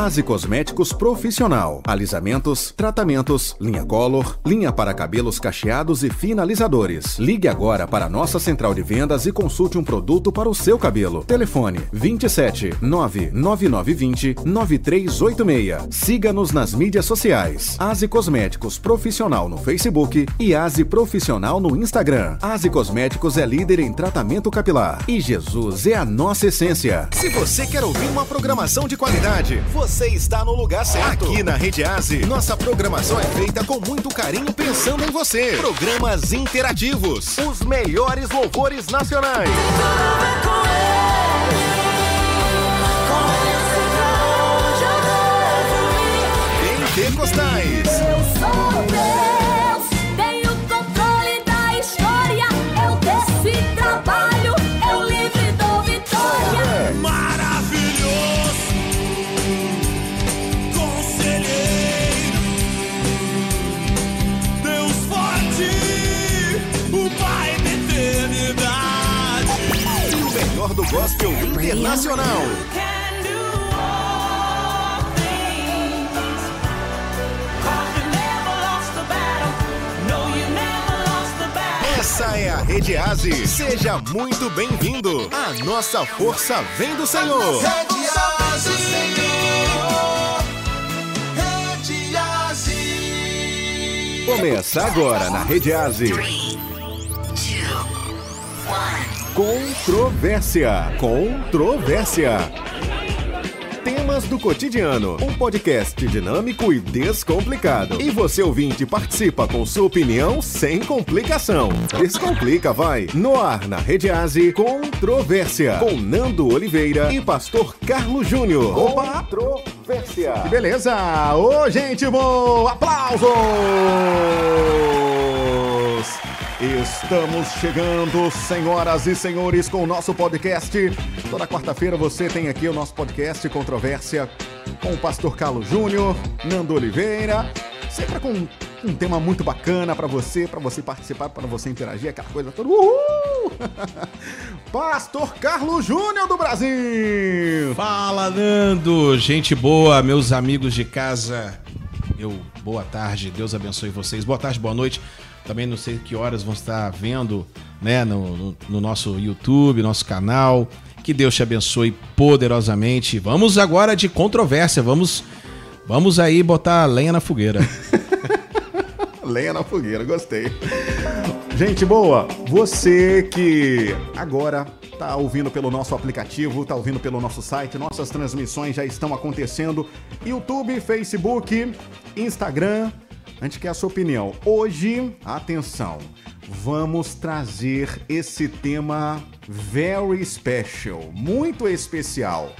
Asi Cosméticos Profissional. Alisamentos, tratamentos, linha color, linha para cabelos cacheados e finalizadores. Ligue agora para nossa central de vendas e consulte um produto para o seu cabelo. Telefone 27 99920 9386. Siga-nos nas mídias sociais. Asi Cosméticos Profissional no Facebook e Asi Profissional no Instagram. Asi Cosméticos é líder em tratamento capilar e Jesus é a nossa essência. Se você quer ouvir uma programação de qualidade, você está no lugar certo. Aqui na Rede Asi, nossa programação é feita com muito carinho pensando em você. Programas interativos, os melhores louvores nacionais. Pentecostais. The battle. Essa é a Rede Asi. Seja muito bem-vindo. A nossa força vem do Senhor. Rede Asi. Começa agora na Rede Asi. Controvérsia. Controvérsia. Temas do cotidiano. Um podcast dinâmico e descomplicado. E você ouvinte participa com sua opinião sem complicação. Descomplica, vai. No ar na Rede Asi, Controvérsia. Com Nando Oliveira e Pastor Carlos Júnior. Opa! Controvérsia. Que beleza! Ô, gente bom! Aplausos! Estamos chegando, senhoras e senhores, com o nosso podcast. Toda quarta-feira você tem aqui o nosso podcast Controvérsia com o pastor Carlos Júnior, Nando Oliveira, sempre com um tema muito bacana para você, para você participar, para você interagir, aquela coisa toda. Uhul! Pastor Carlos Júnior do Brasil! Fala, Nando! Gente boa, meus amigos de casa. Eu, boa tarde, Deus abençoe vocês. Boa tarde, boa noite. Também não sei que horas vão estar vendo, né, no, no- no nosso YouTube, nosso canal. Que Deus te abençoe poderosamente. Vamos agora de controvérsia. Vamos, vamos aí botar lenha na fogueira. Lenha na fogueira, gostei. Gente boa, você que agora tá ouvindo pelo nosso aplicativo, tá ouvindo pelo nosso site, nossas transmissões já estão acontecendo. YouTube, Facebook, Instagram. A gente quer a sua opinião. Hoje, atenção, vamos trazer esse tema very special, muito especial.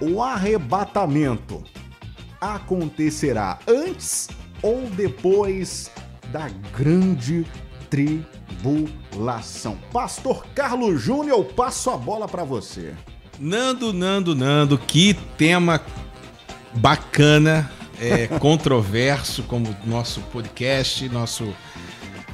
O arrebatamento acontecerá antes ou depois da grande tribulação? Pastor Carlos Júnior, eu passo a bola para você. Nando, Nando, Nando, que tema bacana, é, controverso, como nosso podcast, nosso,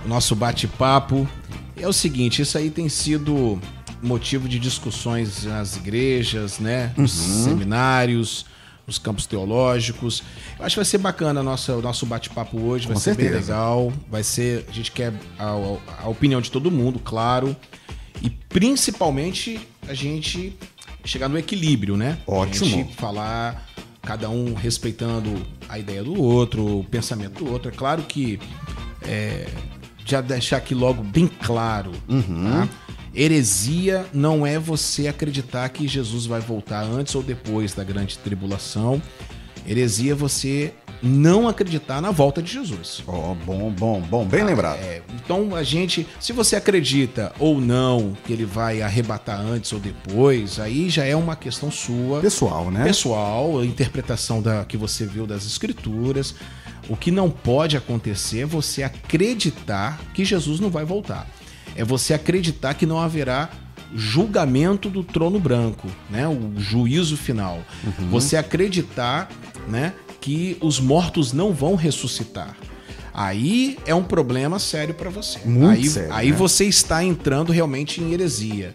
nosso bate-papo. É o seguinte, isso aí tem sido motivo de discussões nas igrejas, né? Nos seminários, nos campos teológicos. Eu acho que vai ser bacana nossa, o nosso bate-papo hoje, vai Com ser bem certeza. legal. Vai ser. A gente quer a, a opinião de todo mundo, claro. E principalmente a gente chegar no equilíbrio, né? Ótimo. A gente falar, cada um respeitando a ideia do outro, o pensamento do outro. É claro que é, já deixar aqui logo bem claro, tá? Heresia não é você acreditar que Jesus vai voltar antes ou depois da grande tribulação. Heresia é você não acreditar na volta de Jesus. Ó, bom, bom, bom, bem lembrado. É, então a gente, se você acredita ou não que ele vai arrebatar antes ou depois, aí já é uma questão sua, Pessoal, né? pessoal, a interpretação da que você viu das escrituras. O que não pode acontecer é você acreditar que Jesus não vai voltar. É você acreditar que não haverá julgamento do trono branco, né? O juízo final. Uhum. Você acreditar, né, que os mortos não vão ressuscitar. Aí é um problema sério para você. Muito aí, sério, Aí né? você está entrando realmente em heresia.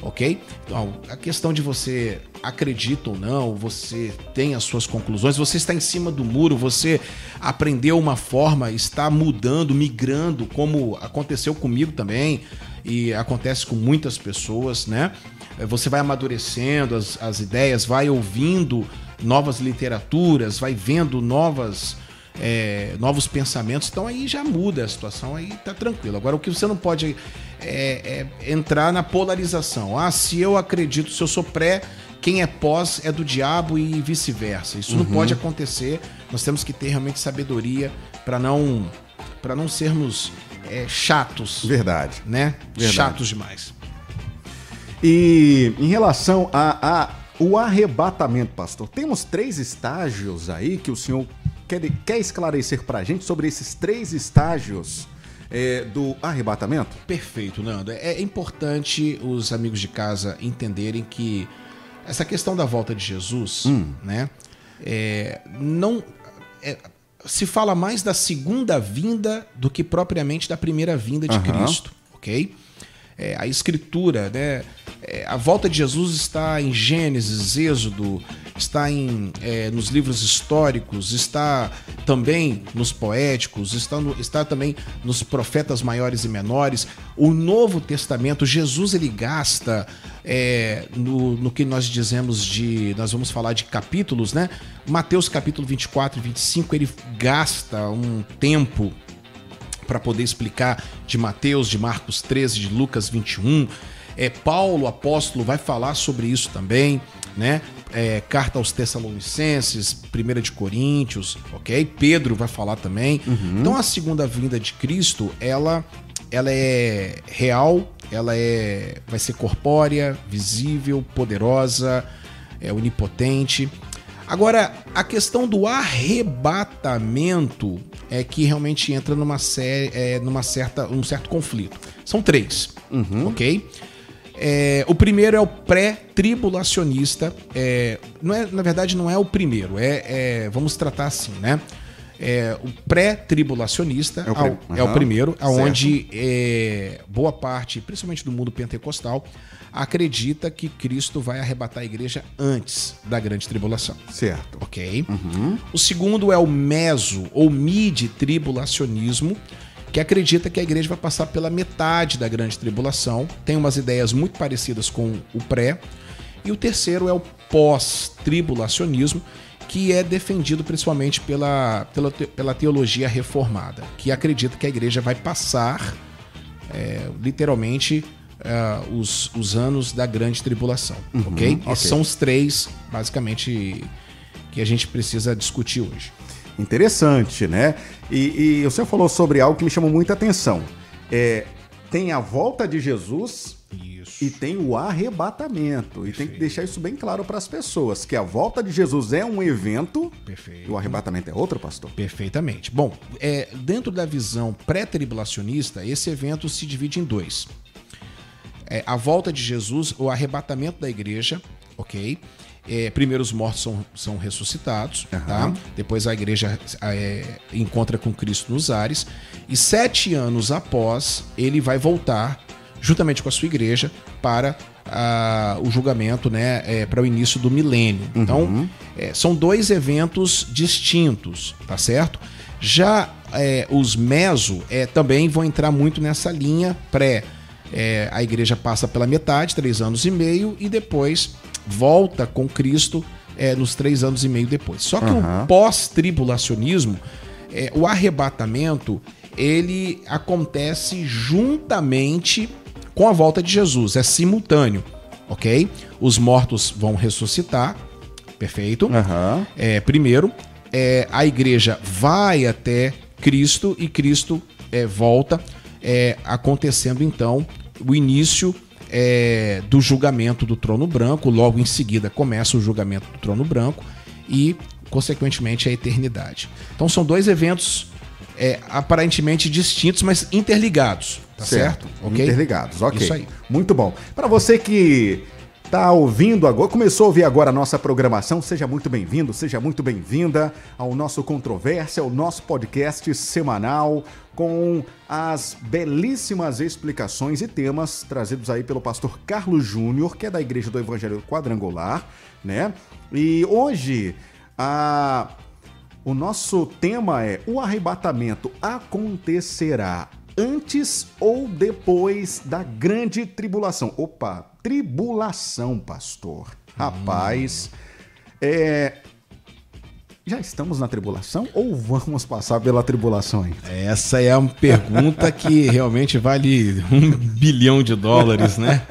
ok? Então, a questão de você acredita ou não, você tem as suas conclusões, você está em cima do muro, você aprendeu uma forma, está mudando, migrando, como aconteceu comigo também e acontece com muitas pessoas, né? Você vai amadurecendo as, as ideias, vai ouvindo novas literaturas, vai vendo novas é, novos pensamentos, então aí já muda a situação, aí tá tranquilo. Agora, o que você não pode é, é entrar na polarização. Ah, se eu acredito, se eu sou pré, quem é pós é do diabo e vice-versa. Isso não pode acontecer. Nós temos que ter realmente sabedoria para não para não sermos é, chatos, Verdade. né? Verdade. Chatos demais. E em relação a, a o arrebatamento, pastor, temos três estágios aí que o senhor quer, quer esclarecer pra gente sobre esses três estágios é, do arrebatamento? Perfeito, Nando. É importante os amigos de casa entenderem que essa questão da volta de Jesus, né? é, não é, se fala mais da segunda vinda do que propriamente da primeira vinda de Aham. Cristo, ok? É, a escritura, né? é, a volta de Jesus está em Gênesis, Êxodo, está em, é, nos livros históricos, está também nos poéticos, está, no- está também nos profetas maiores e menores. O Novo Testamento, Jesus ele gasta é, no, no que nós dizemos de. Nós vamos falar de capítulos, né? Mateus capítulo 24 e 25, ele gasta um tempo para poder explicar de Mateus, de Marcos 13, de Lucas 21. É, Paulo, apóstolo, vai falar sobre isso também, né? É, carta aos Tessalonicenses, 1 de Coríntios, ok? Pedro vai falar também. Então a segunda vinda de Cristo, ela, ela é real, ela é, vai ser corpórea, visível, poderosa, é onipotente. Agora, a questão do arrebatamento é que realmente entra numa, série, é, numa certa, um certo conflito. São três, ok? É, o primeiro é o pré-tribulacionista. É, não é, na verdade, não é o primeiro. É, é- vamos tratar assim, né? É, o pré-tribulacionista É o prim- ao- é o primeiro, aonde é, boa parte, principalmente do mundo pentecostal, acredita que Cristo vai arrebatar a igreja antes da grande tribulação. Certo. Ok? O segundo é o meso ou mid-tribulacionismo, que acredita que a igreja vai passar pela metade da grande tribulação. Tem umas ideias muito parecidas com o pré. E o terceiro é o pós-tribulacionismo, que é defendido principalmente pela, pela, pela teologia reformada, que acredita que a igreja vai passar é, literalmente é, os, os anos da grande tribulação, ok? ok. Esses são os três, basicamente, que a gente precisa discutir hoje. Interessante, né? E, e o senhor falou sobre algo que me chamou muita atenção. É, tem a volta de Jesus. E tem o arrebatamento. E tem que deixar isso bem claro para as pessoas, que a volta de Jesus é um evento Perfeito. e o arrebatamento é outro, pastor. Perfeitamente. Bom, é, dentro da visão pré-tribulacionista, esse evento se divide em dois. É, a volta de Jesus, o arrebatamento da igreja, ok? É, primeiro os mortos são, são ressuscitados, tá? Depois a igreja é, encontra com Cristo nos ares. E sete anos após, ele vai voltar, juntamente com a sua igreja, para ah, o julgamento, né? é, para o início do milênio. Então, é, são dois eventos distintos, tá certo? Já é, os meso é, também vão entrar muito nessa linha pré. É, a igreja passa pela metade, três anos e meio, e depois volta com Cristo é, nos três anos e meio depois. Só que Aham. o pós-tribulacionismo, o arrebatamento, ele acontece juntamente com a volta de Jesus, é simultâneo, ok? Os mortos vão ressuscitar, perfeito. Aham. É, primeiro, é, a igreja vai até Cristo e Cristo é, volta, é, acontecendo então o início é, do julgamento do trono branco. Logo em seguida começa o julgamento do trono branco e, consequentemente, a eternidade. Então são dois eventos é, aparentemente distintos, mas interligados, tá certo? Ok? Interligados, ok. Isso aí. Muito bom. Para você que tá ouvindo agora, começou a ouvir agora a nossa programação, seja muito bem-vindo, seja muito bem-vinda ao nosso Controvérsia, ao nosso podcast semanal com as belíssimas explicações e temas trazidos aí pelo pastor Carlos Júnior, que é da Igreja do Evangelho Quadrangular, né? E hoje a o nosso tema é: o arrebatamento acontecerá antes ou depois da grande tribulação? Opa, tribulação, pastor. Rapaz, é. Já estamos na tribulação ou vamos passar pela tribulação ainda? Essa é uma pergunta que realmente vale um bilhão de dólares, né?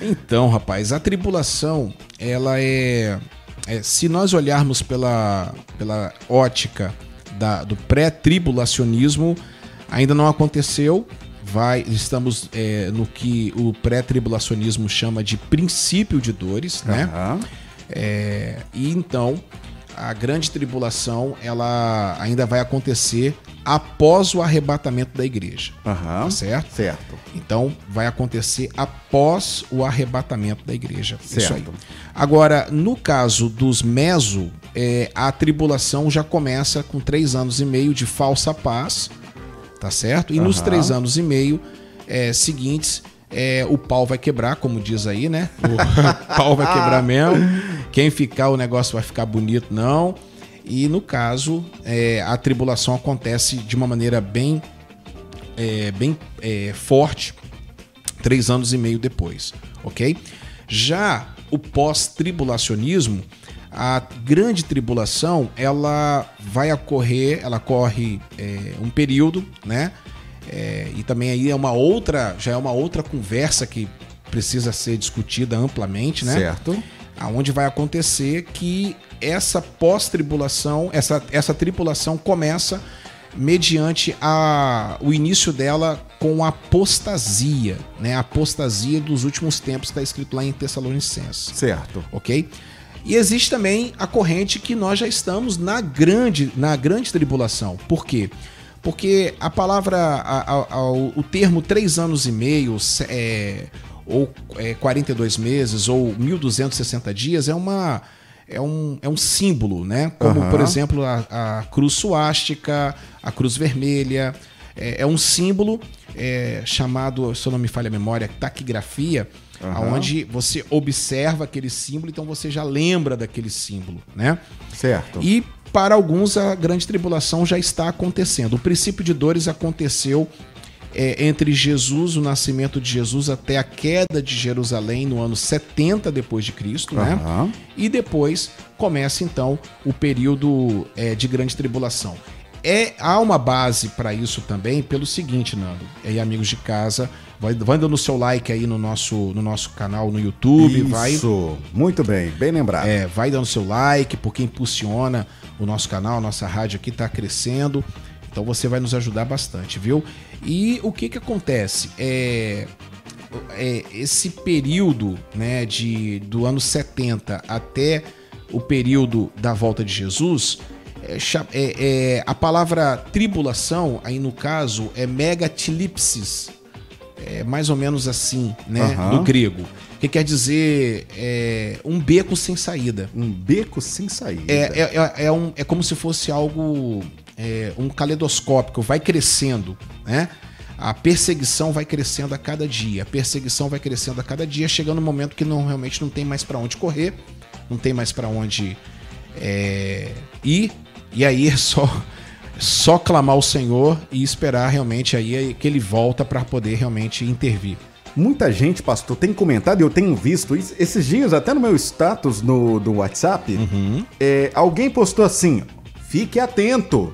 Então, rapaz, a tribulação, ela é, é, se nós olharmos pela, pela ótica da- do pré-tribulacionismo, ainda não aconteceu. Vai, estamos é, no que o pré-tribulacionismo chama de princípio de dores, né? Aham. É, e então a grande tribulação ela ainda vai acontecer após o arrebatamento da igreja, Aham. tá certo? Certo. Então vai acontecer após o arrebatamento da igreja. Isso aí. Certo. Agora, no caso dos meso, é, a tribulação já começa com três anos e meio de falsa paz, tá certo? E nos Aham. três anos e meio é, seguintes, é, o pau vai quebrar, como diz aí, né? O pau vai quebrar mesmo. Quem ficar, o negócio vai ficar bonito, não. E no caso, é, a tribulação acontece de uma maneira bem, é, bem é, forte, três anos e meio depois, ok? Já o pós-tribulacionismo, a grande tribulação, ela vai ocorrer, ela corre é, um período, né? É, e também aí é uma outra, já é uma outra conversa que precisa ser discutida amplamente, né? Certo. aonde vai acontecer que essa pós-tribulação, essa, essa tripulação começa mediante a, o início dela com a apostasia, né? A apostasia dos últimos tempos está escrito lá em Tessalonicenses Certo. ok? E existe também a corrente que nós já estamos na grande, na grande tribulação. Por quê? Porque a palavra, a- a- a- o termo três anos e meio, é, ou é, 42 meses, ou 1260 dias, é uma. É um, é um símbolo, né? Como, Aham. por exemplo, a, a cruz suástica, a cruz vermelha. É, é um símbolo é, chamado, se eu não me falha a memória, taquigrafia, Aham. onde você observa aquele símbolo, então você já lembra daquele símbolo, né? Certo. E para alguns a grande tribulação já está acontecendo. O princípio de dores aconteceu é, entre Jesus, o nascimento de Jesus, até a queda de Jerusalém no ano 70 depois de Cristo, né? Aham. E depois começa então o período é, de grande tribulação. É, há uma base para isso também pelo seguinte, Nando, e aí, amigos de casa, vai, vai dando o seu like aí no nosso, no nosso canal no YouTube, vai Isso. Muito bem, bem lembrado. é, vai dando seu like, porque impulsiona o nosso canal, a nossa rádio aqui está crescendo. Então você vai nos ajudar bastante, viu? E o que que acontece? É, é, esse período né, de, do ano 70 até o período da volta de Jesus, é, é- é, a palavra tribulação, aí no caso, é megatilipsis. É mais ou menos assim, né? Aham. Do grego. Que quer dizer é, um beco sem saída. Um beco sem saída. É, é, é, um, é como se fosse algo. é, um caleidoscópico, vai crescendo, né? A perseguição vai crescendo a cada dia. A perseguição vai crescendo a cada dia, chegando um momento que não realmente não tem mais para onde correr, não tem mais para onde é, ir. E aí é só só clamar ao Senhor e esperar realmente aí que ele volta para poder realmente intervir. Muita gente, pastor, tem comentado, e eu tenho visto isso, esses dias, até no meu status no, do WhatsApp, Uhum. é, alguém postou assim: fique atento.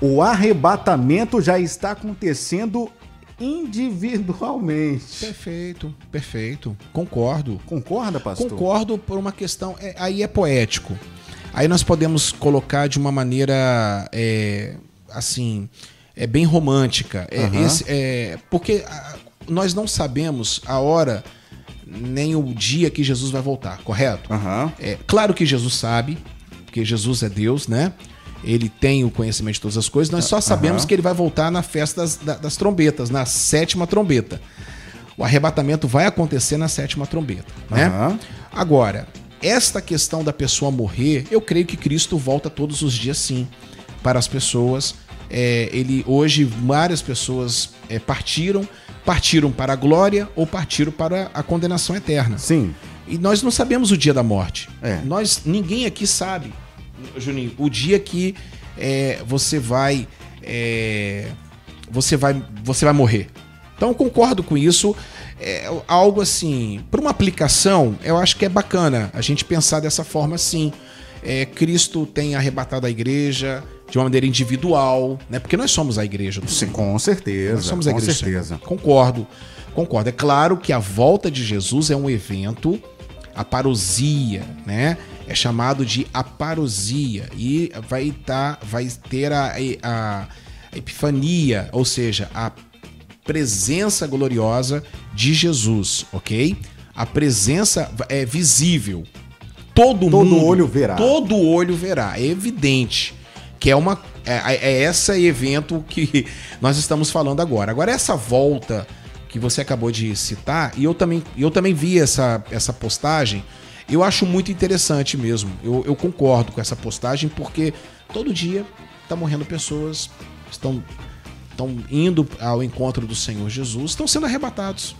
O arrebatamento já está acontecendo individualmente. Perfeito, perfeito. Concordo. Concorda, pastor? Concordo por uma questão. é, aí é poético. Aí nós podemos colocar de uma maneira é, assim, é bem romântica. É, Aham. esse- é, porque ah, nós não sabemos a hora nem o dia que Jesus vai voltar, correto? Aham. É, claro que Jesus sabe, porque Jesus é Deus, né? Ele tem o conhecimento de todas as coisas. Nós só sabemos Aham. que ele vai voltar na festa das, da- das trombetas, na sétima trombeta. O arrebatamento vai acontecer na sétima trombeta, né? Agora, esta questão da pessoa morrer, eu creio que Cristo volta todos os dias sim para as pessoas. É, ele hoje várias pessoas é, partiram, partiram para a glória ou partiram para a condenação eterna. Sim. E nós não sabemos o dia da morte. É. Nós ninguém aqui sabe, Juninho, o dia que é, você vai é, você vai você vai morrer. Então eu concordo com isso. É algo assim, para uma aplicação, eu acho que é bacana a gente pensar dessa forma assim. É, Cristo tem arrebatado a igreja de uma maneira individual, né? Porque nós somos a igreja do Sim, Senhor. com certeza. Nós somos a com igreja do certeza. Concordo, concordo. É claro que a volta de Jesus é um evento, a parousia, né? É chamado de aparosia e vai tá, vai ter a, a, a epifania, ou seja, a presença gloriosa de Jesus, ok? A presença é visível. Todo, Todo mundo, olho verá. Todo olho verá. É evidente que é uma é, é esse evento que nós estamos falando agora. Agora essa volta que você acabou de citar e eu também eu também vi essa essa postagem. Eu acho muito interessante mesmo. Eu, eu concordo com essa postagem porque todo dia tá morrendo pessoas, estão estão indo ao encontro do Senhor Jesus, estão sendo arrebatados,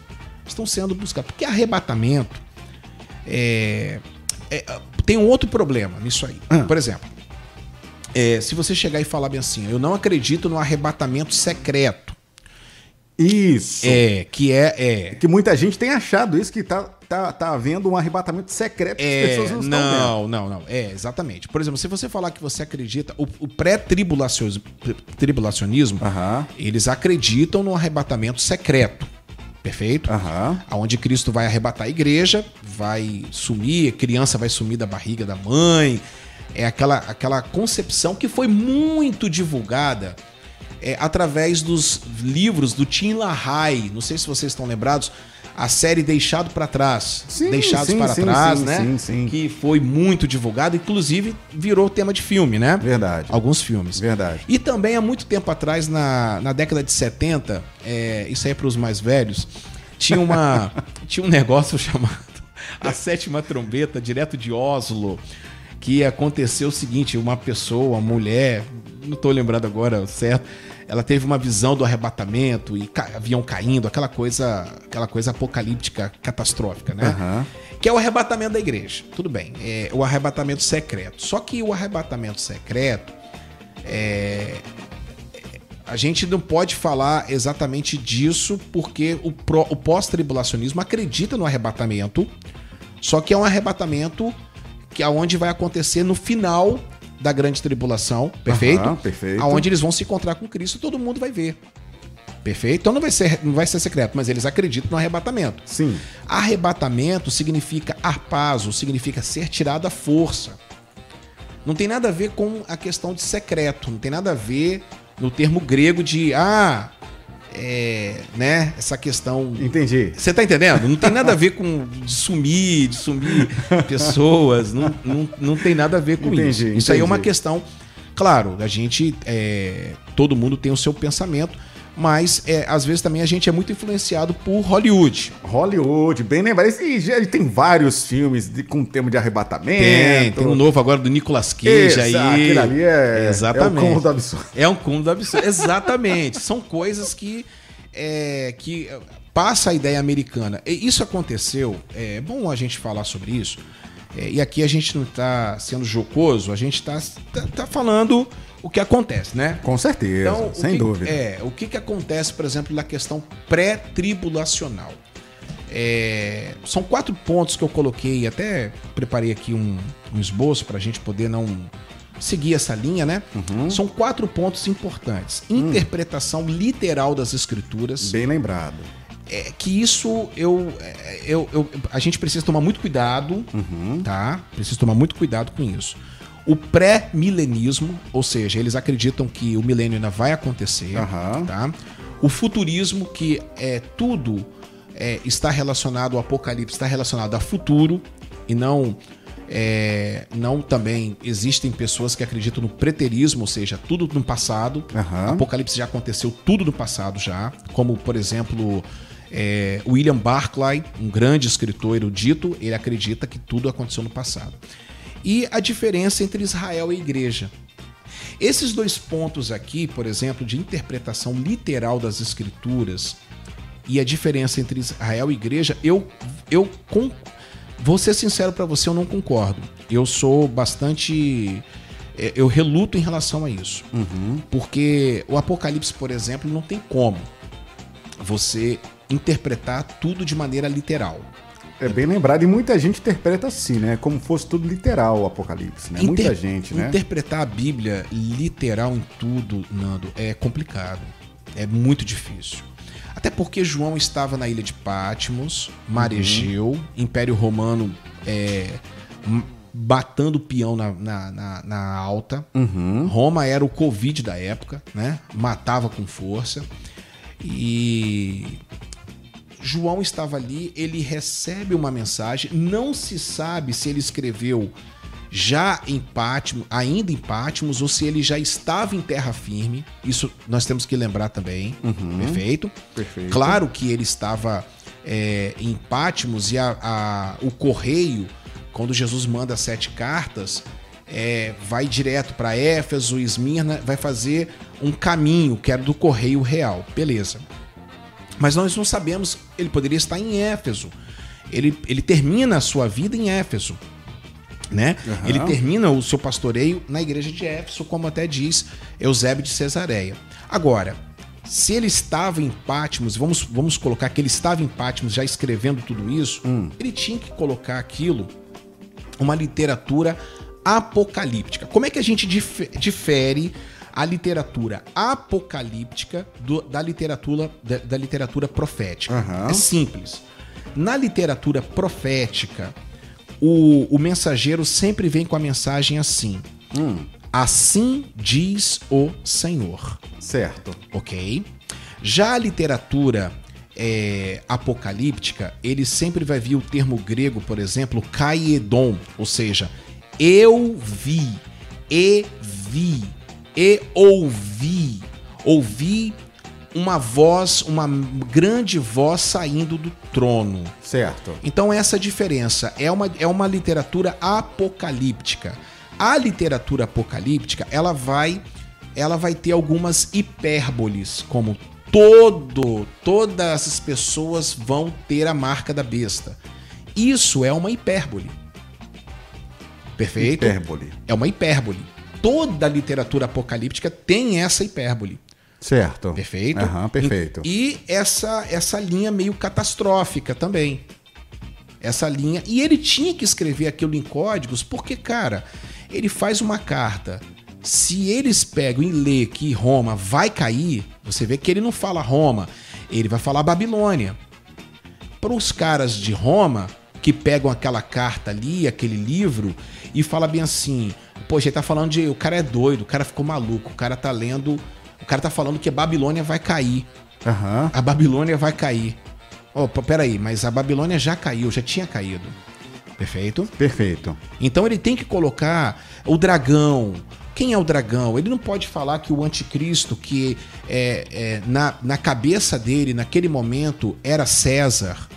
estão sendo buscados. Porque arrebatamento é, é, tem um outro problema nisso aí. Por exemplo, é, se você chegar e falar bem assim, eu não acredito no arrebatamento secreto, Isso. é que é, é Que muita gente tem achado isso, que tá, tá, tá havendo um arrebatamento secreto que as É, pessoas não estão vendo. não, não, não. É, exatamente. Por exemplo, se você falar que você acredita, o, o pré-tribulacionismo, tribulacionismo, Aham. eles acreditam no arrebatamento secreto. Perfeito? Aham. Aonde Cristo vai arrebatar a igreja, vai sumir, a criança vai sumir da barriga da mãe. É aquela, aquela concepção que foi muito divulgada é, através dos livros do Tim LaHaye. Não sei se vocês estão lembrados. A série Deixado para Trás. Sim, Deixados sim, para sim, Trás, né? sim, sim. Que foi muito divulgado, inclusive virou tema de filme, né? Verdade. Alguns filmes. Verdade. E também há muito tempo atrás, na, na década de 70, é, isso aí é para os mais velhos, tinha, uma, tinha um negócio chamado A Sétima Trombeta, direto de Oslo, que aconteceu o seguinte: uma pessoa, uma mulher, não estou lembrado agora certo, ela teve uma visão do arrebatamento e ca- avião caindo, aquela coisa, aquela coisa apocalíptica, catastrófica, né? Aham. Que é o arrebatamento da igreja. Tudo bem, é o arrebatamento secreto. Só que o arrebatamento secreto é, a gente não pode falar exatamente disso porque o, pró- o pós-tribulacionismo acredita no arrebatamento, só que é um arrebatamento que aonde vai acontecer no final da grande tribulação, perfeito? Aham, perfeito. Aonde eles vão se encontrar com Cristo, todo mundo vai ver. Perfeito? Então não vai ser, não vai ser secreto, mas eles acreditam no arrebatamento. Sim. Arrebatamento significa arpazo, significa ser tirado à força. Não tem nada a ver com a questão de secreto, não tem nada a ver no termo grego de ah, é, né, essa questão Entendi. você tá entendendo? Não tem nada a ver com de sumir, de sumir pessoas. Não, não, não tem nada a ver com Entendi, isso. Isso aí é uma entendi. questão. Claro, a gente. é, todo mundo tem o seu pensamento, mas é, às vezes também a gente é muito influenciado por Hollywood. Hollywood, bem lembrado. Esse, já tem vários filmes de- com tema de arrebatamento. Tem, tem um novo agora do Nicolas Cage aí. Aquele ali é, Exatamente. é o cúmulo do absurdo. É um cúmulo do absurdo. Exatamente. São coisas que, é, que é, passa a ideia americana. E isso aconteceu, é bom a gente falar sobre isso. é, e aqui a gente não está sendo jocoso, a gente está tá, tá falando o que acontece, né? Com certeza, Então, sem que- dúvida. É, o que, que acontece, por exemplo, na questão pré-tribulacional? É, são quatro pontos que eu coloquei, até preparei aqui um, um esboço para a gente poder não seguir essa linha, né? Uhum. São quatro pontos importantes. Hum. Interpretação literal das escrituras. Bem lembrado. É que isso eu, é, eu, eu- a gente precisa tomar muito cuidado, Uhum. tá? Precisa tomar muito cuidado com isso. O pré-milenismo, ou seja, eles acreditam que o milênio ainda vai acontecer, Aham. tá? O futurismo, que é tudo é, está relacionado ao apocalipse, está relacionado a futuro e não é, não também existem pessoas que acreditam no preterismo, ou seja, tudo no passado. Aham. Apocalipse já aconteceu tudo no passado já, como por exemplo É, William Barclay, um grande escritor erudito, ele acredita que tudo aconteceu no passado. E a diferença entre Israel e igreja. Esses dois pontos aqui, por exemplo, de interpretação literal das escrituras e a diferença entre Israel e igreja, eu, eu com, vou ser sincero para você, eu não concordo. Eu sou bastante. é, Eu reluto em relação a isso. Porque o Apocalipse, por exemplo, não tem como você interpretar tudo de maneira literal. É bem lembrado e muita gente interpreta assim, né? Como fosse tudo literal o Apocalipse, né? Muita Inter- gente, né? Interpretar a Bíblia literal em tudo, Nando, é complicado. É muito difícil. Até porque João estava na ilha de Patmos, Maregeu, Império Romano é, batando o peão na, na, na- na alta. Roma era o Covid da época, né? Matava com força. E João estava ali, ele recebe uma mensagem, não se sabe se ele escreveu já em Patmos, ainda em Patmos, ou se ele já estava em terra firme. Isso nós temos que lembrar também. Perfeito? Perfeito. Claro que ele estava é, em Patmos e a- a- o correio, quando Jesus manda sete cartas, é, vai direto para Éfeso, Esmirna, vai fazer um caminho que era do correio real. Beleza. Mas nós não sabemos, ele poderia estar em Éfeso. Ele, ele termina a sua vida em Éfeso. Né? Ele termina o seu pastoreio na igreja de Éfeso, como até diz Eusébio de Cesareia. Agora, se ele estava em Patmos, vamos, vamos colocar que ele estava em Patmos já escrevendo tudo isso, ele tinha que colocar aquilo uma literatura apocalíptica. Como é que a gente dif- difere a literatura apocalíptica do- da, literatura, da, da literatura profética? Aham. É simples. Na literatura profética, o, o mensageiro sempre vem com a mensagem assim: Assim diz o Senhor Certo. ok? Já a literatura é, apocalíptica, ele sempre vai vir o termo grego, por exemplo, kaiedon, ou seja, eu vi, e vi, e ouvi, ouvi uma voz, uma grande voz saindo do trono. Certo. Então essa diferença é uma, é uma literatura apocalíptica. A literatura apocalíptica, ela vai ela vai ter algumas hipérboles, como todo todas as pessoas vão ter a marca da besta. Isso é uma hipérbole. Perfeito? Hipérbole. É uma hipérbole. Toda literatura apocalíptica tem essa hipérbole. Certo. Perfeito? Aham, perfeito. E essa, essa linha meio catastrófica também. Essa linha. E ele tinha que escrever aquilo em códigos, porque, cara, ele faz uma carta. Se eles pegam e lê que Roma vai cair, você vê que ele não fala Roma, ele vai falar Babilônia. Para os caras de Roma, que pegam aquela carta ali, aquele livro, e fala bem assim: Poxa, ele tá falando de. O cara é doido, o cara ficou maluco, o cara tá lendo. O cara tá falando que a Babilônia vai cair. Aham. A Babilônia vai cair. Opa, peraí, mas a Babilônia já caiu, já tinha caído. Perfeito? Perfeito. Então ele tem que colocar o dragão. Quem é o dragão? Ele não pode falar que o anticristo, que é, é, na, na cabeça dele, naquele momento, era César.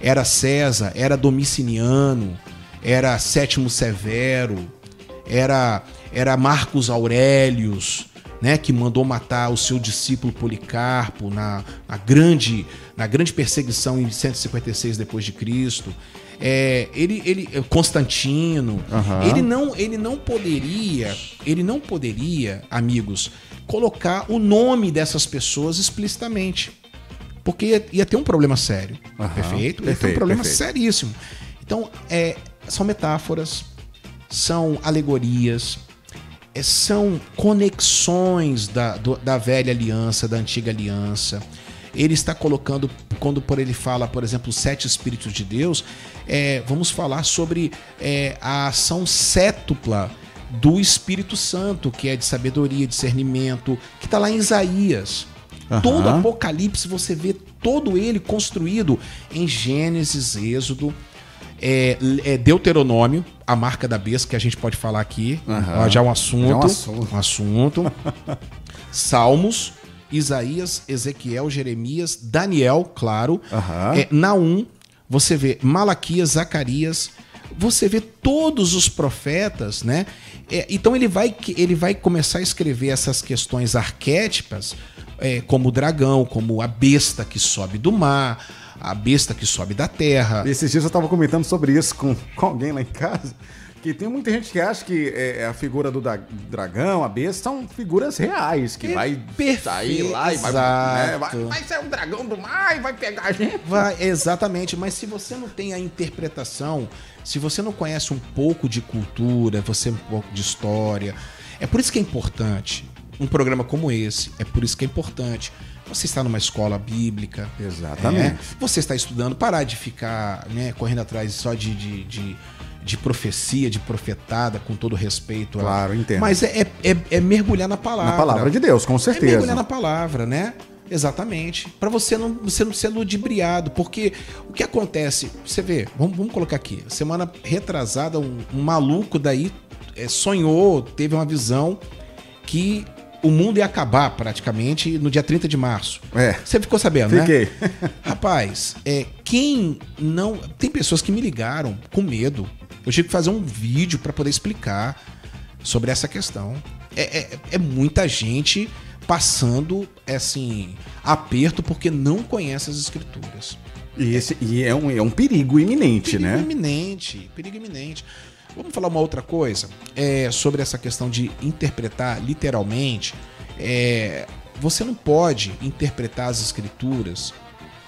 Era César, era Domiciliano, era Sétimo Severo, era, era Marcos Aurelius, né, que mandou matar o seu discípulo Policarpo na, na grande, na grande perseguição em 156 depois de Cristo. É, ele, ele, Constantino, Aham. ele não, ele não poderia, ele não poderia, amigos, colocar o nome dessas pessoas explicitamente, porque ia, ia ter um problema sério, Aham, perfeito? Ia ter um problema perfeito. seríssimo. Então, é, são metáforas, são alegorias, é, são conexões da, do- da velha aliança, da antiga aliança. Ele está colocando, quando por ele fala, por exemplo, os sete Espíritos de Deus, é, vamos falar sobre é, a ação sétupla do Espírito Santo, que é de sabedoria, discernimento, que está lá em Isaías. Aham. Todo Apocalipse você vê todo ele construído em Gênesis, Êxodo, é, é Deuteronômio, a marca da besta que a gente pode falar aqui, ó, já é um assunto, Já é um assunto. um assunto. Salmos, Isaías, Ezequiel, Jeremias, Daniel, claro. Aham. É, Naum, você vê Malaquias, Zacarias, você vê todos os profetas, né? É, então ele vai, ele vai começar a escrever essas questões arquétipas, é, como o dragão, como a besta que sobe do mar, a besta que sobe da terra. Esses dias eu tava comentando sobre isso com, com alguém lá em casa. Que tem muita gente que acha que é, a figura do dragão, a besta, são figuras reais, que É vai perfeito, sair lá e vai, né, vai, vai ser um dragão do mar e vai pegar a gente. Vai, exatamente, mas se você não tem a interpretação, se você não conhece um pouco de cultura, você um pouco de história, é por isso que é importante um programa como esse, é por isso que é importante você estar numa escola bíblica. Exatamente. é, você está estudando, parar de ficar né, correndo atrás só de, de, de, de profecia, de profetada, com todo respeito. a- Claro, entendo. Mas é, é, é- é mergulhar na palavra. Na palavra de Deus, com É certeza. mergulhar na palavra, né? Exatamente. Pra você não, você não ser ludibriado. Porque o que acontece? Você vê, vamos, vamos colocar aqui. Semana retrasada, um, um maluco daí é, sonhou, teve uma visão que o mundo ia acabar praticamente no dia 30 de março. É. Você ficou sabendo, né? Fiquei. Rapaz, é, quem não. Tem pessoas que me ligaram com medo. Eu tive que fazer um vídeo para poder explicar sobre essa questão. É, é- é muita gente passando, é, assim, aperto porque não conhece as escrituras. E, esse, e é, um, é um perigo iminente, Perigo né? iminente, perigo iminente. Vamos falar uma outra coisa é, sobre essa questão de interpretar literalmente. É, você não pode interpretar as escrituras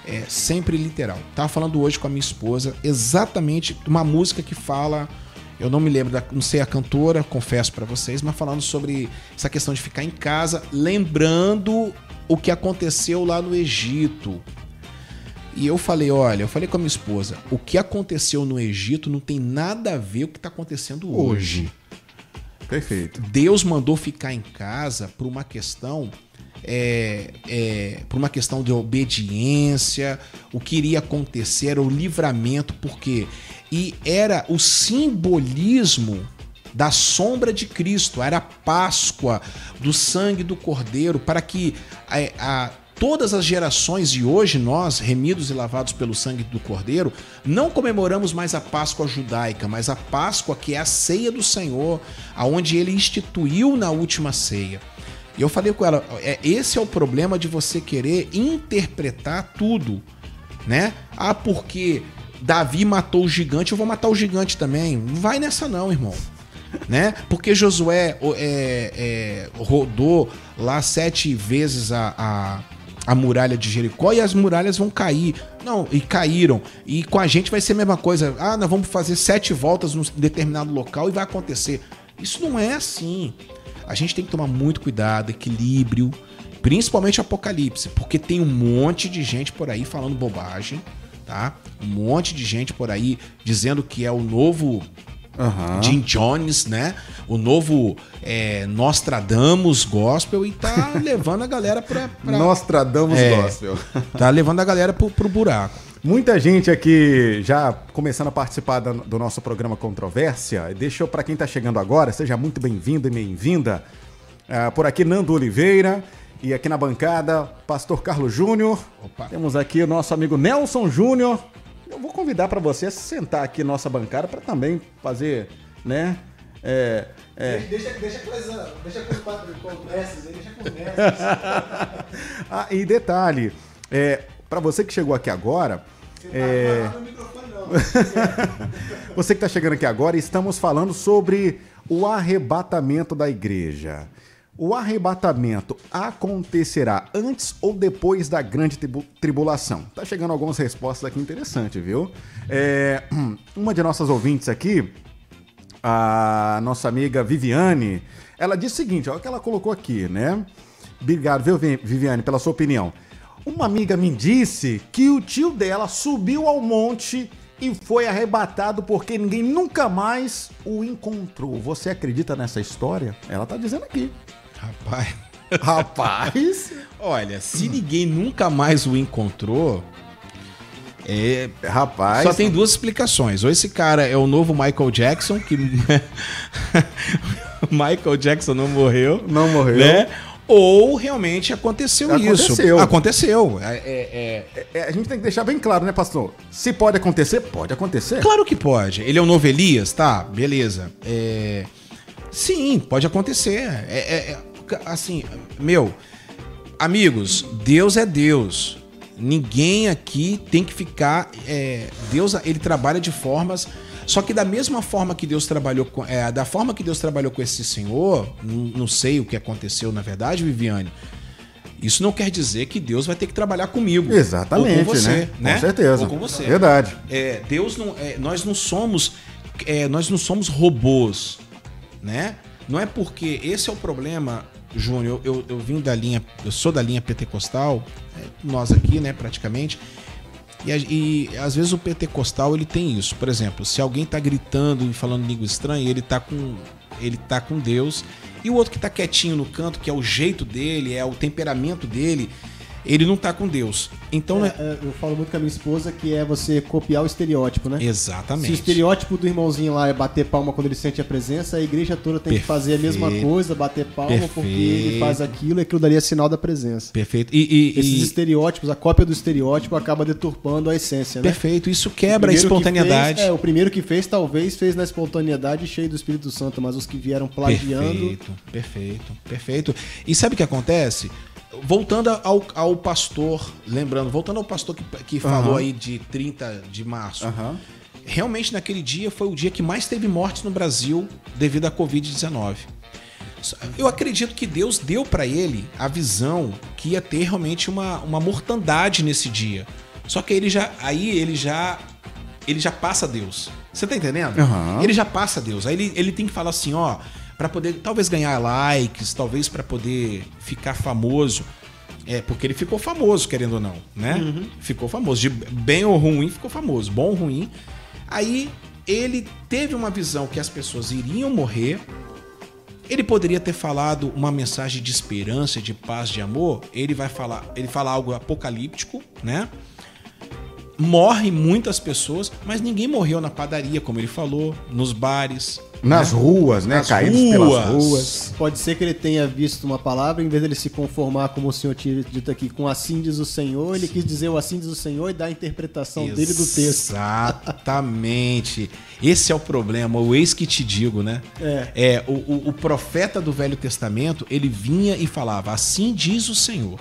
é, sempre literal. Tava falando hoje com a minha esposa exatamente uma música que fala. Eu não me lembro, da, não sei a cantora, confesso pra vocês, mas falando sobre essa questão de ficar em casa, lembrando o que aconteceu lá no Egito. E eu falei, olha, eu falei com a minha esposa, o que aconteceu no Egito não tem nada a ver com o que está acontecendo hoje. Perfeito. Deus mandou ficar em casa por uma questão é, é, por uma questão de obediência, o que iria acontecer era o livramento, porque e era o simbolismo da sombra de Cristo, era a Páscoa do sangue do Cordeiro, para que é, a- todas as gerações de hoje, nós, remidos e lavados pelo sangue do Cordeiro, não comemoramos mais a Páscoa judaica, mas a Páscoa que é a ceia do Senhor, aonde ele instituiu na última ceia. E eu falei com ela, é, esse é o problema de você querer interpretar tudo, né? Ah, porque Davi matou o gigante, eu vou matar o gigante também. Não vai nessa não, irmão. Né? Porque Josué é, é, rodou lá sete vezes a, a, a muralha de Jericó e as muralhas vão cair. Não, e caíram. E com a gente vai ser a mesma coisa. Ah, nós vamos fazer sete voltas num determinado local e vai acontecer. Isso não é assim. A gente tem que tomar muito cuidado, equilíbrio, principalmente Apocalipse, porque tem um monte de gente por aí falando bobagem, tá? Um monte de gente por aí dizendo que é o novo Aham. Jim Jones, né? O novo é, Nostradamus Gospel e tá levando a galera pra. pra Nostradamus É. Gospel. Tá levando a galera pro, pro buraco. Muita gente aqui já começando a participar do nosso programa Controvérsia. Deixa eu, para quem tá chegando agora, seja muito bem-vindo e bem-vinda. Ah, por aqui, Nando Oliveira. E aqui na bancada, Pastor Carlos Júnior. Temos aqui o nosso amigo Nelson Júnior. Eu vou convidar para você sentar aqui na nossa bancada para também fazer, né? É, é, Deixa, deixa as, deixa quatro congressos aí, deixa mestres. Ah, e detalhe, é, para você que chegou aqui agora, é, Não fala no microfone não. você que está chegando aqui agora, estamos falando sobre o arrebatamento da igreja. O arrebatamento acontecerá antes ou depois da grande tribu- tribulação? Tá chegando algumas respostas aqui interessantes, viu? É, uma de nossas ouvintes aqui, a nossa amiga Viviane, ela disse o seguinte, olha o que ela colocou aqui, né? Obrigado, viu, Vi- Viviane, pela sua opinião. Uma amiga me disse que o tio dela subiu ao monte e foi arrebatado porque ninguém nunca mais o encontrou. Você acredita nessa história? Ela tá dizendo aqui. Rapaz. Rapaz! Olha, se ninguém nunca mais o encontrou, é, Rapaz! Só tem duas explicações. Ou esse cara é o novo Michael Jackson, que Michael Jackson não morreu. Não morreu. Né? ou realmente aconteceu, isso. Aconteceu. Aconteceu. É, é- é- É, a gente tem que deixar bem claro, né, pastor? Se pode acontecer, pode acontecer. Claro que pode. Ele é um novelias, tá? Beleza. É, Sim, pode acontecer. É- é- Assim, meu, amigos, Deus é Deus. Ninguém aqui tem que ficar. é, Deus, ele trabalha de formas. Só que da mesma forma que Deus trabalhou com. é, da forma que Deus trabalhou com esse senhor, não, não sei o que aconteceu na verdade, Viviane. Isso não quer dizer que Deus vai ter que trabalhar comigo. Exatamente, ou com você, né? né? Com certeza. Ou com você. Verdade. É, Deus não, é, nós não somos, é, nós não somos robôs, né? Não é porque esse é o problema, Júnior. Eu, eu, eu vim da linha, eu sou da linha pentecostal, é, nós aqui, né, praticamente. E, e às vezes o pentecostal ele tem isso. Por exemplo, se alguém tá gritando e falando língua estranha, ele tá com ele tá com Deus. E o outro que tá quietinho no canto, que é o jeito dele, é o temperamento dele, ele não tá com Deus. Então, né? É, é, eu falo muito com a minha esposa que é você copiar o estereótipo, né? Se Exatamente. o estereótipo do irmãozinho lá é bater palma quando ele sente a presença, a igreja toda tem que fazer a mesma Perfeito. coisa, bater palma porque Perfeito. ele faz aquilo e aquilo daria sinal da presença. Perfeito. E, e- Esses e- estereótipos, a cópia do estereótipo acaba deturpando a essência, né? perfeito. Isso quebra a primeiro que espontaneidade. fez- é, o primeiro que fez, talvez, fez na espontaneidade cheio do Espírito Santo, mas os que vieram plagiando. Perfeito, perfeito, perfeito. E sabe o que acontece? Voltando ao, ao pastor, lembrando, voltando ao pastor que, que falou aí de 30 de março. Aham. Realmente naquele dia foi o dia que mais teve mortes no Brasil devido à Covid-19. Eu acredito que Deus deu para ele a visão que ia ter realmente uma, uma mortandade nesse dia. Só que ele já aí ele já ele já passa Deus. Você tá entendendo? Aham. Ele já passa Deus. Aí ele, ele tem que falar assim, ó, para poder talvez ganhar likes, talvez para poder ficar famoso. É, porque ele ficou famoso, querendo ou não, né? Ficou famoso. De bem ou ruim, ficou famoso. Bom ou ruim. Aí ele teve uma visão que as pessoas iriam morrer. Ele poderia ter falado uma mensagem de esperança, de paz, de amor. Ele vai falar, ele fala algo apocalíptico, né? Morrem muitas pessoas, mas ninguém morreu na padaria, como ele falou, nos bares. Nas ruas, né? Nas Caídos ruas. pelas ruas. Pode ser que ele tenha visto uma palavra, em vez dele se conformar, como o senhor tinha dito aqui, com assim diz o Senhor, ele quis dizer o assim diz o Senhor e dar a interpretação dele do texto. Exatamente. Esse é o problema, o eis que te digo, né? É. o, o- o profeta do Velho Testamento, ele vinha e falava, assim diz o Senhor.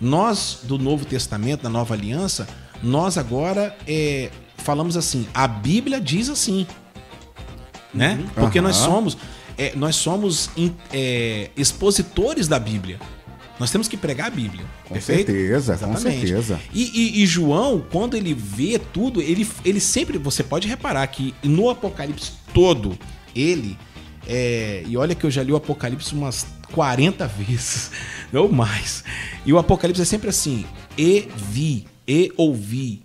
Nós, do Novo Testamento, da Nova Aliança, nós agora é, falamos assim, a Bíblia diz assim. Né? Porque nós somos, é, nós somos in- é, expositores da Bíblia. Nós temos que pregar a Bíblia. Com perfeito? certeza, com certeza. E, e- e João, quando ele vê tudo, ele, ele sempre. Você pode reparar que no Apocalipse todo, ele. é, e olha que eu já li o Apocalipse umas 40 vezes, ou mais. E o Apocalipse é sempre assim: e vi, e ouvi,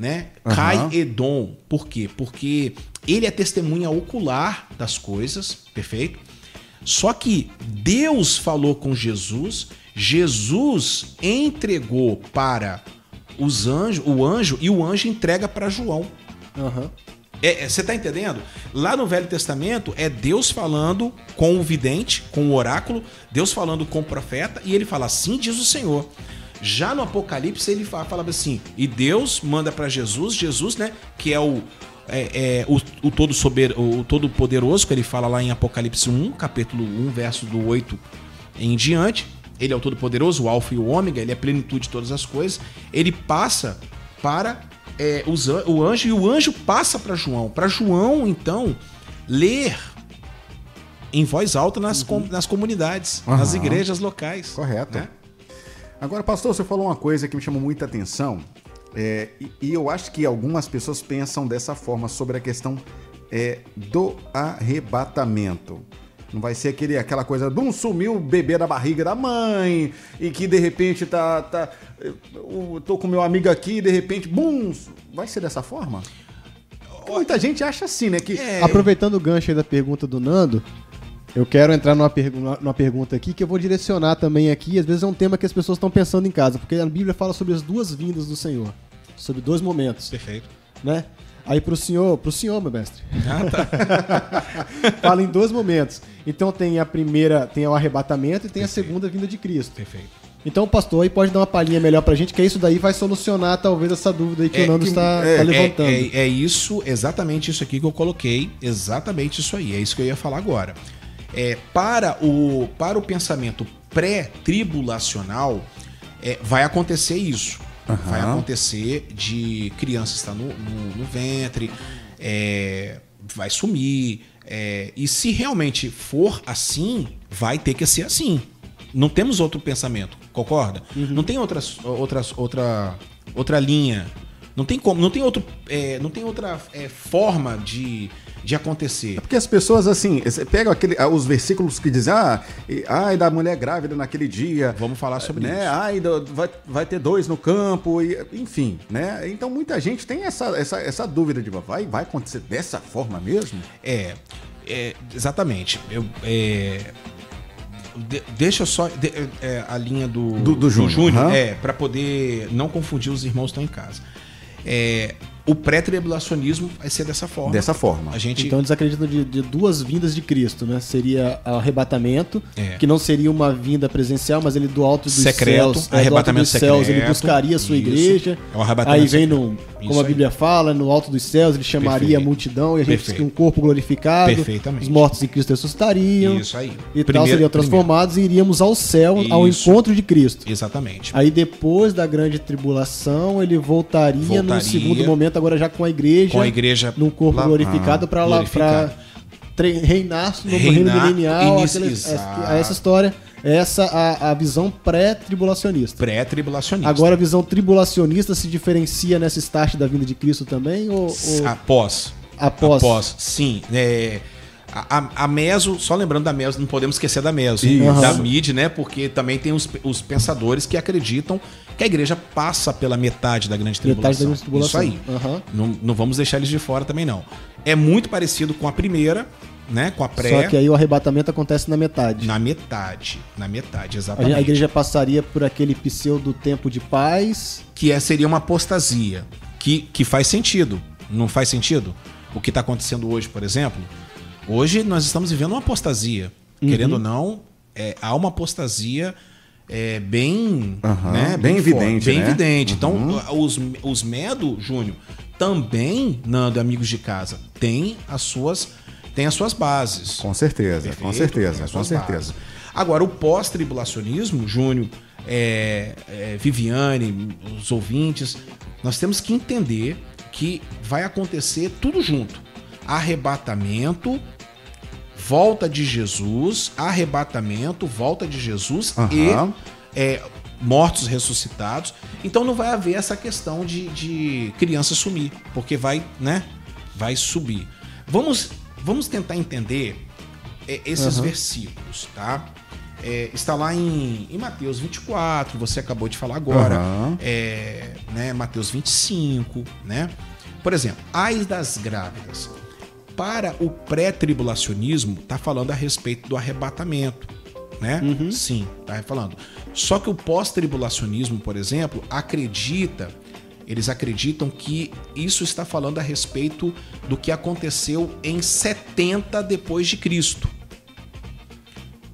né? Aham. Cai Edom. Por quê? Porque ele é testemunha ocular das coisas, perfeito? Só que Deus falou com Jesus, Jesus entregou para os anjos, o anjo e o anjo entrega para João. Aham. É, é, Você tá entendendo? Lá no Velho Testamento é Deus falando com o vidente, com o oráculo, Deus falando com o profeta, e ele fala assim diz o Senhor. Já no Apocalipse ele fa- falava assim, e Deus manda para Jesus, Jesus, né, que é o é, é, o, o todo sober, o todo poderoso que ele fala lá em Apocalipse 1, capítulo 1, verso do 8 em diante. Ele é o todo poderoso, o alfa e o ômega, ele é a plenitude de todas as coisas. Ele passa para é, os o anjo e o anjo passa para João. Para João, então, ler em voz alta nas, com- nas comunidades, nas Aham. igrejas locais. Correto. né? Agora, pastor, você falou uma coisa que me chamou muita atenção. é, e, e eu acho que algumas pessoas pensam dessa forma sobre a questão é, do arrebatamento. Não vai ser aquele, aquela coisa, bum, sumiu o bebê da barriga da mãe, e que de repente tá. tá eu tô com meu amigo aqui e de repente, bum, vai ser dessa forma? Porque muita gente acha assim, né? Que É, Aproveitando o gancho aí da pergunta do Nando, eu quero entrar numa, pergu- numa pergunta aqui que eu vou direcionar também aqui. Às vezes é um tema que as pessoas estão pensando em casa, porque a Bíblia fala sobre as duas vindas do Senhor, sobre dois momentos, Perfeito. né? Aí pro senhor, pro senhor, meu mestre. Ah, tá. Fala em dois momentos. Então tem a primeira, tem o arrebatamento e tem a segunda vinda de Cristo. Perfeito. Então o pastor aí pode dar uma palhinha melhor pra gente, que isso daí vai solucionar talvez essa dúvida aí que É o Nando está, é, É, levantando. é, é isso, exatamente isso aqui que eu coloquei, exatamente isso aí, é isso que eu ia falar agora. É, para, o, para o pensamento pré-tribulacional, é, vai acontecer isso. Vai acontecer de criança estar no, no- no ventre, é, vai sumir. é, e se realmente for assim, vai ter que ser assim. Não temos outro pensamento, concorda? Não tem outras, outras, outra, outra linha. Não tem como, não tem outro, é, não tem outra é, forma de, de acontecer. Porque as pessoas, assim, você pega aquele, ah, os versículos que dizem, ah, ai da mulher grávida naquele dia. Vamos falar sobre né? isso. Ai, vai, vai ter dois no campo, e, enfim, né? Então muita gente tem essa, essa, essa dúvida de vai, vai acontecer dessa forma mesmo? É, é, exatamente. Eu, é, de- deixa só de- é, a linha do, Do- do Júnior, aham. é, para poder não confundir os irmãos que estão em casa. É, o pré-tribulacionismo vai ser dessa forma. Dessa forma. A gente Então eles acreditam de, de duas vindas de Cristo, né? Seria o arrebatamento, É. que não seria uma vinda presencial, mas ele do alto dos Secreto, céus, é, do alto arrebatamento dos céus, ele secreto, buscaria a sua isso. igreja. É o arrebatamento aí vem no, secreto. como Isso a aí. Bíblia fala, no alto dos céus, ele chamaria Perfeito. a multidão e a gente diz Perfeito. que um corpo glorificado, Perfeitamente. os mortos em Cristo ressuscitariam. Isso aí. E tal, Primeiro- seriam transformados e iríamos ao céu, ao Isso. encontro de Cristo. Exatamente. Aí depois da grande tribulação, ele voltaria, num Voltaria. segundo momento, agora já com a igreja, Com a igreja num corpo lá- glorificado ah, para lá para reinar no Reinar, reino milenial, exato. essa, essa história, essa a, a visão pré-tribulacionista. Pré-tribulacionista. Agora a visão tribulacionista se diferencia nessa estágio da vinda de Cristo também ou, ou Após. após? Após, sim. É, a, a- Meso, só lembrando da Meso, não podemos esquecer da Meso, Isso. da. MID, né? Porque também tem os, os pensadores que acreditam que a igreja passa pela metade da grande tribulação. Metade da grande tribulação. Isso aí. Aham. Não, não vamos deixar eles de fora também, não. É muito parecido com a primeira, né? Com a pré. Só que aí o arrebatamento acontece na metade. Na metade. Na metade, exatamente. a igreja passaria por aquele pseudo tempo de paz. que é, seria uma apostasia, que, que faz sentido. Não faz sentido? O que está acontecendo hoje, por exemplo? Hoje nós estamos vivendo uma apostasia. Querendo ou não, é, há uma apostasia é, bem, Aham, né, bem forte, evidente, Bem né? evidente. Então, os, os Medo, Júnior, também, Nando, amigos de casa, tem as suas, tem as suas bases. Com certeza, com Perfeito? certeza, Tem as com certeza. bases. Agora, o pós-tribulacionismo, Júnior, é, é, Viviane, os ouvintes, nós temos que entender que vai acontecer tudo junto. Arrebatamento, volta de Jesus, arrebatamento, volta de Jesus Aham. e é, mortos ressuscitados. Então não vai haver essa questão de, de criança sumir, porque vai, né? Vai subir. Vamos, vamos tentar entender é, esses versículos, tá? É, está lá em, em Mateus 24, você acabou de falar agora. Aham. É, né, Mateus 25, né? Por exemplo, as das grávidas. Para o pré-tribulacionismo, tá falando a respeito do arrebatamento, né? Sim, tá falando. Só que o pós-tribulacionismo, por exemplo, acredita, eles acreditam que isso está falando a respeito do que aconteceu em 70 depois de Cristo.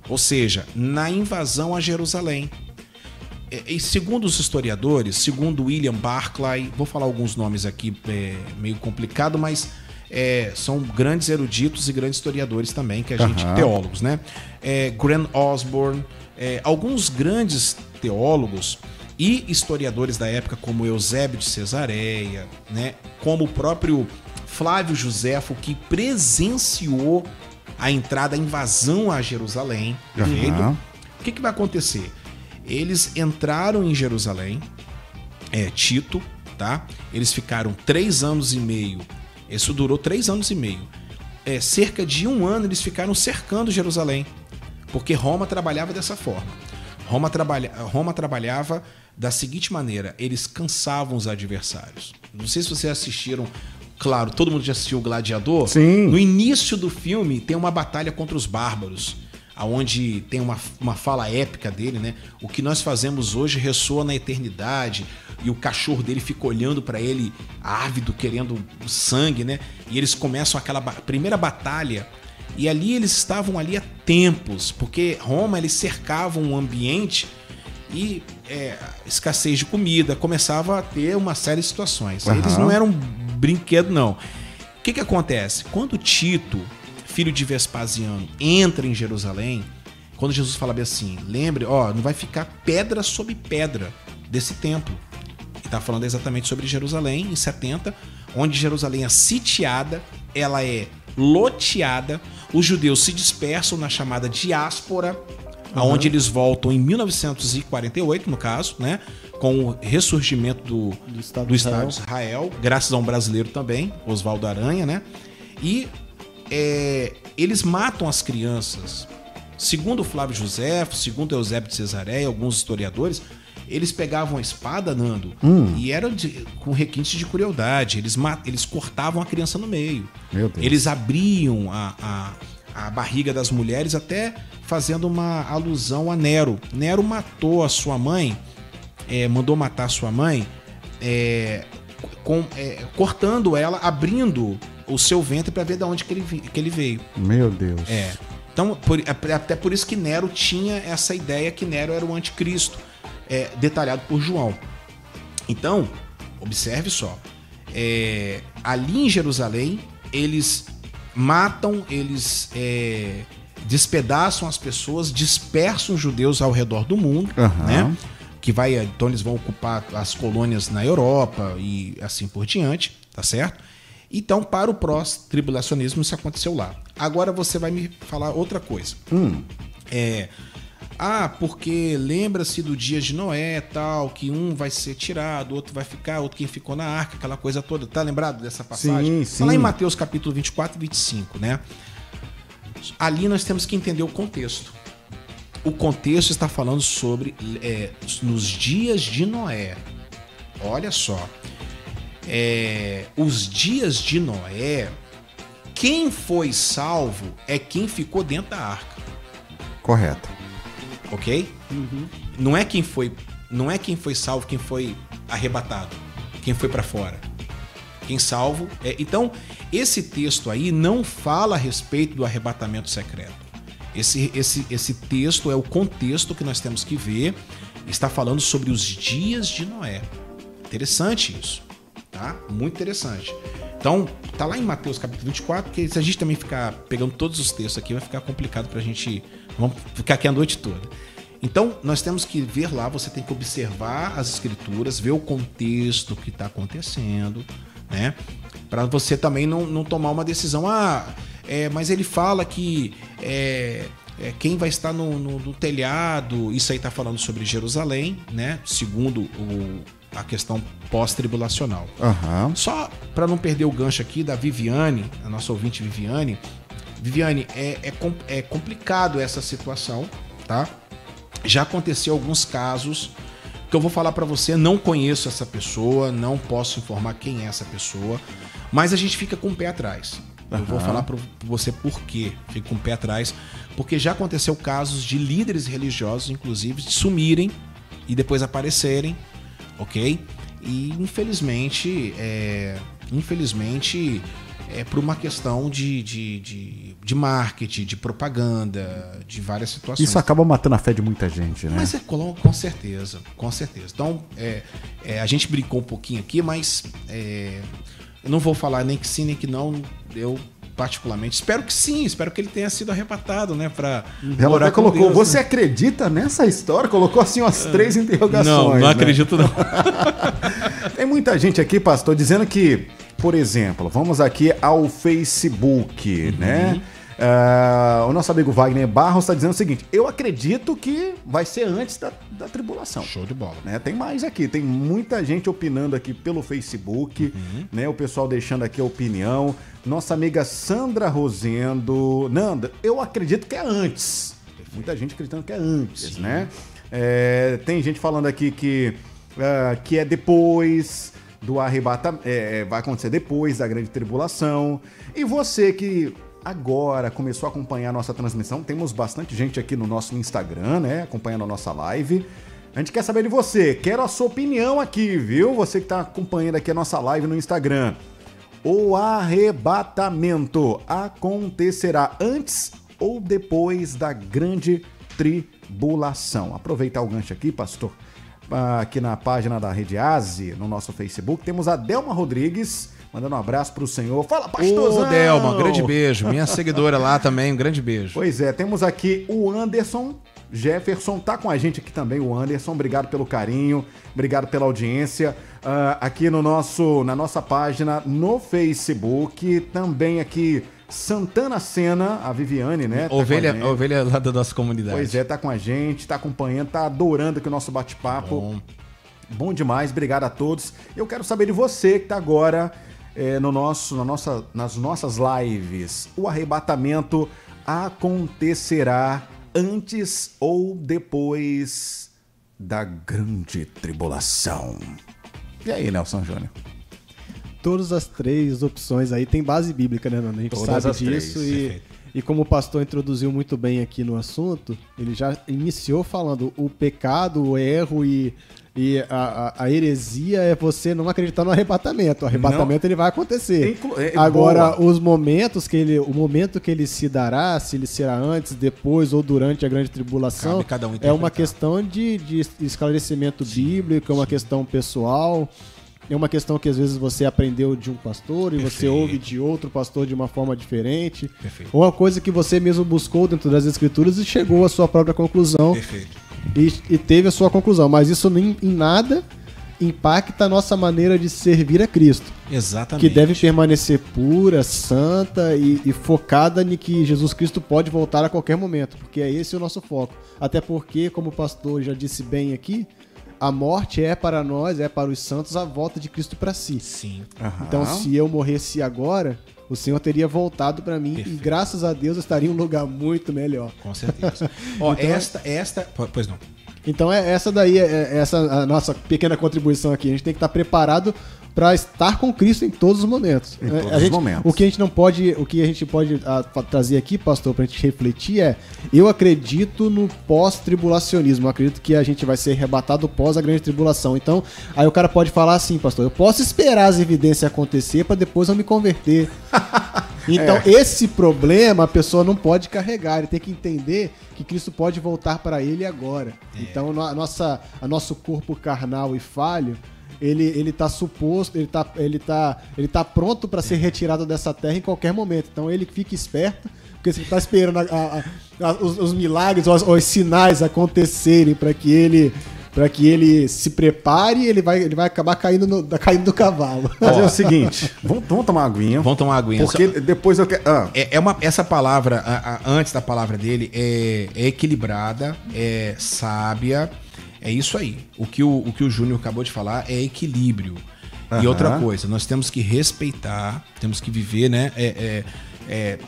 Ou seja, na invasão a Jerusalém. E, e segundo os historiadores, segundo William Barclay, vou falar alguns nomes aqui é, meio complicado, mas é, são grandes eruditos e grandes historiadores também, que a gente, Aham. teólogos, né? É, Grant Osborne, é, alguns grandes teólogos e historiadores da época, como Eusébio de Cesareia, né? Como o próprio Flávio Joséfo, que presenciou a entrada, a invasão a Jerusalém? Aham. O que, que vai acontecer? Eles entraram em Jerusalém, é, Tito, tá? Eles ficaram três anos e meio. Isso durou três anos e meio. É, cerca de um ano eles ficaram cercando Jerusalém, porque Roma trabalhava dessa forma. Roma, trabalha, Roma trabalhava da seguinte maneira: eles cansavam os adversários. Não sei se vocês assistiram. Claro, todo mundo já assistiu o Gladiador. Sim. No início do filme tem uma batalha contra os bárbaros. Aonde tem uma, uma fala épica dele, né? O que nós fazemos hoje ressoa na eternidade. E o cachorro dele fica olhando para ele, ávido, querendo sangue, né? E eles começam aquela ba- primeira batalha. E ali eles estavam ali há tempos, porque Roma eles cercavam um ambiente e é, escassez de comida, começava a ter uma série de situações. Eles Aham. não eram brinquedo, não. O que, que acontece? Quando Tito, filho de Vespasiano, entra em Jerusalém, quando Jesus fala bem assim, lembre, ó, não vai ficar pedra sobre pedra desse templo. E está falando exatamente sobre Jerusalém, em 70, onde Jerusalém é sitiada, ela é loteada, os judeus se dispersam na chamada diáspora, aonde eles voltam em 1948, no caso, né? Com o ressurgimento do, Do Estado do de Estado de Israel, graças a um brasileiro também, Oswaldo Aranha, né? E é, eles matam as crianças. Segundo Flávio José, segundo Eusébio de Cesareia, alguns historiadores, eles pegavam a espada, Nando, e era de- com requinte de crueldade. Eles, eles cortavam a criança no meio. Eles abriam a, a, a barriga das mulheres até fazendo uma alusão a Nero. Nero matou a sua mãe, é, mandou matar a sua mãe, é, com- é, cortando ela, abrindo o seu ventre para ver de onde que ele, que ele veio. Meu Deus. É. Então, por- até por isso que Nero tinha essa ideia que Nero era o anticristo, é, detalhado por João. Então, observe só. é, ali em Jerusalém, eles matam, eles é, despedaçam as pessoas, dispersam os judeus ao redor do mundo, Aham. né? Que vai, então eles vão ocupar as colônias na Europa e assim por diante, tá certo? Então, para o pós-tribulacionismo, isso aconteceu lá. Agora você vai me falar outra coisa. É. Ah, porque lembra-se do dia de Noé, tal, que um vai ser tirado, outro vai ficar, outro quem ficou na arca, aquela coisa toda. Tá lembrado dessa passagem? Sim, Tá lá sim. em Mateus capítulo 24 e 25, né? Ali nós temos que entender o contexto. O contexto está falando sobre é, nos dias de Noé. Olha só. É, os dias de Noé, quem foi salvo é quem ficou dentro da arca Correto. ok? Não é quem foi, não é quem foi salvo, quem foi arrebatado, quem foi para fora. Quem salvo é. Então esse texto aí não fala a respeito do arrebatamento secreto. Esse, esse, esse texto é o contexto que nós temos que ver. Está falando sobre os dias de Noé. Interessante isso, tá? Muito interessante. Então, tá lá em Mateus capítulo 24, porque se a gente também ficar pegando todos os textos aqui, vai ficar complicado pra gente. Vamos ficar aqui a noite toda. Então, nós temos que ver lá, você tem que observar as escrituras, ver o contexto que está acontecendo, né? Para você também não, não tomar uma decisão. Ah, é, mas ele fala que é, é, quem vai estar no, no- no telhado, isso aí está falando sobre Jerusalém, né? Segundo o- a questão pós-tribulacional. Aham. Só para não perder o gancho aqui da Viviane, a nossa ouvinte Viviane. Viviane, é, é, é complicado essa situação, tá? Já aconteceu alguns casos que eu vou falar para você, não conheço essa pessoa, não posso informar quem é essa pessoa, mas a gente fica com o pé atrás. Eu vou falar para você por quê. Fico com o pé atrás, porque já aconteceu casos de líderes religiosos, inclusive, sumirem e depois aparecerem, ok? E infelizmente, é, infelizmente, é por uma questão de, de, de, de marketing, de propaganda, de várias situações. Isso acaba matando a fé de muita gente, né? Mas é com, com certeza, com certeza. Então, é, é, a gente brincou um pouquinho aqui, mas é, eu não vou falar nem que sim, nem que não. Eu, particularmente, espero que sim, espero que ele tenha sido arrebatado, né? Pra Ela até colocou, Deus, você né? acredita nessa história? Colocou assim umas três interrogações. Não, não né? acredito não. Tem muita gente aqui, pastor, dizendo que, por exemplo, vamos aqui ao Facebook, Uhum. né? Ah, o nosso amigo Wagner Barros está dizendo o seguinte: eu acredito que vai ser antes da, da tribulação. Show de bola. né? Tem mais aqui, tem muita gente opinando aqui pelo Facebook, né? O pessoal deixando aqui a opinião. Nossa amiga Sandra Rosendo. Nanda, eu acredito que é antes. Muita gente acreditando que é antes, né? É, tem gente falando aqui que, ah, que é depois do arrebatamento. vai acontecer depois da grande tribulação. E você que agora começou a acompanhar a nossa transmissão, temos bastante gente aqui no nosso Instagram, né? Acompanhando a nossa live. A gente quer saber de você, quero a sua opinião aqui, viu? Você que está acompanhando aqui a nossa live no Instagram. O arrebatamento acontecerá antes ou depois da grande tribulação? Aproveitar o gancho aqui, pastor. Ah, Aqui na página da Rede Aze, no nosso Facebook, temos a Delma Rodrigues, mandando um abraço pro senhor. Fala, pastorzão! Ô, Delma, um grande beijo. Minha seguidora lá também, um grande beijo. Pois é, temos aqui o Anderson Jefferson, tá com a gente aqui também, o Anderson. Obrigado pelo carinho, obrigado pela audiência. Ah, aqui no nosso, na nossa página no Facebook, também aqui Santana Sena, a Viviane, né? tá Ovelha, gente. ovelha lá da nossa comunidade. Pois é, tá com a gente, tá acompanhando, tá adorando aqui o nosso bate-papo. Bom. Bom demais, obrigado a todos. Eu quero saber de você que tá agora é, no nosso, na nossa, nas nossas lives. O arrebatamento acontecerá antes ou depois da grande tribulação? E aí, Nelson Júnior? Todas as três opções aí tem base bíblica, né, Nando? A gente Todas sabe as três, disso e, e como o pastor introduziu muito bem aqui no assunto, ele já iniciou falando o pecado, o erro e, e a, a- a heresia é você não acreditar no arrebatamento. O arrebatamento ele vai acontecer. Inclu- é, Agora, boa. os momentos que ele, o momento que ele se dará, se ele será antes, depois ou durante a grande tribulação, um é uma questão de, de esclarecimento bíblico, é uma questão pessoal. É uma questão que às vezes você aprendeu de um pastor e você Perfeito. ouve de outro pastor de uma forma diferente. Perfeito. Ou uma coisa que você mesmo buscou dentro das escrituras e chegou à sua própria conclusão Perfeito. E, e teve a sua conclusão. Mas isso nem, em nada impacta a nossa maneira de servir a Cristo. Exatamente. Que deve permanecer pura, santa e, e focada em que Jesus Cristo pode voltar a qualquer momento, porque é esse o nosso foco. Até porque, como o pastor já disse bem aqui, a morte é para nós, é para os santos, a volta de Cristo para si. Sim. Então, se eu morresse agora, o Senhor teria voltado para mim e Perfeito. graças a Deus eu estaria em um lugar muito melhor. Com certeza. Ó, Então- esta, esta. po- Pois não. Então é essa daí é é essa a nossa pequena contribuição aqui. A gente tem que estar preparado para estar com Cristo em todos os momentos. Em É, todos a os gente- momentos. O que a gente não pode, o que a gente pode ah, fa- trazer aqui, pastor, para a gente refletir é: eu acredito no pós-tribulacionismo. Eu acredito que a gente vai ser arrebatado pós a grande tribulação. Então, aí o cara pode falar assim, pastor: eu posso esperar as evidências acontecer para depois eu me converter. Então, esse problema a pessoa não pode carregar, ele tem que entender que Cristo pode voltar para ele agora. Então, no- a nossa, a nosso corpo carnal e falho, ele, ele tá suposto, ele tá, ele tá, ele tá pronto para ser retirado dessa terra em qualquer momento. Então, ele fica esperto, porque se ele tá esperando a- a- a- os, os milagres, os, os sinais acontecerem para que ele para que ele se prepare, ele vai, ele vai acabar caindo, no, caindo do cavalo. Fazer o seguinte, vamos, vamos tomar uma aguinha. Vamos tomar uma aguinha. Porque Só- depois eu quero... Ah, É, é uma, essa palavra, a- a- antes da palavra dele, é, é equilibrada, é sábia. É isso aí. O que o, o, que o Júnior acabou de falar é equilíbrio. Aham. E outra coisa, nós temos que respeitar, temos que viver, né? É, é- é-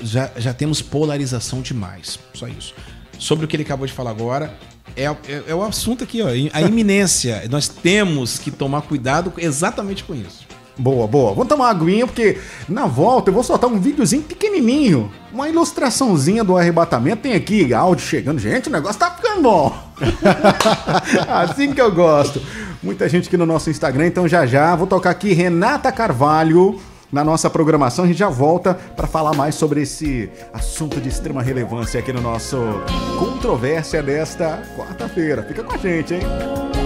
já, já temos polarização demais. Só isso. Sobre o que ele acabou de falar agora, é, é, é o assunto aqui, ó. A iminência. nós temos que tomar cuidado exatamente com isso. Boa, boa. Vamos tomar uma aguinha, porque na volta eu vou soltar um videozinho pequenininho. Uma ilustraçãozinha do arrebatamento. Tem aqui áudio chegando. Gente, o negócio tá ficando bom. assim que eu gosto. Muita gente aqui no nosso Instagram. Então já já vou tocar aqui Renata Carvalho na nossa programação. A gente já volta para falar mais sobre esse assunto de extrema relevância aqui no nosso Controvérsia desta quarta-feira. Fica com a gente, hein?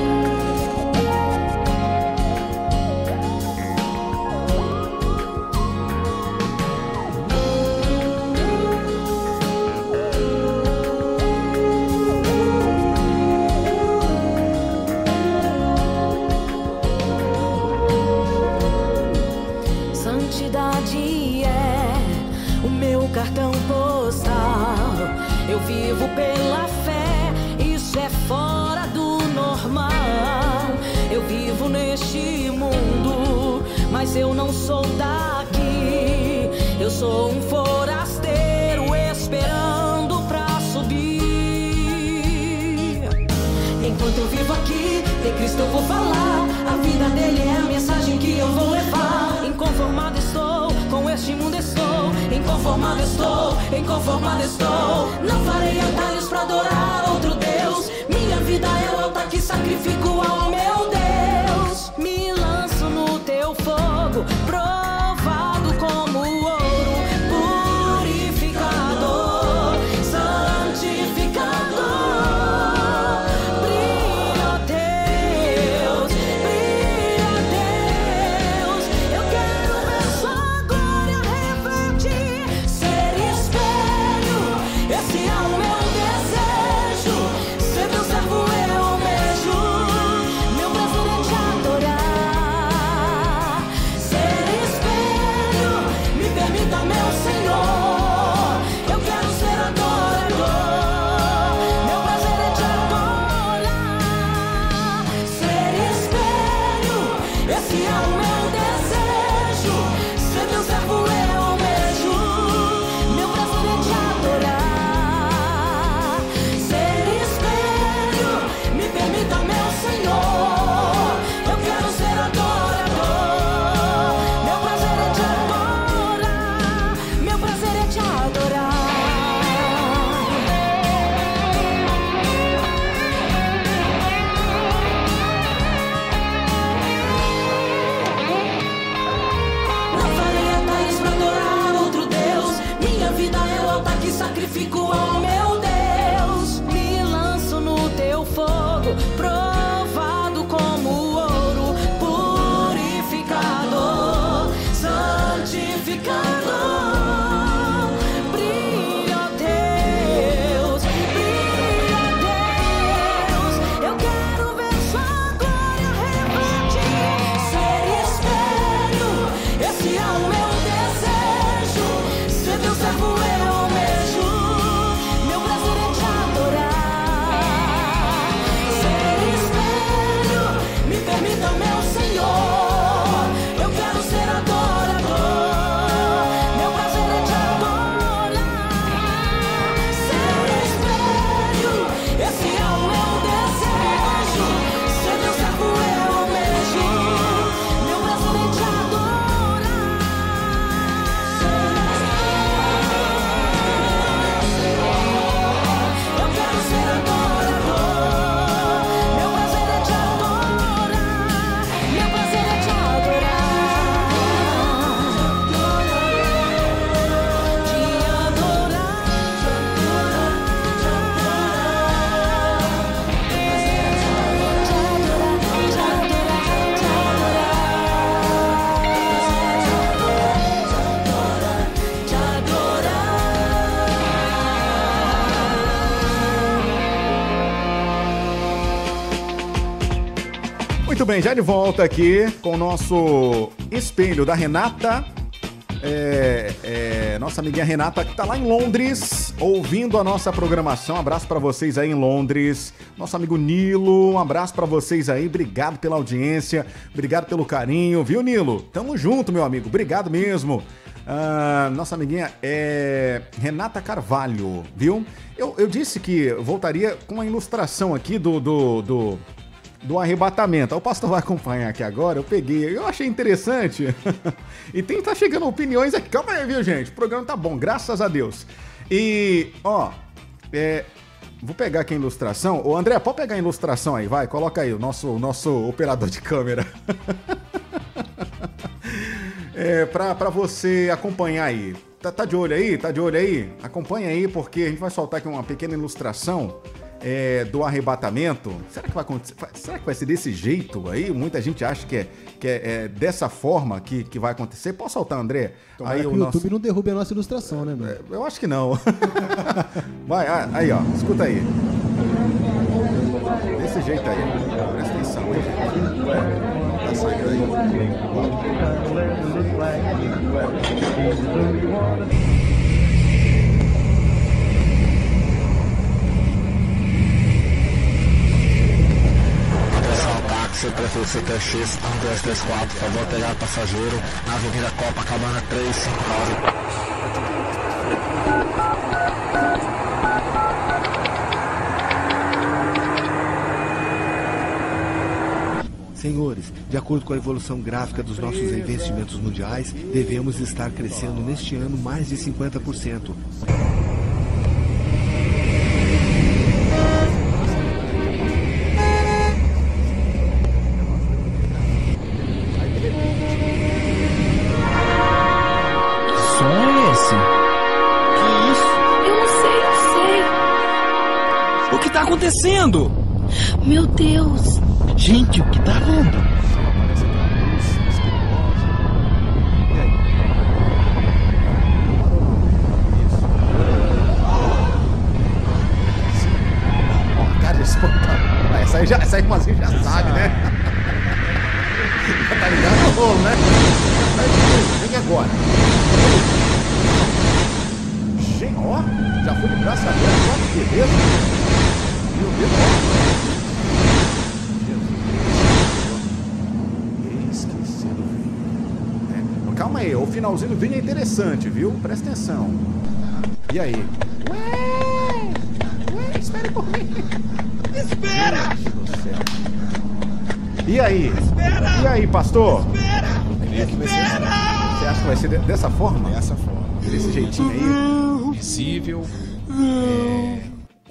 Mas eu não sou daqui. Eu sou um forasteiro esperando pra subir. Enquanto eu vivo aqui, de Cristo eu vou falar. A vida dele é a mensagem que eu vou levar. Inconformado estou, com este mundo estou. Inconformado estou, inconformado estou. Não farei atalhos pra adorar outro Deus. Minha vida é o altar que sacrifico ao meu fogo, provado bem, já de volta aqui com o nosso espelho da Renata. É, é, nossa amiguinha Renata que tá lá em Londres, ouvindo a nossa programação. Um abraço pra vocês aí em Londres. Nosso amigo Nilo, um abraço pra vocês aí. Obrigado pela audiência, obrigado pelo carinho, viu, Nilo? Tamo junto, meu amigo. Obrigado mesmo. Ah, nossa amiguinha é Renata Carvalho, viu? Eu, eu disse que voltaria com uma ilustração aqui do, do, do, do arrebatamento. O pastor vai acompanhar aqui agora. Eu peguei, eu achei interessante. e tem tá chegando opiniões aqui. Calma aí, viu, gente? O programa tá bom, graças a Deus. E, ó, é, vou pegar aqui a ilustração. Ô, André, pode pegar a ilustração aí, vai, coloca aí o nosso, o nosso operador de câmera. é, pra, pra você acompanhar aí. Tá, tá de olho aí? Tá de olho aí? Acompanha aí, porque a gente vai soltar aqui uma pequena ilustração é, do arrebatamento. Será que vai acontecer? Será que vai ser desse jeito aí? Muita gente acha que é, que é, é dessa forma que, que vai acontecer. Posso soltar, André? Tomara aí que o YouTube não derrube a nossa ilustração, né, mano? Eu acho que não. vai, aí, ó. Escuta aí. Desse jeito aí. Presta atenção aí, gente. Tá saindo aí. CTX, 1234, por favor, pegar passageiro na Avenida Copacabana 359. Senhores, de acordo com a evolução gráfica dos nossos investimentos mundiais, devemos estar crescendo neste ano mais de 50%. Que tá acontecendo? Meu Deus. Gente, o que tá rolando? Essa aí, já, essa aí irmãzinha já sabe, né? Tá ligado no rolo, né? Mas, Vem agora. Gente, ó, já foi de braço aberto, ó, que beleza. Calma aí, o finalzinho do vinho é interessante, viu? Presta atenção. E aí? Ué! Ué, espere por mim. Espera! E aí? E aí, pastor? Creio que vai ser Você acha que vai ser de- dessa forma? dessa forma. Desse jeitinho aí? Visível, é,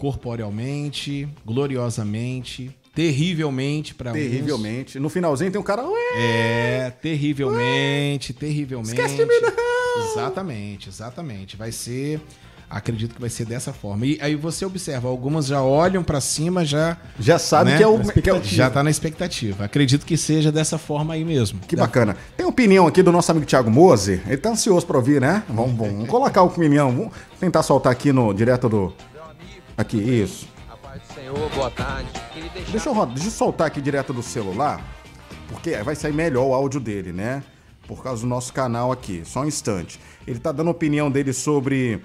corporealmente, gloriosamente, terrivelmente para Terrivelmente. No finalzinho tem um cara. Ué! É, terrivelmente, terrivelmente. Esquece de mim, não! Exatamente, exatamente. Vai ser, acredito que vai ser dessa forma. E aí você observa, algumas já olham pra cima, já Já sabe né? que é o. Que é o já tá na expectativa. Acredito que seja dessa forma aí mesmo. Que bacana. Tem opinião aqui do nosso amigo Thiago Mose. Ele tá ansioso pra ouvir, né? Vamos, vamos colocar o opinião. Vamos tentar soltar aqui no direto do. Aqui, isso. A paz do Senhor, boa tarde. Deixar Deixa eu, rodar, deixa eu soltar aqui direto do celular, porque vai sair melhor o áudio dele, né? Por causa do nosso canal aqui. Só um instante. Ele tá dando a opinião dele sobre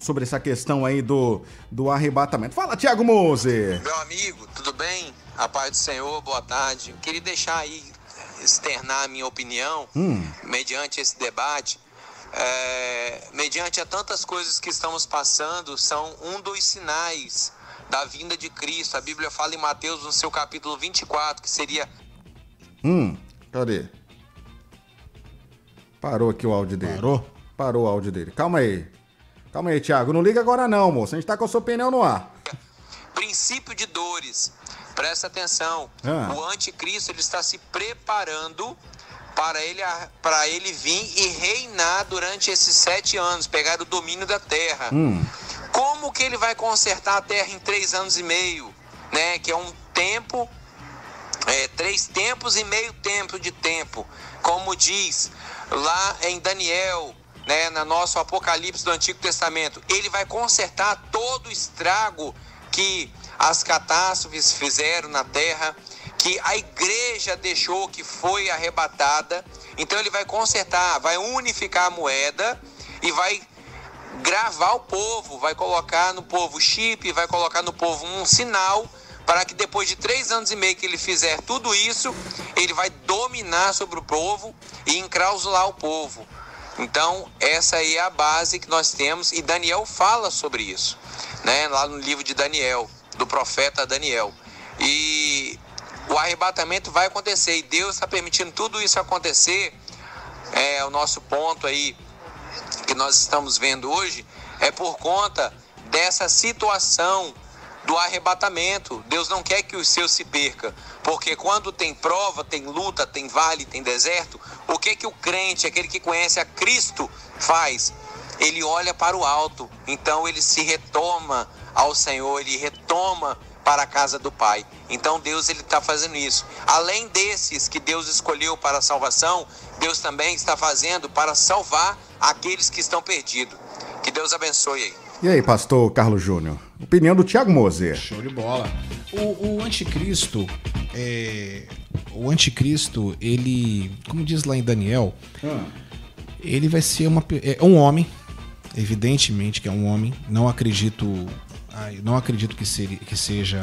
sobre essa questão aí do, do arrebatamento. Fala, Thiago Mose! Meu amigo, tudo bem? A paz do Senhor, boa tarde. Queria deixar aí, externar a minha opinião, mediante esse debate. É, mediante a tantas coisas que estamos passando, são um dos sinais da vinda de Cristo. A Bíblia fala em Mateus, no seu capítulo 24, que seria Hum, cadê? Parou aqui o áudio dele. Parou? Parou o áudio dele. Calma aí. Calma aí, Thiago. Não liga agora não, moço. A gente tá com a sua pneu no ar. princípio de dores. Presta atenção. Ah. O anticristo ele está se preparando para ele, para ele vir e reinar durante esses sete anos, pegar o domínio da terra. Como que ele vai consertar a terra em três anos e meio? Né? Que é um tempo, é, três tempos e meio tempo de tempo. Como diz lá em Daniel, né, no nosso Apocalipse do Antigo Testamento, ele vai consertar todo o estrago que as catástrofes fizeram na terra, que a igreja deixou que foi arrebatada. Então ele vai consertar, vai unificar a moeda e vai gravar o povo, vai colocar no povo chip, vai colocar no povo um sinal para que depois de três anos e meio que ele fizer tudo isso, ele vai dominar sobre o povo e encrausular o povo. Então, essa aí é a base que nós temos e Daniel fala sobre isso, né? Lá no livro de Daniel, do profeta Daniel. E o arrebatamento vai acontecer e Deus está permitindo tudo isso acontecer. É o nosso ponto aí que nós estamos vendo hoje é por conta dessa situação do arrebatamento. Deus não quer que os seus se perca, porque quando tem prova, tem luta, tem vale, tem deserto, o que que o crente, aquele que conhece a Cristo, faz? Ele olha para o alto. Então ele se retoma ao Senhor, ele retoma para a casa do Pai. Então Deus ele está fazendo isso. Além desses que Deus escolheu para a salvação, Deus também está fazendo para salvar aqueles que estão perdidos. Que Deus abençoe aí. E aí, pastor Carlos Júnior? Opinião do Thiago Mose. Show de bola. O, o anticristo, é, o anticristo, ele, como diz lá em Daniel, ele vai ser uma, é um homem, evidentemente que é um homem. Não acredito, não acredito que, seria, que seja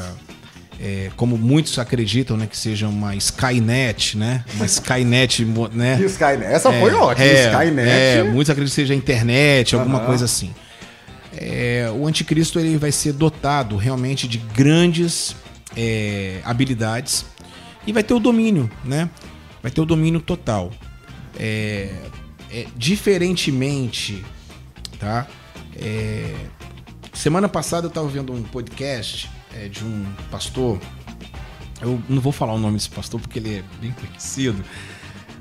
é, como muitos acreditam, né, que seja uma Skynet, né, uma Skynet, né? Skynet? Essa foi ótima, Skynet. É, muitos acreditam que seja a internet, alguma coisa assim. É, o anticristo ele vai ser dotado realmente de grandes é, habilidades E vai ter o domínio, né? Vai ter o domínio total. É, é, diferentemente, tá? Semana passada eu estava vendo um podcast é, de um pastor. Eu não vou falar o nome desse pastor porque ele é bem conhecido.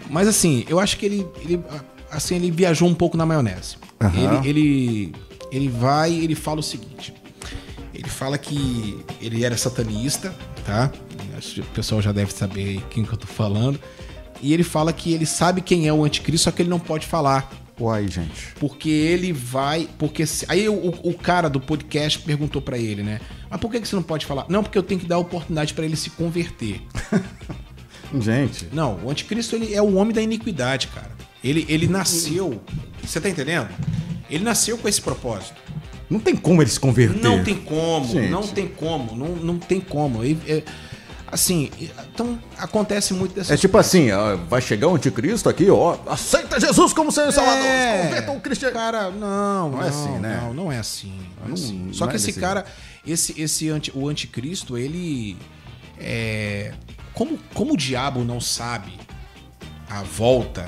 Mas assim, eu acho que ele, ele assim, ele viajou um pouco na maionese. Aham. Ele, ele, ele vai e ele fala o seguinte. Ele fala que ele era satanista, tá? O pessoal já deve saber quem que eu tô falando. E ele fala que ele sabe quem é o anticristo, só que ele não pode falar. Uai, gente. Porque ele vai. Porque se- aí o, o cara do podcast perguntou pra ele, né? Mas por que, que você não pode falar? Não, porque eu tenho que dar oportunidade pra ele se converter. Gente. Não, o anticristo ele é o homem da iniquidade, cara. Ele, ele nasceu. Você tá entendendo? Ele nasceu com esse propósito. Não tem como ele se converter. Não tem como, Gente. não tem como, não, não tem como. É, assim, então acontece muito dessas É tipo assim, vai chegar o anticristo aqui, ó, aceita Jesus como seu salvador, É. converta o cristiano. Cara, não, Não é assim, né? Não, não é assim. não é Não- assim. não Só é que esse desse cara, esse, esse anti, o anticristo, ele é como, como o diabo não sabe a volta,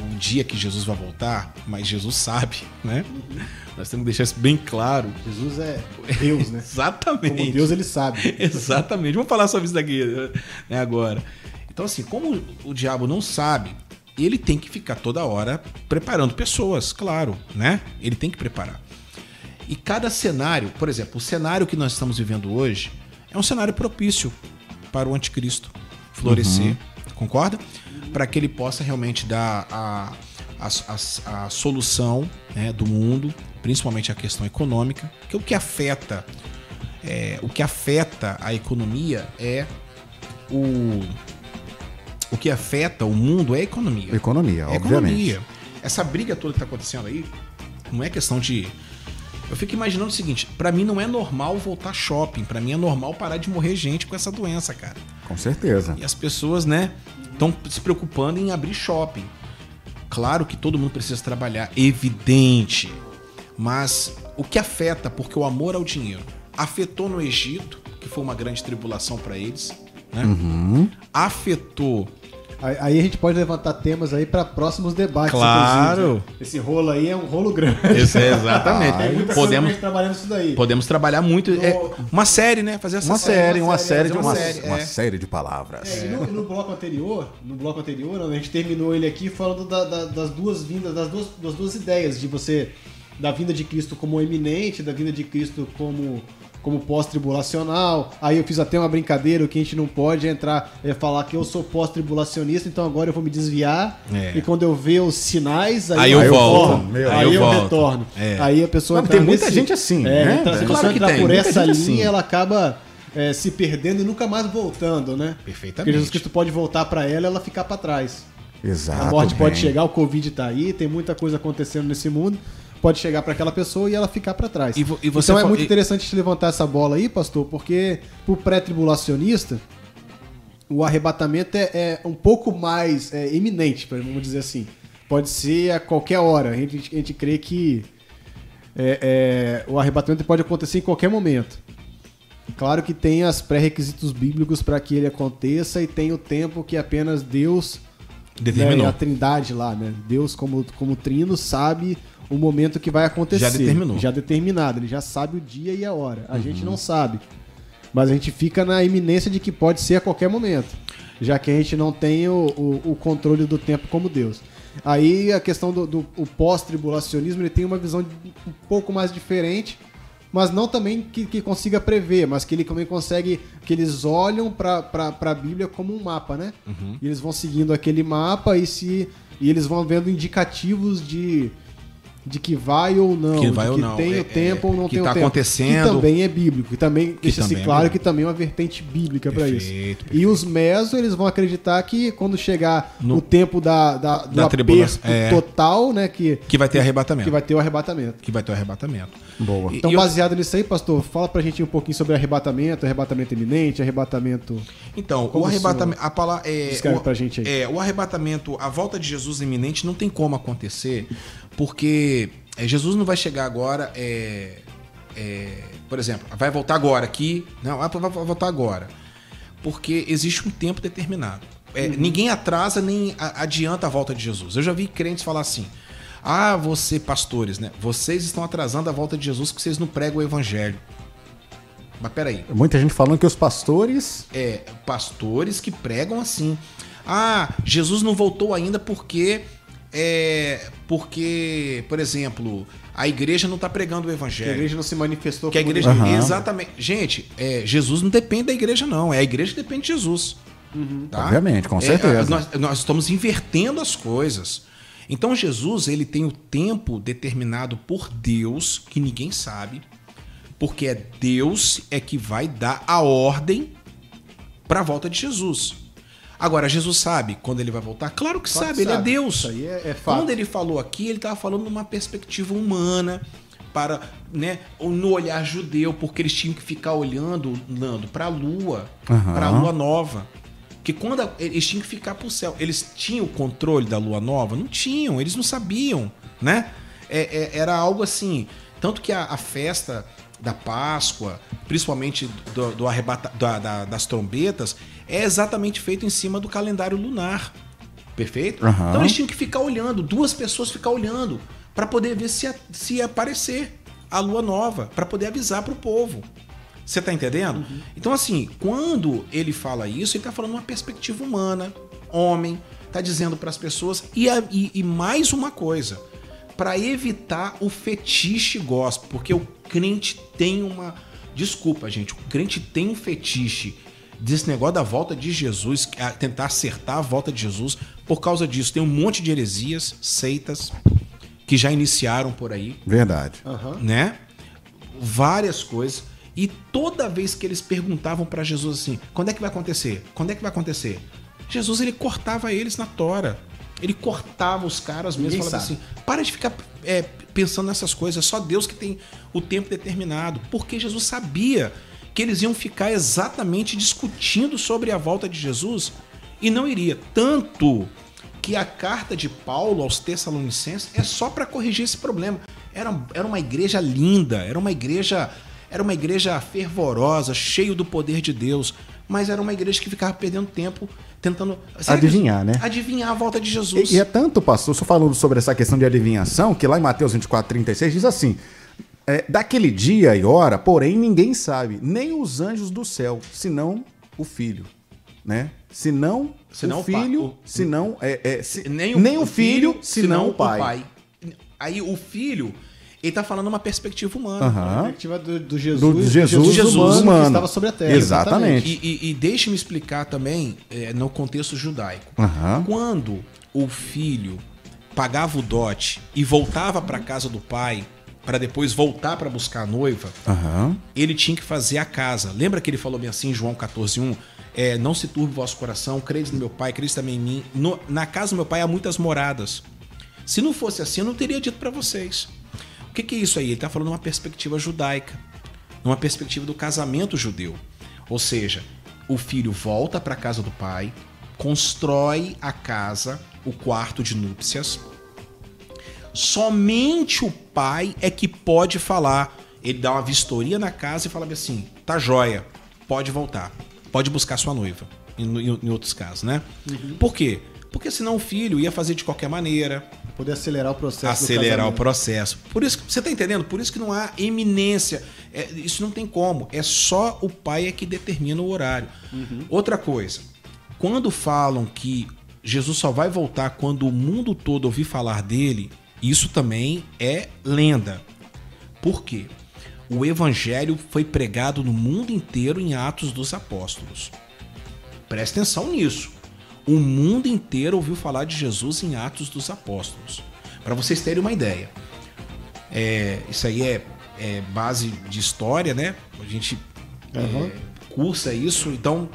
o dia que Jesus vai voltar, mas Jesus sabe, né? Nós temos que deixar isso bem claro. Jesus é Deus, né? Exatamente. Como Deus ele sabe. Exatamente. Vamos falar sobre isso daqui né, agora. Então, assim, como o diabo não sabe, ele tem que ficar toda hora preparando pessoas, claro, né? Ele tem que preparar. E cada cenário, por exemplo, o cenário que nós estamos vivendo hoje é um cenário propício para o anticristo florescer, concorda? Para que ele possa realmente dar a, a, a- a solução né, do mundo, principalmente a questão econômica, que o que afeta é, o que afeta a economia é o o que afeta o mundo é a economia. Economia, É obviamente. economia. Essa briga toda que tá acontecendo aí não é questão de eu fico imaginando o seguinte, pra mim não é normal voltar shopping, pra mim é normal parar de morrer gente com essa doença, cara. Com certeza. E as pessoas, né, estão se preocupando em abrir shopping. Claro que todo mundo precisa trabalhar, evidente. Mas o que afeta, porque o amor ao dinheiro afetou no Egito, que foi uma grande tribulação para eles, né? Uhum. Afetou. Aí, a gente pode levantar temas aí para próximos debates. Claro. inclusive, né? Esse rolo aí é um rolo grande. Esse é exatamente. Tem muita coisa Podemos- pra gente trabalhando isso daí. Podemos trabalhar muito. é, uma série, né? Fazer essa Uma série, uma série, de fazer uma, série, uma é. série de palavras. É, no, no bloco anterior, no bloco anterior, a gente terminou ele aqui falando da- da- das duas vindas, das duas, das duas ideias, de você, da vinda de Cristo como eminente, da vinda de Cristo como, como pós-tribulacional. Aí eu fiz até uma brincadeira, o que a gente não pode é entrar, é falar que eu sou pós-tribulacionista, então agora eu vou me desviar, É. e quando eu ver os sinais, aí, Aí eu volto. retorno. Meu, aí, aí eu eu, volto. retorno. É. Aí a pessoa Não, tem muita gente assim, é, né? então, se a Claro pessoa que entrar por muita essa gente linha, assim. ela acaba é, se perdendo e nunca mais voltando, né? Porque Perfeitamente. Jesus Cristo pode voltar pra ela e ela ficar pra trás. Exato. a morte pode chegar, o Covid tá aí, tem muita coisa acontecendo nesse mundo. Pode chegar pra aquela pessoa e ela ficar pra trás. E e você então é muito e- interessante gente levantar essa bola aí, pastor, porque pro pré-tribulacionista, o arrebatamento é, é um pouco mais é, iminente, vamos dizer assim. Pode ser a qualquer hora. A gente, a gente crê que é, é, o arrebatamento pode acontecer em qualquer momento. Claro que tem as pré-requisitos bíblicos para que ele aconteça e tem o tempo que apenas Deus, Determinou. né, a trindade lá, né? Deus como, como trino sabe o momento que vai acontecer. Já determinou. Já determinado, ele já sabe o dia e a hora. A gente não sabe. Mas a gente fica na iminência de que pode ser a qualquer momento. Já que a gente não tem o, o, o controle do tempo como Deus. Aí a questão do, do pós-tribulacionismo, ele tem uma visão um pouco mais diferente, mas não também que, que consiga prever, mas que ele também consegue, que eles olham para a Bíblia como um mapa, né? Uhum. E eles vão seguindo aquele mapa e se e eles vão vendo indicativos de de que vai ou não, Que de vai ou que não, tem é- o tempo é, ou não que tem tá o tempo. acontecendo. Que também é bíblico, que também deixa-se também é claro bíblico. que também é uma vertente bíblica para isso. Perfeito, E os mesos, eles vão acreditar que quando chegar No- o tempo da, da, do Da tribulação, aperto é. total, né, que, Que vai ter arrebatamento. que vai ter o arrebatamento. Que vai ter o arrebatamento. Boa. E- Então, e eu- baseado nisso aí, pastor, fala pra gente um pouquinho sobre arrebatamento, arrebatamento iminente, arrebatamento. Então, Como o arrebatamento. A palavra. É, Descreve o, pra gente aí. É, o arrebatamento, a volta de Jesus iminente não tem como acontecer, porque é, Jesus não vai chegar agora. é, é, por exemplo, vai voltar agora aqui. Não, vai vai voltar agora. porque existe um tempo determinado. É, Ninguém atrasa nem adianta a volta de Jesus. Eu já vi crentes falar assim: ah, você, pastores, né? Vocês estão atrasando a volta de Jesus porque vocês não pregam o evangelho. Mas peraí, Muita gente falando que os pastores. é, pastores que pregam assim. Ah, Jesus não voltou ainda porque. É, porque, por exemplo, a igreja não está pregando o Que evangelho. a igreja não se manifestou Que a igreja. Aham. Exatamente. Gente, é, Jesus não depende da igreja, não. É a igreja que depende de Jesus. tá? Obviamente, com É, certeza. nós, nós estamos invertendo as coisas. Então, Jesus, ele tem o tempo determinado por Deus, que ninguém sabe, porque é Deus é que vai dar a ordem para a volta de Jesus. Agora, Jesus sabe quando ele vai voltar? Claro que Claro sabe, que ele é. Deus. Isso aí é- é fato. Quando ele falou aqui, ele estava falando numa perspectiva humana, para, né, no olhar judeu, porque eles tinham que ficar olhando, Nando, para a lua, Aham. para a lua nova. Que quando a- eles tinham que ficar pro céu, eles tinham o controle da lua nova? Não tinham, eles não sabiam, né? É- é- era algo assim. Tanto que a, a festa da Páscoa, principalmente do, do arrebata, da- da- das trombetas, é exatamente feito em cima do calendário lunar. Perfeito? Aham. Então eles tinham que ficar olhando, duas pessoas ficar olhando, para poder ver se ia, se aparecer a lua nova, para poder avisar para o povo. Você tá entendendo? Então, assim, quando ele fala isso, ele tá falando uma perspectiva humana, homem, tá dizendo para as pessoas. E, a- e- e mais uma coisa, para evitar o fetiche gospel, porque o crente tem uma. Desculpa, gente, o crente tem um fetiche desse negócio da volta de Jesus, a- tentar acertar a volta de Jesus. Por causa disso, tem um monte de heresias, seitas, que já iniciaram por aí Verdade. né? Várias coisas. E toda vez que eles perguntavam pra Jesus assim: quando é que vai acontecer? Quando é que vai acontecer? Jesus ele cortava eles na tora. Ele cortava os caras mesmo, Ninguém falava sabe. assim: para de ficar é, pensando nessas coisas, é só Deus que tem o tempo determinado. Porque Jesus sabia que eles iam ficar exatamente discutindo sobre a volta de Jesus e não iria. Tanto que a carta de Paulo aos Tessalonicenses é só para corrigir esse problema. Era, era uma igreja linda, era uma igreja era uma igreja fervorosa, cheio do poder de Deus, mas era uma igreja que ficava perdendo tempo tentando Adivinhar, né? Adivinhar a volta de Jesus. E, e é tanto, pastor, só falando sobre essa questão de adivinhação, que lá em Mateus 24, 36 diz assim: é, daquele dia e hora, porém, ninguém sabe, nem os anjos do céu, senão o filho. Né? Senão, Senão o o pai. filho, O- senão. É, é, se- nem o, nem o filho, senão o pai. Aí o filho, ele tá falando uma perspectiva humana. Aham. perspectiva do, do Jesus, Do Jesus, Jesus humano, humano. que estava sobre a terra. Exatamente. E, e, e deixe-me explicar também é, no contexto judaico. Aham. Quando o filho pagava o dote e voltava para casa do pai para depois voltar para buscar a noiva, Aham. ele tinha que fazer a casa. Lembra que ele falou bem assim em João 14:1? É, não se turbe o vosso coração, credes no meu pai, credes também em mim. No- na casa do meu pai há muitas moradas. Se não fosse assim, eu não teria dito para vocês. O que, que é isso aí? Ele está falando uma perspectiva judaica, numa perspectiva do casamento judeu. Ou seja, o filho volta para a casa do pai, constrói a casa, o quarto de núpcias. Somente o pai é que pode falar. Ele dá uma vistoria na casa e fala assim: tá joia, pode voltar, pode buscar sua noiva. Em, em- em outros casos, né? Por quê? Porque senão o filho ia fazer de qualquer maneira, Poder acelerar o processo. acelerar o processo. Por isso que você tá entendendo? Por isso que não há eminência. É, isso não tem como. É só o pai é que determina o horário. Outra coisa, quando falam que Jesus só vai voltar quando o mundo todo ouvir falar dele, isso também é lenda. Por quê? O evangelho foi pregado no mundo inteiro em Atos dos Apóstolos. Presta atenção nisso. O mundo inteiro ouviu falar de Jesus em Atos dos Apóstolos. Para vocês terem uma ideia. É, isso aí é, é base de história, né? A gente é, cursa isso, então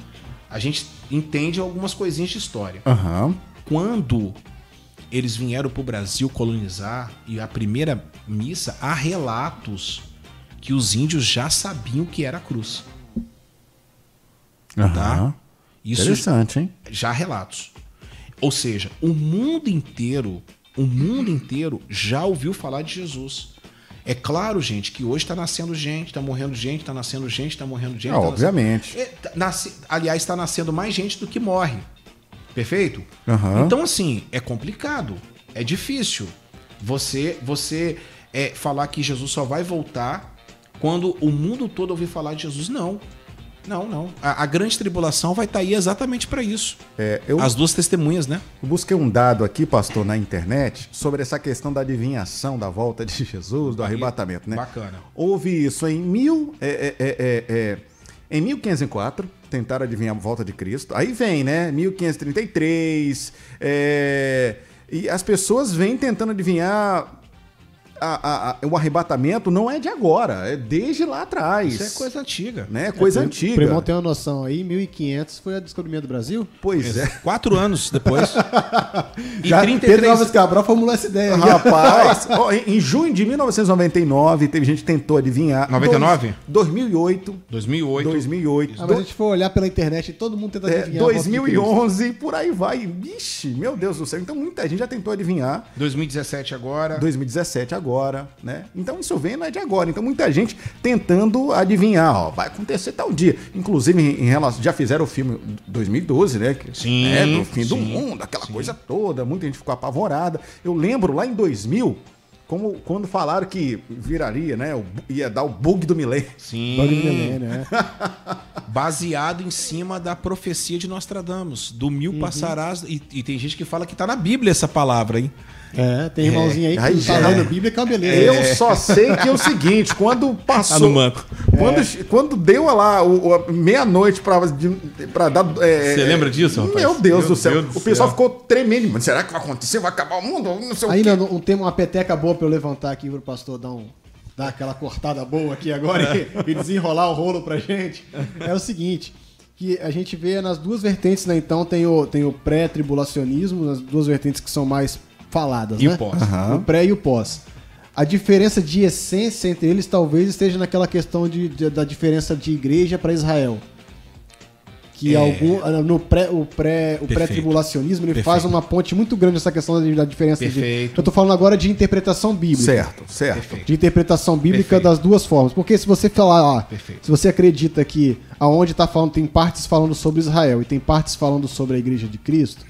a gente entende algumas coisinhas de história. Aham. Quando eles vieram para o Brasil colonizar e a primeira missa, há relatos que os índios já sabiam que era a cruz. Aham. Tá? Isso Interessante, hein? já há relatos. Ou seja, o mundo inteiro, o mundo inteiro já ouviu falar de Jesus. É claro, gente, que hoje está nascendo gente, está morrendo gente, está nascendo gente, está morrendo gente. Ah, tá obviamente. nascendo- É, tá- nasce- Aliás, está nascendo mais gente do que morre. Perfeito? Aham. Então, assim, é complicado. É difícil. Você, você é, falar que Jesus só vai voltar quando o mundo todo ouvir falar de Jesus. Não. Não, não. A, a grande tribulação vai estar aí exatamente para isso. É, eu, As duas testemunhas, né? eu busquei um dado aqui, pastor, na internet, sobre essa questão da adivinhação da volta de Jesus, do arrebatamento, né? Bacana. Houve isso em mil. é, é, é, é, é, em 1504, tentaram adivinhar a volta de Cristo. Aí vem, né? 1533. é, e as pessoas vêm tentando adivinhar. A- a- a- o arrebatamento não é de agora, é desde lá atrás. Isso é coisa antiga. Né? Coisa Pra- antiga. Pra irmão ter uma noção aí, 1500 foi o descobrimento do Brasil? Pois é. Quatro anos depois. e Já 33 Pedro Alves Cabral formulou essa ideia aí. Rapaz, ó, em, em junho de 1999, teve gente que tentou adivinhar. 99? Dois- 2008. 2008. 2008. Ah, mas a gente for olhar pela internet, todo mundo tenta É, adivinhar. a Cristo. 2011, por aí vai. Vixe, meu Deus do céu. Então muita gente já tentou adivinhar. 2017 agora. 2017 agora, né? Então isso vem não é de agora. Então muita gente tentando adivinhar, ó, vai acontecer tal dia. Inclusive em relação, já fizeram o filme 2012, né? Que, Sim, né, do fim do sim, mundo, aquela coisa toda. Muita gente ficou apavorada. Eu lembro lá em 2000, como quando falaram que viraria, né? ia dar o bug do milênio. Sim. Bug do milênio, né? Baseado em cima da profecia de Nostradamus. Do mil Uhum. passarás. E, e tem gente que fala que tá na Bíblia essa palavra, hein? É, tem irmãozinho aí que tá já lendo é. a Bíblia que é uma beleza. Eu só sei que é o seguinte, quando passou. Tá no. Quando, quando deu lá o, o- meia-noite pra dar. é, Você lembra disso, rapaz? Meu Deus do céu. O pessoal ficou tremendo. Mas será que vai acontecer? Vai acabar o mundo? Não sei o quê. não, um tema, uma peteca boa pra eu levantar aqui pro pastor dar, um, dar aquela cortada boa aqui agora e, e desenrolar o rolo pra gente. É o seguinte. Que a gente vê nas duas vertentes, né? Então tem o, tem o pré-tribulacionismo, as duas vertentes que são mais faladas, E né? o pós. O pré e o pós. A diferença de essência entre eles talvez esteja naquela questão de, de- da diferença de igreja para Israel. Que É. algum, ah, no pré, o pré, o pré-tribulacionismo ele Perfeito. faz uma ponte muito grande essa questão da, diferença Perfeito. de. Eu tô falando agora de interpretação bíblica. Certo, certo. Perfeito. De interpretação bíblica das duas formas. Porque se você falar, ó, Perfeito. se você acredita que aonde tá falando, tem partes falando sobre Israel e tem partes falando sobre a igreja de Cristo,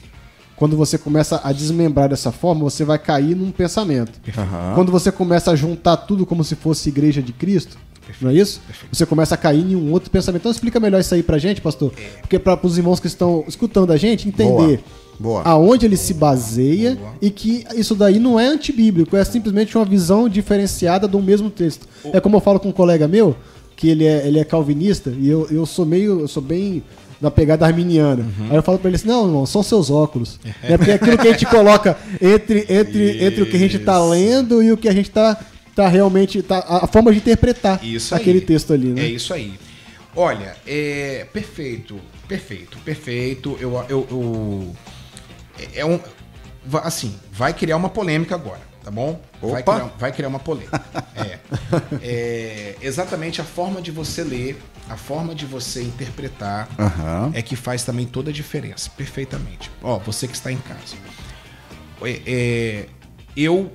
quando você começa a desmembrar dessa forma, você vai cair num pensamento. Aham. Quando você começa a juntar tudo como se fosse igreja de Cristo, não é isso? Você começa a cair em um outro pensamento. Então explica melhor isso aí pra gente, pastor. Porque para os irmãos que estão escutando a gente entender Boa. aonde ele se baseia e que isso daí não é antibíblico, é simplesmente uma visão diferenciada do mesmo texto. É como eu falo com um colega meu, que ele é, ele é calvinista, e eu, eu sou meio, eu sou bem na pegada arminiana. Aí eu falo pra ele assim, não, irmão, são seus óculos. É porque é aquilo que a gente coloca entre, entre, entre o que a gente tá lendo e o que a gente tá, tá realmente, tá, a forma de interpretar Isso aquele aí. texto ali, né? É isso aí. Olha, é perfeito, perfeito, perfeito. Eu, eu, eu- é um, va- assim, vai criar uma polêmica agora, tá bom? Vai Opa! criar, vai criar uma polêmica. é. É, exatamente a forma de você ler, a forma de você interpretar Aham. é que faz também toda a diferença, perfeitamente. Ó, você que está em casa, É, é, eu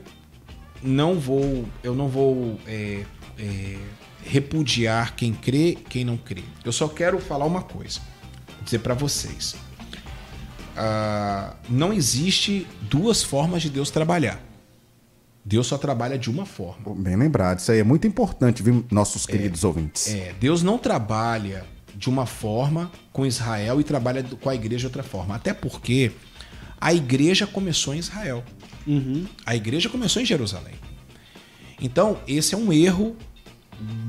não vou, eu não vou é, é, repudiar quem crê, quem não crê. Eu só quero falar uma coisa, dizer para vocês. Ah, não existe duas formas de Deus trabalhar. Deus só trabalha de uma forma. Bem lembrado. Isso aí é muito importante, viu, nossos queridos ouvintes. É, Deus não trabalha de uma forma com Israel e trabalha com a igreja de outra forma. Até porque a igreja começou em Israel. A igreja começou em Jerusalém. Então, esse é um erro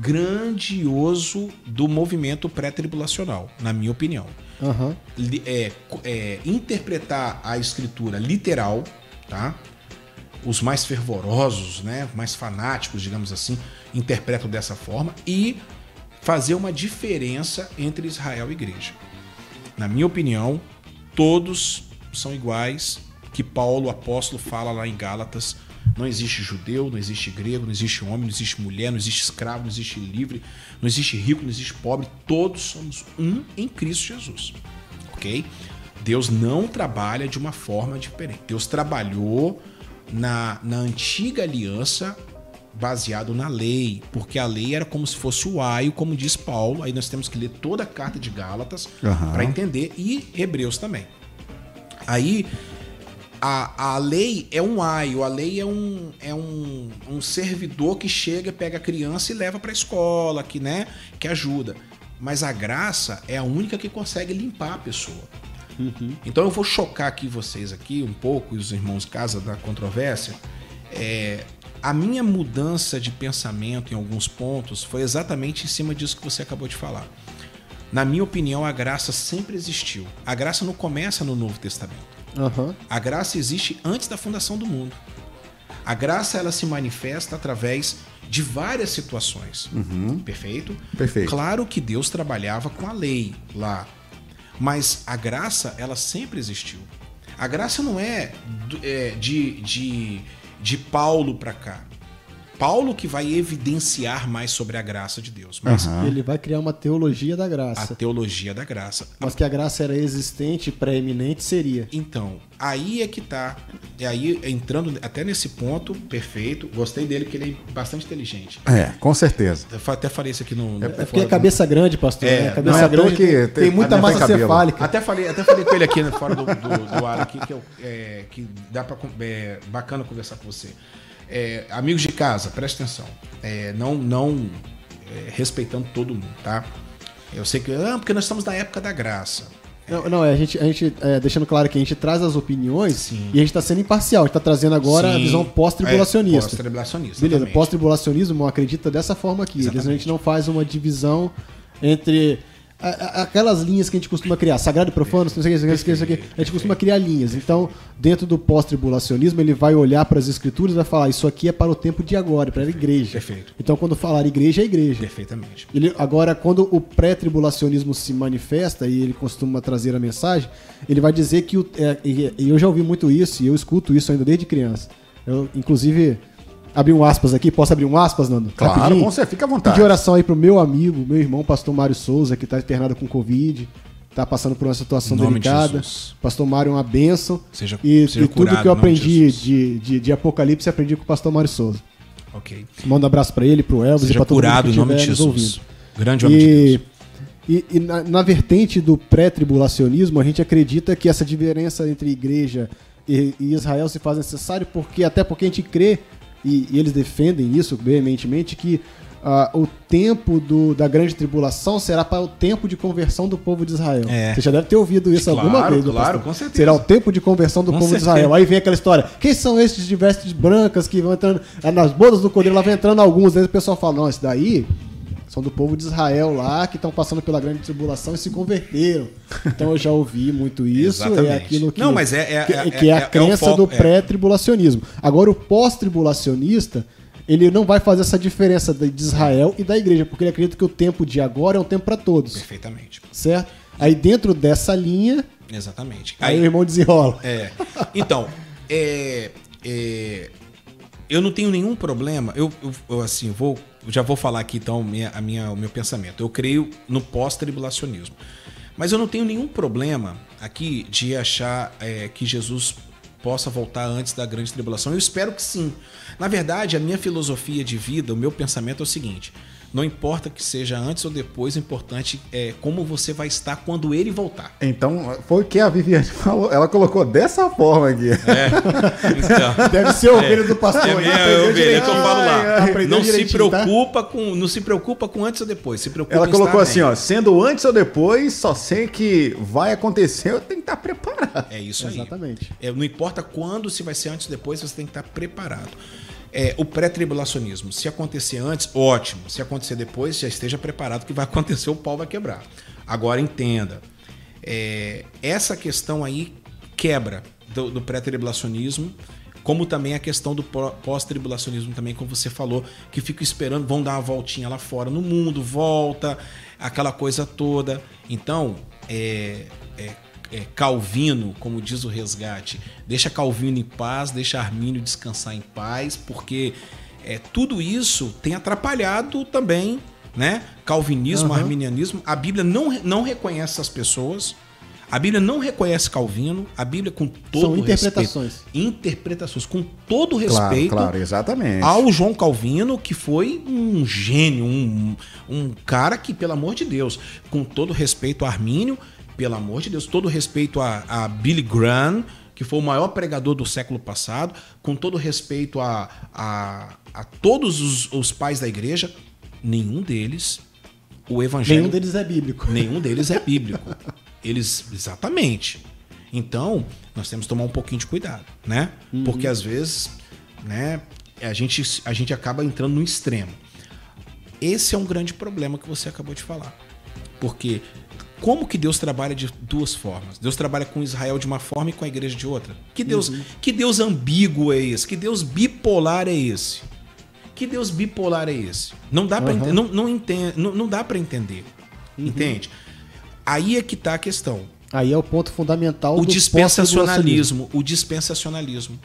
grandioso do movimento pré-tribulacional, na minha opinião. Li- é, é, interpretar a escritura literal, tá? Os mais fervorosos, né, mais fanáticos, digamos assim, interpretam dessa forma e fazer uma diferença entre Israel e igreja. Na minha opinião, todos são iguais, que Paulo, apóstolo, fala lá em Gálatas. Não existe judeu, não existe grego, não existe homem, não existe mulher, não existe escravo, não existe livre, não existe rico, não existe pobre. Todos somos um em Cristo Jesus. Ok? Deus não trabalha de uma forma diferente. Deus trabalhou na, na antiga aliança baseado na lei, porque a lei era como se fosse o aio, como diz Paulo. Aí nós temos que ler toda a carta de Gálatas Aham. para entender e Hebreus também. Aí a, a lei é um aio, a lei é um, é um, um servidor que chega, pega a criança e leva para a escola, que, né, que ajuda. Mas a graça é a única que consegue limpar a pessoa. Então eu vou chocar aqui vocês aqui um pouco, e os irmãos casa da controvérsia. É, a minha mudança de pensamento em alguns pontos foi exatamente em cima disso que você acabou de falar. Na minha opinião, a graça sempre existiu. A graça não começa no Novo Testamento. Aham. A graça existe antes da fundação do mundo. A graça ela se manifesta através de várias situações. Perfeito? Perfeito. Claro que Deus trabalhava com a lei lá, mas a graça ela sempre existiu. A graça não é, é, de, de, de Paulo para cá. Paulo que vai evidenciar mais sobre a graça de Deus, mas Ele vai criar uma teologia da a graça. teologia da graça. Mas que a graça era existente, pré-eminente, seria. Então, aí é que tá. E aí, entrando até nesse ponto, perfeito. Gostei dele, porque ele é bastante inteligente. É, com certeza. Eu até falei isso aqui no. no É porque é cabeça grande, pastor. É, né? não Cabeça é à toa grande que tem, tem- muita não tem massa cabelo. cefálica. Até falei, até falei com ele aqui né, fora do, do, do ar aqui, que, eu, é, que dá pra. É, bacana conversar com você. É, amigos de casa, presta atenção. É, não não é, respeitando todo mundo, tá? Eu sei que. Ah, porque nós estamos na época da graça. Não, não, é, a gente, a gente é, deixando claro que a gente traz as opiniões Sim. e a gente está sendo imparcial. A gente está trazendo agora a Sim. visão pós-tribulacionista. É, pós-tribulacionista, Beleza, exatamente. pós-tribulacionismo acredita dessa forma aqui. Eles, a Exatamente. gente não faz uma divisão entre a- a- aquelas linhas que a gente costuma criar, sagrado e profano, não sei o que, não sei o que. A gente costuma criar linhas. Então, dentro do pós-tribulacionismo, ele vai olhar para as escrituras e vai falar: Isso aqui é para o tempo de agora, para a igreja. Perfeito. Então, quando falar igreja, é igreja. Perfeitamente. Ele, agora, quando o pré-tribulacionismo se manifesta e ele costuma trazer a mensagem, ele vai dizer que o. é, e, e eu já ouvi muito isso e eu escuto isso ainda desde criança. Eu, inclusive, abri um aspas aqui. Posso abrir um aspas, Nando? Claro, Rapidinho? com certeza, fica à vontade. Pedir oração aí pro meu amigo, meu irmão, pastor Mário Souza, que está internado com Covid. Tá passando por uma situação de delicada. Jesus. Pastor Mário é uma bênção. Seja- e, seja e tudo curado que eu de aprendi de, de, de Apocalipse, aprendi com o pastor Mário Souza. Ok. Manda um abraço para ele, pro Elvis e Seja para todo mundo curado que em nome de Jesus. ouvindo. Grande homem de E, Deus. e, e na, na vertente do pré-tribulacionismo, a gente acredita que essa diferença entre igreja e, e Israel se faz necessário, porque até porque a gente crê, e, e eles defendem isso veementemente, que ah, o tempo do- da grande tribulação será para o tempo de conversão do povo de Israel. É. Você já deve ter ouvido isso Claro, alguma vez. meu claro, pastor. com certeza. Será o tempo de conversão do Com povo certeza. de Israel. Aí vem aquela história. Quem são esses de vestes brancas que vão entrando ah, nas bodas do cordeiro? Lá vem entrando alguns. Aí o pessoal fala: não, esse daí são do povo de Israel lá que estão passando pela grande tribulação e se converteram. Então eu já ouvi muito isso. Exatamente. É aquilo que, Não, mas é- é- que, é- que é, é- a é o crença foco, do é. pré-tribulacionismo. Agora, o pós-tribulacionista. Ele não vai fazer essa diferença de Israel e da igreja, porque ele acredita que o tempo de agora é um tempo para todos, Perfeitamente. certo? Aí dentro dessa linha, Exatamente. aí, o irmão desenrola. É. Então, é, é, eu não tenho nenhum problema. Eu, eu- eu, assim, vou, já vou falar aqui então minha, a minha, o meu pensamento. Eu creio no pós-tribulacionismo. Mas eu não tenho nenhum problema aqui de achar é, que Jesus possa voltar antes da grande tribulação. Eu espero que sim. Na verdade, a minha filosofia de vida, o meu pensamento é o seguinte: não importa que seja antes ou depois, o importante é como você vai estar quando ele voltar. Então, foi o que a Viviane falou. Ela colocou dessa forma aqui. Então, Deve ser a ovelha do pastor. É né? minha Aprendeu ovelha, que eu falo lá. Aprendeu Não se tá? preocupa com, não se preocupa com antes ou depois. Se preocupa Ela colocou assim, bem. ó, sendo antes ou depois, só sei que vai acontecer, eu tenho que estar preparado. É isso aí. Exatamente. É, não importa quando, se vai ser antes ou depois, você tem que estar preparado. É, o pré-tribulacionismo, se acontecer antes, ótimo. Se acontecer depois, já esteja preparado que vai acontecer, o pau vai quebrar. Agora entenda, é, essa questão aí quebra do, do pré-tribulacionismo, como também a questão do pós-tribulacionismo também, como você falou, que fica esperando, vão dar uma voltinha lá fora no mundo, volta, aquela coisa toda. Então, é, é, Calvino, como diz o resgate, deixa Calvino em paz, deixa Armínio descansar em paz, porque é, tudo isso tem atrapalhado também, né? Calvinismo, Aham. arminianismo. A Bíblia não, não reconhece essas pessoas. A Bíblia não reconhece Calvino, a Bíblia com todo São interpretações. respeito, interpretações com todo o Claro, respeito claro, exatamente. ao João Calvino, que foi um gênio, um, um cara que, pelo amor de Deus, com todo respeito a Armínio, pelo amor de Deus, todo respeito a, a Billy Graham, que foi o maior pregador do século passado, com todo respeito a, a, a todos os, os pais da igreja, nenhum deles, o evangelho. Nenhum deles é bíblico. Nenhum deles é bíblico. Eles, exatamente. Então, nós temos que tomar um pouquinho de cuidado, né? Uhum. Porque às vezes, né, a gente, a gente acaba entrando no extremo. Esse é um grande problema que você acabou de falar. Porque como que Deus trabalha de duas formas? Deus trabalha com Israel de uma forma e com a igreja de outra. Que Deus, Uhum. que Deus ambíguo é esse? Que Deus bipolar é esse? Que Deus bipolar é esse? Não dá para Aham. não, não, entende, não, não dá para entender. Uhum. Entende? Aí é que tá a questão. Aí é o ponto fundamental O do dispensacionalismo, o dispensacionalismo.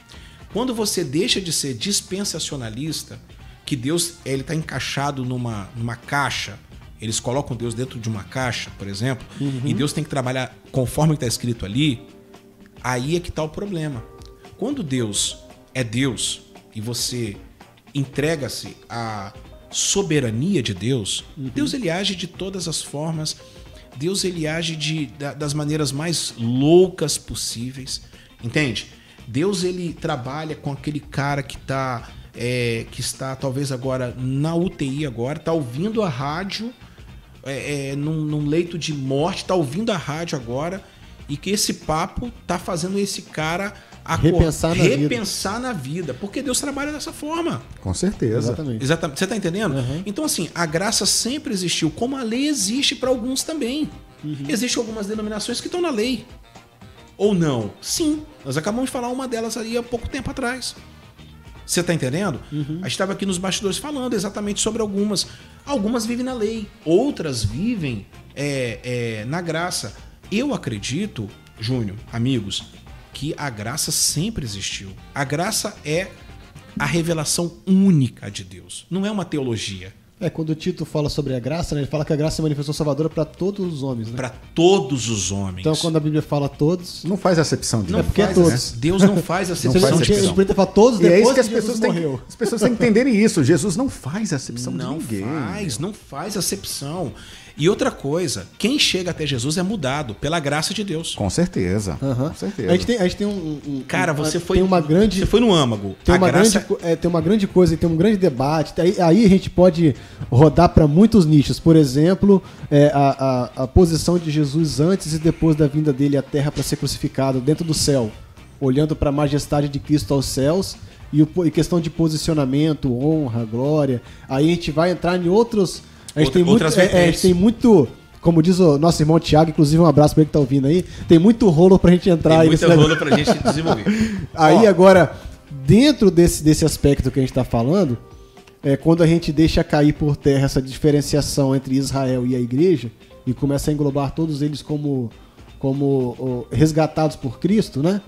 Quando você deixa de ser dispensacionalista, que Deus ele está encaixado numa, numa caixa, eles colocam Deus dentro de uma caixa, por exemplo, Uhum. e Deus tem que trabalhar conforme está escrito ali, aí é que está o problema. Quando Deus é Deus e você entrega-se à soberania de Deus, Deus ele age de todas as formas, Deus ele age de, da- das maneiras mais loucas possíveis, entende? Deus ele trabalha com aquele cara que tá é, que está talvez agora na UTI agora, tá ouvindo a rádio é, é, num, num leito de morte, tá ouvindo a rádio agora e que esse papo tá fazendo esse cara acor- Repensar na vida. repensar na vida, porque Deus trabalha dessa forma. Com certeza. Exatamente. Exatamente. Você tá entendendo? Então, assim, a graça sempre existiu, como a lei existe para alguns também. Existem algumas denominações que estão na lei. Ou não? Sim. Nós acabamos de falar uma delas ali há pouco tempo atrás. Você tá entendendo? A gente estava aqui nos bastidores falando exatamente sobre algumas. Algumas vivem na lei, outras vivem é, é, na graça. Eu acredito, Júnior, amigos, que a graça sempre existiu. A graça é a revelação única de Deus. Não é uma teologia. É, quando o Tito fala sobre a graça, né, ele fala que a graça se manifestou salvadora para todos os homens. Né? Para todos os homens. Então, quando a Bíblia fala todos, Não faz acepção de Não é porque é faz, todos. né? Deus não faz Não acepção faz Ele de acepção. pessoa. poderia falar todos E é depois isso que as pessoas têm, as pessoas têm que entenderem isso. Jesus não faz acepção Não de ninguém. faz, não faz acepção. E outra coisa, quem chega até Jesus é mudado pela graça de Deus. Com certeza. Aham. Com certeza. A gente tem, a gente tem um, um- Cara, um- você tem foi uma grande Você foi no âmago. tem a uma, graça grande, é, tem uma grande coisa, tem um grande debate. Aí, aí a gente pode rodar para muitos nichos. Por exemplo, é, a, a, a posição de Jesus antes e depois da vinda dele à Terra para ser crucificado dentro do céu, olhando para a majestade de Cristo aos céus e, o, e questão de posicionamento, honra, glória. Aí a gente vai entrar em outros. A gente tem muito, é, é, a gente tem muito. Como diz o nosso irmão Tiago, inclusive um abraço para ele que tá ouvindo aí. Tem muito rolo pra gente entrar tem aí nesse rola negócio. pra gente desenvolver. Aí Ó, agora, dentro desse, desse aspecto que a gente está falando, é quando a gente deixa cair por terra essa diferenciação entre Israel e a igreja e começa a englobar todos eles como, como resgatados por Cristo, né?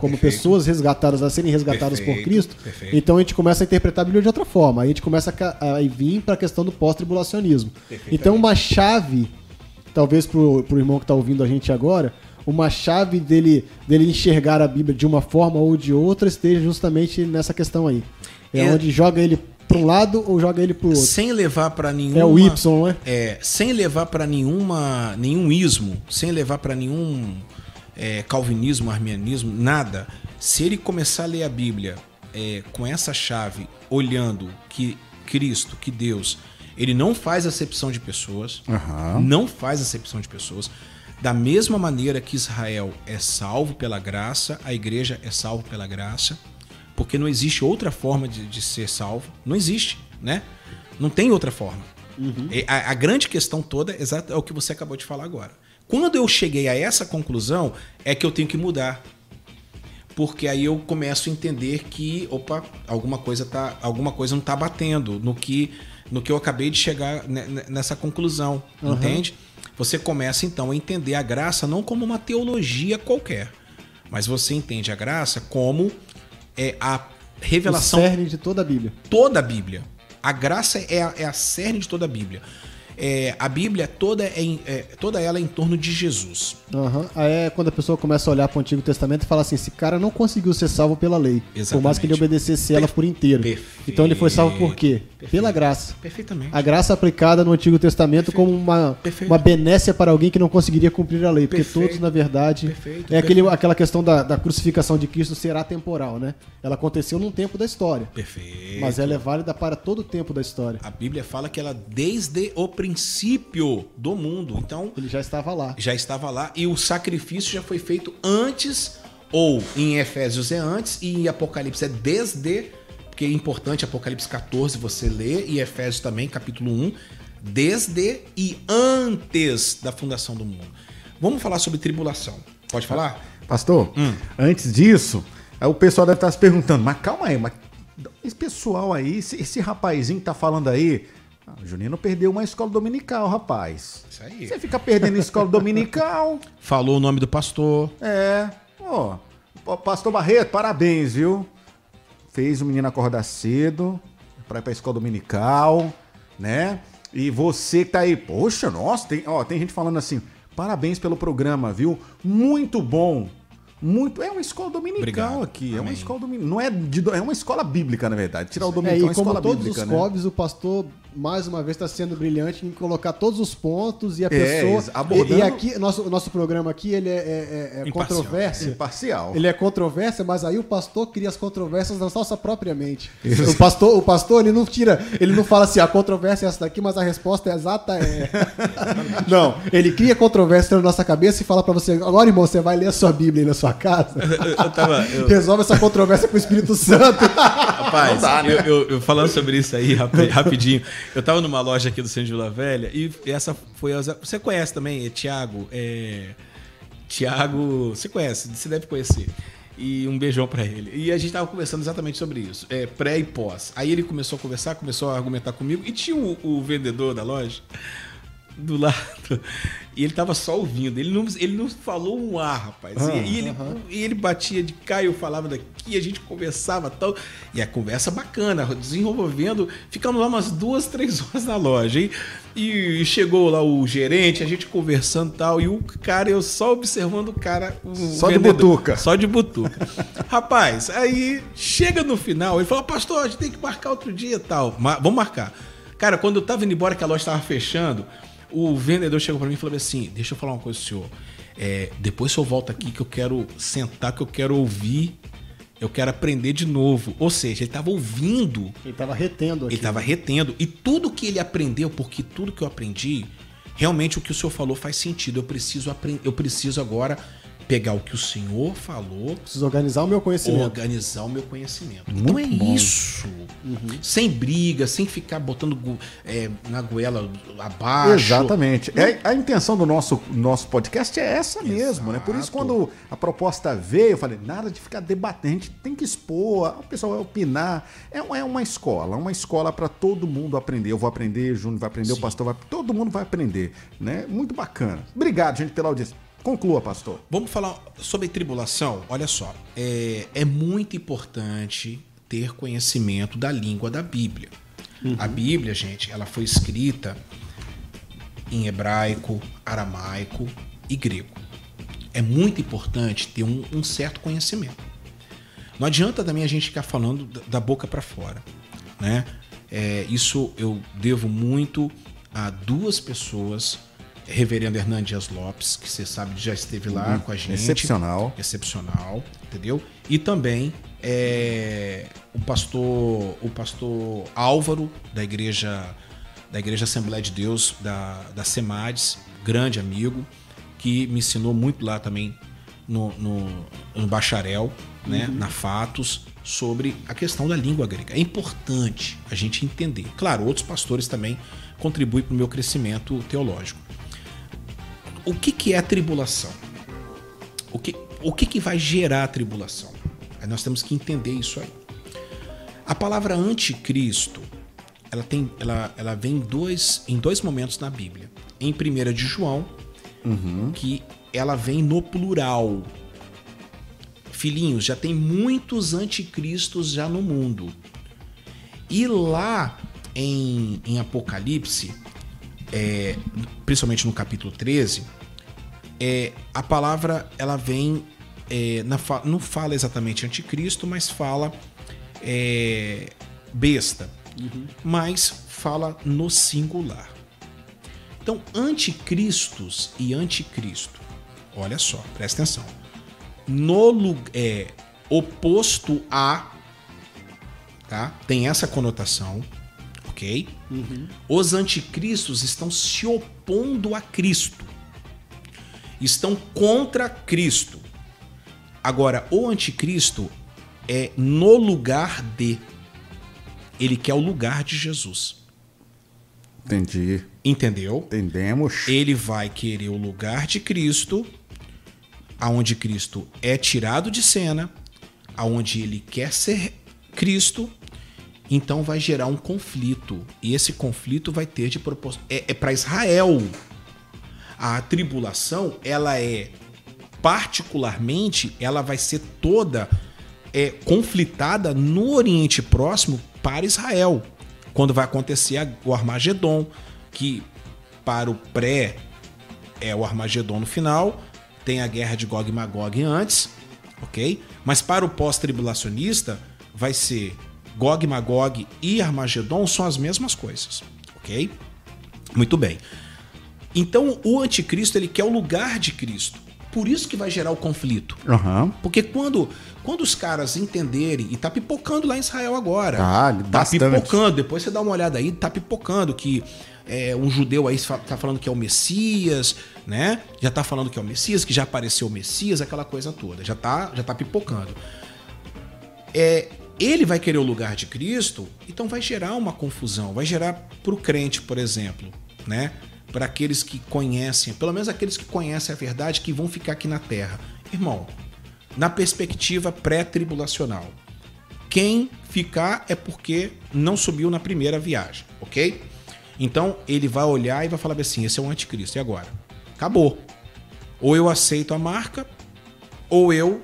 Como Perfeito. pessoas resgatadas a serem resgatadas por Perfeito, Cristo. perfeito. Então a gente começa a interpretar a Bíblia de outra forma. Aí a gente começa a, a vir para a questão do pós-tribulacionismo. Então uma chave, talvez pro, pro irmão que está ouvindo a gente agora, uma chave dele, dele enxergar a Bíblia de uma forma ou de outra esteja justamente nessa questão aí. É, É- onde joga ele para um lado ou joga ele para o outro. sem levar pra nenhuma É o Y, né? É, sem levar pra nenhuma nenhum ismo, sem levar pra nenhum é, calvinismo, arminianismo, nada. Se ele começar a ler a Bíblia é, com essa chave, olhando que Cristo, que Deus, ele não faz acepção de pessoas, Aham. não faz acepção de pessoas. Da mesma maneira que Israel é salvo pela graça, a igreja é salvo pela graça, porque não existe outra forma de, de ser salvo. Não existe, né? Não tem outra forma. E A, a grande questão toda é exato- é o que você acabou de falar agora. Quando eu cheguei a essa conclusão, é que eu tenho que mudar. Porque aí eu começo a entender que, opa, alguma coisa, tá, alguma coisa não tá batendo no que, no que eu acabei de chegar ne- ne- nessa conclusão, entende? Você começa então a entender a graça não como uma teologia qualquer, mas você entende a graça como é a O revelação cerne de toda a Bíblia. toda a Bíblia. A graça é a, é a cerne de toda a Bíblia. É, a Bíblia toda é, é, toda ela é em torno de Jesus. Aham. Aí é quando a pessoa começa a olhar para o Antigo Testamento e fala assim: esse cara não conseguiu ser salvo pela lei. Por mais que ele Exatamente. obedecesse ela por inteiro. Então ele foi salvo por quê? Pela graça. Perfeitamente. A graça aplicada no Antigo Testamento como uma, Perfeito. uma benécia para alguém que não conseguiria cumprir a lei. Porque Perfeito. todos, na verdade. Perfeito, é aquele, perfeito. aquela questão da, da crucificação de Cristo será temporal, né? Ela aconteceu num tempo da história. Perfeito. Mas ela é válida para todo o tempo da história. A Bíblia fala que ela desde o princípio do mundo. Então, Ele já estava lá. já estava lá e o sacrifício já foi feito antes ou em Efésios é antes e em Apocalipse é desde porque é importante Apocalipse 14 você lê e Efésios também capítulo 1 desde e antes da fundação do mundo. Vamos falar sobre tribulação. Pode falar? Pastor, Hum. antes disso, aí o pessoal deve estar se perguntando, mas calma aí, mas esse pessoal aí, esse, esse rapazinho que tá falando aí, ah, o Juninho perdeu uma escola dominical, rapaz. Isso aí. Você fica perdendo escola dominical, Falou o nome do pastor. é. Ó, Pô, Pastor Barreto, parabéns, viu? Fez o menino acordar cedo pra ir pra escola dominical, né? E você que tá aí, poxa, nossa, tem, ó, tem gente falando assim, parabéns pelo programa, viu? Muito bom. Muito, é uma escola dominical Obrigado. aqui, é uma Amém. escola dominical, não é de, do- é uma escola bíblica, na verdade. Tirar o É, dominical é e uma como escola todos bíblica, os né? COVs, o pastor, mais uma vez, está sendo brilhante em colocar todos os pontos e a É, pessoa. ex- abordando- E, e aqui, nosso, nosso programa aqui, ele é, é- é- é Imparcial. controvérsia. Imparcial. Ele é controvérsia, mas aí o pastor cria as controvérsias na nossa própria mente. O pastor, o pastor, ele não tira, ele não fala assim, a controvérsia é essa daqui, mas a resposta exata é. não, ele cria controvérsia na nossa cabeça e fala pra você, agora, irmão, você vai ler a sua Bíblia aí na sua casa. Eu tava, eu- Resolve essa controvérsia com o Espírito Santo. Rapaz, né? eu, eu- eu falando sobre isso aí rapi- rapidinho. Eu tava numa loja aqui do centro de Vila Velha e essa foi. a- Você conhece também, é Tiago? É. Tiago. Você conhece, você deve conhecer. E um beijão pra ele. E a gente tava conversando exatamente sobre isso, é, pré e pós. Aí ele começou a conversar, começou a argumentar comigo e tinha o, o vendedor da loja do lado. E ele tava só ouvindo. Ele não, ele não falou um ar, rapaz. E- e, ele, e ele batia de cá, eu falava daqui, a gente conversava tal. E a conversa bacana, desenvolvendo. Ficamos lá umas duas, três horas na loja. hein? E, chegou lá o gerente, a gente conversando tal. E o cara, eu só observando o cara. o Só de butuca. Só de butuca. Rapaz, aí chega no final, ele fala, pastor, a gente tem que marcar outro dia e tal. Vamos marcar. Cara, quando eu tava indo embora, que a loja tava fechando, o vendedor chegou pra mim e falou assim: Deixa eu falar uma coisa pro senhor. É, depois o senhor volta aqui que eu quero sentar, que eu quero ouvir, eu quero aprender de novo. Ou seja, ele tava ouvindo Ele tava retendo aqui. ele estava retendo. E tudo que ele aprendeu, porque tudo que eu aprendi, realmente o que o senhor falou faz sentido. Eu preciso aprender, eu preciso agora pegar o que o senhor falou, Preciso organizar o meu conhecimento. organizar o meu conhecimento. então é isso. Sem briga, sem ficar botando é, na goela abaixo. Exatamente. É, a intenção do nosso, nosso podcast é essa mesmo, né? Por isso, Exato. quando a proposta veio, eu falei, nada de ficar debatendo, a gente tem que expor, o pessoal vai opinar. É, uma- é uma escola, uma escola para todo mundo aprender. Eu vou aprender, Júnior vai aprender, o pastor vai. Todo mundo vai aprender, né? Muito bacana. Obrigado, gente, pela audiência. Conclua, pastor. Vamos falar sobre tribulação? Olha só, é, é muito importante ter conhecimento da língua da Bíblia. A Bíblia, gente, ela foi escrita em hebraico, aramaico e grego. É muito importante ter um, um certo conhecimento. Não adianta também a gente ficar falando da- da boca para fora, né? É, isso eu devo muito a duas pessoas, Reverendo Hernandes Lopes, que você sabe já esteve lá Uhum. com a gente. Excepcional. Excepcional, entendeu? E também é, o pastor o pastor Álvaro da igreja da igreja Assembleia de Deus da, da Semades, grande amigo, que me ensinou muito lá também no, no, no bacharel, né, na Fatos, sobre a questão da língua grega. É importante a gente entender. Claro, outros pastores também contribuem para o meu crescimento teológico. O que, que é a tribulação? O que, o que, que vai gerar a tribulação? Aí nós temos que entender isso aí. A palavra anticristo, ela, tem, ela, ela vem em dois, em dois momentos na Bíblia. Em 1 de João, que ela vem no plural. Filhinhos, já tem muitos anticristos já no mundo. E lá em, em Apocalipse, é, principalmente no capítulo 13, é, a palavra ela vem. é, na não fala exatamente anticristo, mas fala é, besta. Mas fala no singular. Então, anticristos e anticristo. Olha só, presta atenção. No é, oposto a, tá? Tem essa conotação, ok? Os anticristos estão se opondo a Cristo. Estão contra Cristo. Agora, o anticristo é no lugar de. Ele quer o lugar de Jesus. Entendi. Entendeu? Entendemos. Ele vai querer o lugar de Cristo, aonde Cristo é tirado de cena, aonde ele quer ser Cristo, então vai gerar um conflito. E esse conflito vai ter de propósito. É, é para Israel. A tribulação, ela é particularmente, ela vai ser toda é, conflitada no Oriente Próximo para Israel. Quando vai acontecer o Armagedon, que para o pré é o Armagedon no final, tem a guerra de Gog e Magog antes, ok? Mas para o pós-tribulacionista vai ser Gog, Magog e Armagedon são as mesmas coisas, ok? Muito bem. Então o anticristo ele quer o lugar de Cristo. Por isso que vai gerar o conflito. Aham. Porque quando, quando os caras entenderem, e tá pipocando lá em Israel agora. Tá, tá bastante. pipocando. Depois você dá uma olhada aí, tá pipocando que é, um judeu aí tá falando que é o Messias, né? Já tá falando que é o Messias, que já apareceu o Messias, aquela coisa toda. Já tá, já tá pipocando. É, ele vai querer o lugar de Cristo, então vai gerar uma confusão, vai gerar pro crente, por exemplo, né? Para aqueles que conhecem, pelo menos aqueles que conhecem a verdade, que vão ficar aqui na terra. Irmão, na perspectiva pré-tribulacional, quem ficar é porque não subiu na primeira viagem, ok? Então ele vai olhar e vai falar assim: esse é o anticristo, e agora? Acabou. Ou eu aceito a marca, ou eu.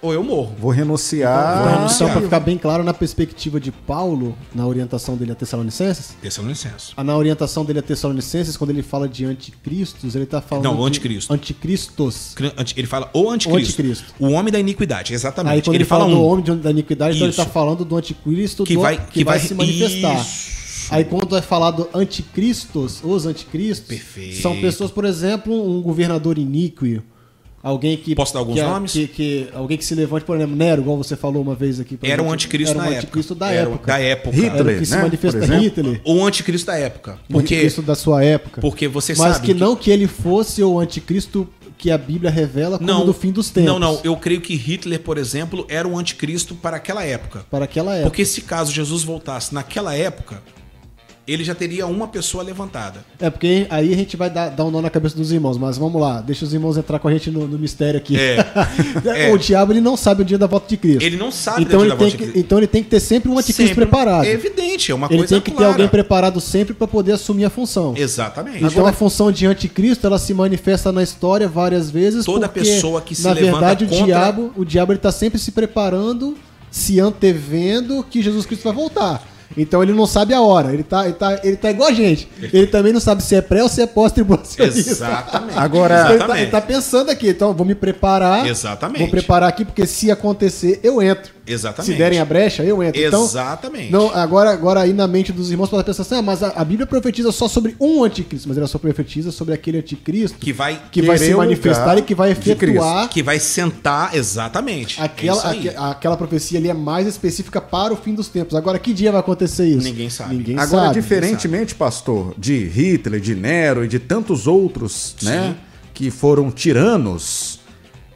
Ou eu morro. Vou renunciar. Vou renunciar. Então, para ficar bem claro, na perspectiva de Paulo, na orientação dele a Tessalonicenses, Tessalonicenses. a- na orientação dele a Tessalonicenses, quando ele fala de anticristos, ele tá falando. Não, de anticristo. Anticristos. Ele fala o anticristo. O anticristo. O homem da iniquidade, exatamente. Aí quando ele, ele fala fala do um. homem de- da iniquidade, então ele Isso. tá falando do anticristo Que do- vai- que que vai, vai- se manifestar. Isso. Aí quando vai falar do anticristos, os anticristos, Perfeito. são pessoas, por exemplo, um governador iníquo, alguém que... Posso dar alguns que, nomes? Que, que- alguém que se levante, por exemplo, Nero, igual você falou uma vez aqui. Era um anticristo era um na anticristo época. da Era época. da época. Era o Hitler, que se né, manifesta? Hitler. O anticristo da época. O Porque, anticristo da sua época. porque você Mas sabe que não que ele fosse o anticristo que a Bíblia revela como do fim dos tempos. Não, não. Eu creio que Hitler, por exemplo, era um anticristo para aquela época. Para aquela época. Porque se caso Jesus voltasse naquela época, ele já teria uma pessoa levantada. É, porque aí a gente vai dar, dar um nó na cabeça dos irmãos, mas vamos lá, deixa os irmãos entrar com a gente no, no mistério aqui. É. É. o diabo ele não sabe o dia da volta de Cristo. Ele não sabe então ele dia da tem volta de que, Cristo. Então ele tem que ter sempre um anticristo Sempre- preparado. É evidente, é uma ele coisa tem que ter clara. alguém preparado sempre para poder assumir a função. Exatamente. Então a função de anticristo ela se manifesta na história várias vezes. Toda porque, pessoa que se na levanta verdade o contra- diabo, o diabo ele tá sempre se preparando, se antevendo que Jesus Cristo vai voltar. Então ele não sabe a hora. Ele tá, ele tá, ele tá igual a gente. Ele também não sabe se é pré ou se é pós-tribulacionista. Exatamente. Agora- Então, ele, tá, Exatamente. ele tá pensando aqui. Então vou me preparar. Exatamente. Vou preparar aqui porque se acontecer eu entro. Exatamente. Se derem a brecha eu entro. Então, Exatamente. não, agora, agora aí na mente dos irmãos pode pensar assim, ah, mas a, a Bíblia profetiza só sobre um anticristo, mas ela só profetiza sobre aquele anticristo Que vai, que vai se manifestar e que vai efetuar que vai sentar exatamente. aquela, É isso aí. aque- aquela profecia ali é mais específica para o fim dos tempos. Agora, que dia vai acontecer isso? Ninguém sabe. Ninguém Agora, sabe. diferentemente, pastor, de Hitler, de Nero e de tantos outros, né, que foram tiranos,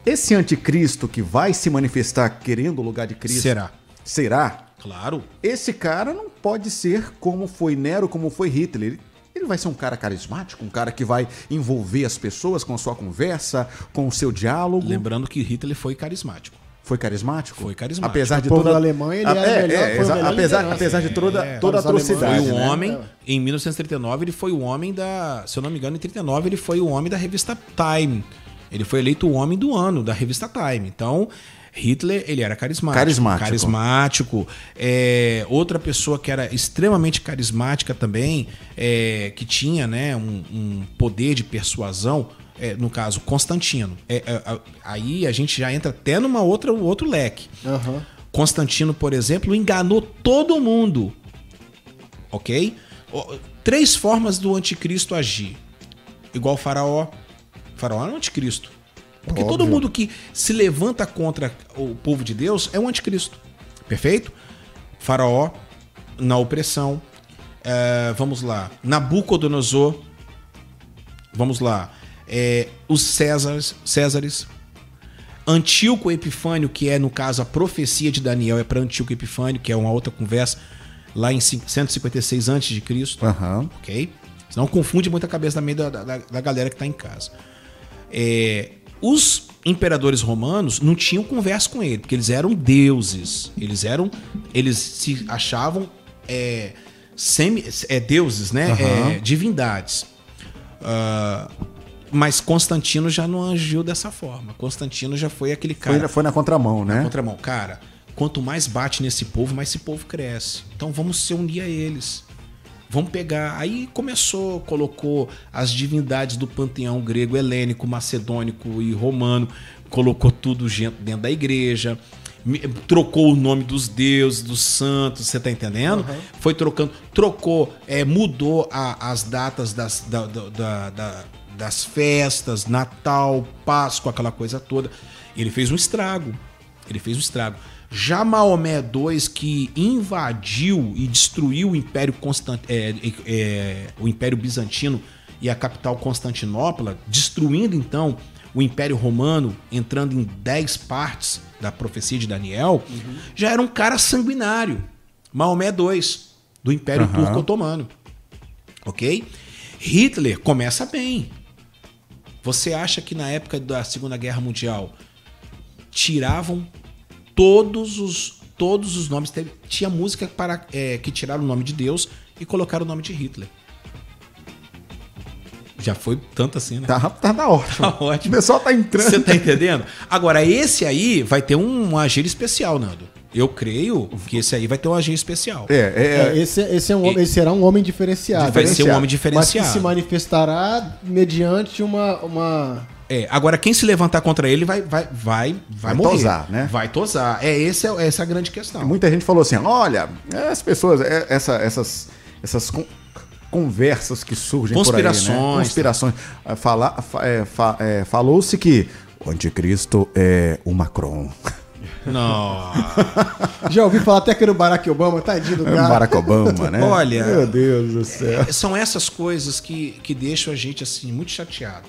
esse anticristo que vai se manifestar querendo o lugar de Cristo, Será? será? Claro. Esse cara não pode ser como foi Nero, como foi Hitler. Ele- vai ser um cara carismático, um cara que vai envolver as pessoas com a sua conversa, com o seu diálogo. Lembrando que Hitler foi carismático. Foi carismático? Foi carismático. Apesar de toda da Alemanha, ele Ah, era é, melhor, é, melhor apesar, apesar de toda, É, toda a atrocidade. Foi o né? homem, em 1939, ele foi o homem da. Se eu não me engano, em 39, ele foi o homem da revista Time. Ele foi eleito o homem do ano da revista Time. Então, Hitler, ele era carismático. Carismático. Carismático. É, outra pessoa que era extremamente carismática também, é, que tinha né, um, um poder de persuasão, é, no caso, Constantino. É, é, aí a gente já entra até numa outra outro leque. Aham. Constantino, por exemplo, enganou todo mundo. Ok? Três formas do anticristo agir. Igual o faraó. Faraó é um anticristo. Porque todo Óbvio. mundo que se levanta contra o povo de Deus é um anticristo. Perfeito? Faraó, na opressão. É, vamos lá. Nabucodonosor. Vamos lá. É, os Césares, Césares. Antíoco Epifânio, que é, no caso, a profecia de Daniel, é para Antíoco Epifânio, que é uma outra conversa, lá em cin- 156 a.C. Aham. Ok? Senão confunde muito a cabeça da, da, da, da galera que está em casa. É, os imperadores romanos não tinham conversa com ele, porque eles eram deuses. Eles eram. Eles se achavam é, semi, é, deuses, né? Aham. É, divindades. Ah, mas Constantino já não agiu dessa forma. Constantino já foi aquele cara. Foi, foi na contramão, né? Contramão, cara, quanto mais bate nesse povo, mais esse povo cresce. Então vamos se unir a eles. Vamos pegar. Aí começou, colocou as divindades do panteão grego, helênico, macedônico e romano, colocou tudo dentro da igreja. Trocou o nome dos deuses, dos santos, você tá entendendo? Foi trocando, trocou, é, mudou a- as datas das, da- da- da- da- das festas, Natal, Páscoa, aquela coisa toda. Ele fez um estrago. Ele fez um estrago. Já Maomé II, que invadiu e destruiu o Império, Constant... é, é, o Império Bizantino e a capital Constantinopla, destruindo então o Império Romano, entrando em 10 partes da profecia de Daniel, já era um cara sanguinário. Maomé II, do Império Aham. Turco Otomano. Ok? Hitler começa bem. Você acha que na época da Segunda Guerra Mundial tiravam todos os todos os nomes Teve- tinha música para é, que tiraram o nome de Deus e colocaram o nome de Hitler. Já foi tanto assim, né? Tá, tá, tá ótimo. Tá ótimo. O pessoal tá entrando. Você tá entendendo? Agora, esse aí vai ter um agir especial, Nando. Eu creio que esse aí vai ter um agir especial. É, é, É, esse, esse, é um, esse será um homem diferenciado. Vai ser um homem Mas que diferenciado. se manifestará mediante uma. uma... É, agora quem se levantar contra ele vai vai vai vai, Vai morrer. tosar, né? Vai tosar. É, esse é essa é a grande questão. Muita gente falou assim: olha, as pessoas, é, essa- essas, essas con- conversas que surgem por aí, Conspirações. né? Conspirações. Ah, fala- fa- é, fa- é, Falou-se que o anticristo é o Macron. Não. Já ouvi falar até que era o Barack Obama, tadinho do É o cara. Barack Obama, né? Olha, Meu Deus do céu. É, São essas coisas que, que deixam a gente assim muito chateado.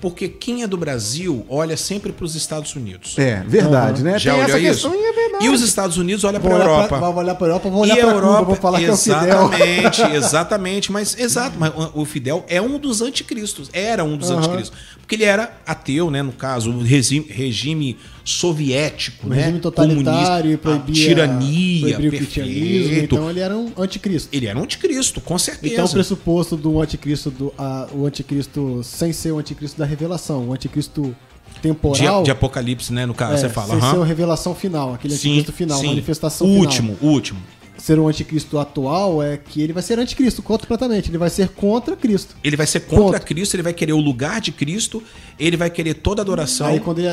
Porque quem é do Brasil olha sempre para os Estados Unidos. É, verdade, né? Já Tem olhou isso? e é verdade. E os Estados Unidos olham para a Europa. pra- Vou olhar pra Europa, vou olhar e a pra Europa, Cuba, falar que é o Fidel. exatamente, exatamente, mas exato, mas o Fidel é um dos anticristos, era um dos Aham. anticristos, porque ele era ateu, né, no caso, o regime, regime soviético, Um né, regime totalitário, proibia, tirania, proibia perfeito. então ele era um anticristo. Ele era um anticristo, com certeza. Então o pressuposto do anticristo, do, a- o anticristo sem ser o anticristo da revelação, o anticristo temporal. de, de Apocalipse, né, no caso, é, você fala. sem aham. ser a revelação final, aquele Sim, anticristo final, sim. manifestação o final. último, último. Ser o anticristo atual é que ele vai ser anticristo completamente, ele vai ser contra Cristo. Ele vai ser contra Ponto. Cristo, ele vai querer o lugar de Cristo, ele vai querer toda a adoração. Aí quando ele,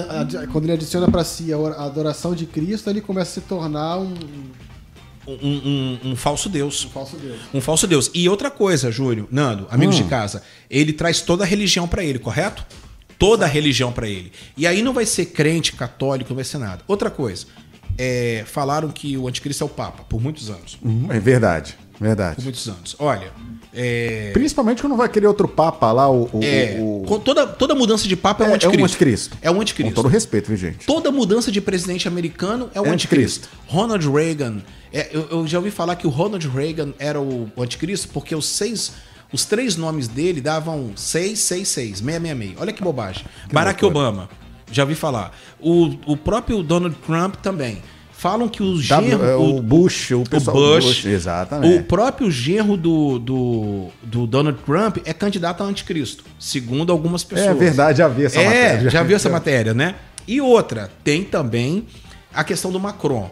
quando ele adiciona pra si a or- a adoração de Cristo, ele começa a se tornar um, um, um- um falso Deus. falso Deus. Um falso Deus. E outra coisa, Júlio, Nando, amigos Hum. de casa, ele traz toda a religião pra ele, correto? Toda a religião pra ele. E aí não vai ser crente, católico, não vai ser nada. Outra coisa, é, falaram que o anticristo é o Papa, por muitos anos. Hum, É verdade, Por verdade. muitos anos. Olha, é, Principalmente quando vai querer outro papa lá, o. o- é, o- com toda, toda mudança de Papa é, É- um é um anticristo. anticristo. É um Com anticristo. todo respeito, viu, gente? Toda mudança de presidente americano é o É anticristo. anticristo. Ronald Reagan. é, eu, eu já ouvi falar que o Ronald Reagan era o, anticristo porque os seis. Os três nomes dele davam 666, 666. Olha que bobagem. Barack loucura. Obama, já ouvi falar. O, o próprio Donald Trump também. Falam que o genro. é, o Bush, o pessoal do Bush, exatamente. O próprio genro do, do, do Donald Trump é candidato a anticristo, segundo algumas pessoas. É verdade, já vi essa é, matéria. já viu essa matéria, né? E outra, tem também a questão do Macron.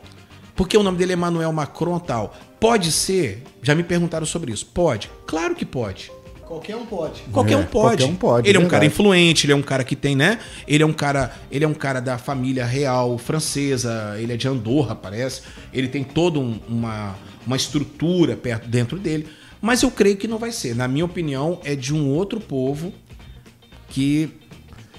Porque o nome dele é Emmanuel Macron tal. Pode ser? Já me perguntaram sobre isso. Pode? Claro que pode. Qualquer um pode. Qualquer É, um pode. qualquer um pode, Ele é um verdade. cara influente, ele é um cara que tem, né? Ele é um cara, ele é um cara da família real francesa, ele é de Andorra, parece. Ele tem toda um- uma, uma estrutura perto dentro dele. Mas eu creio que não vai ser. Na minha opinião, é de um outro povo que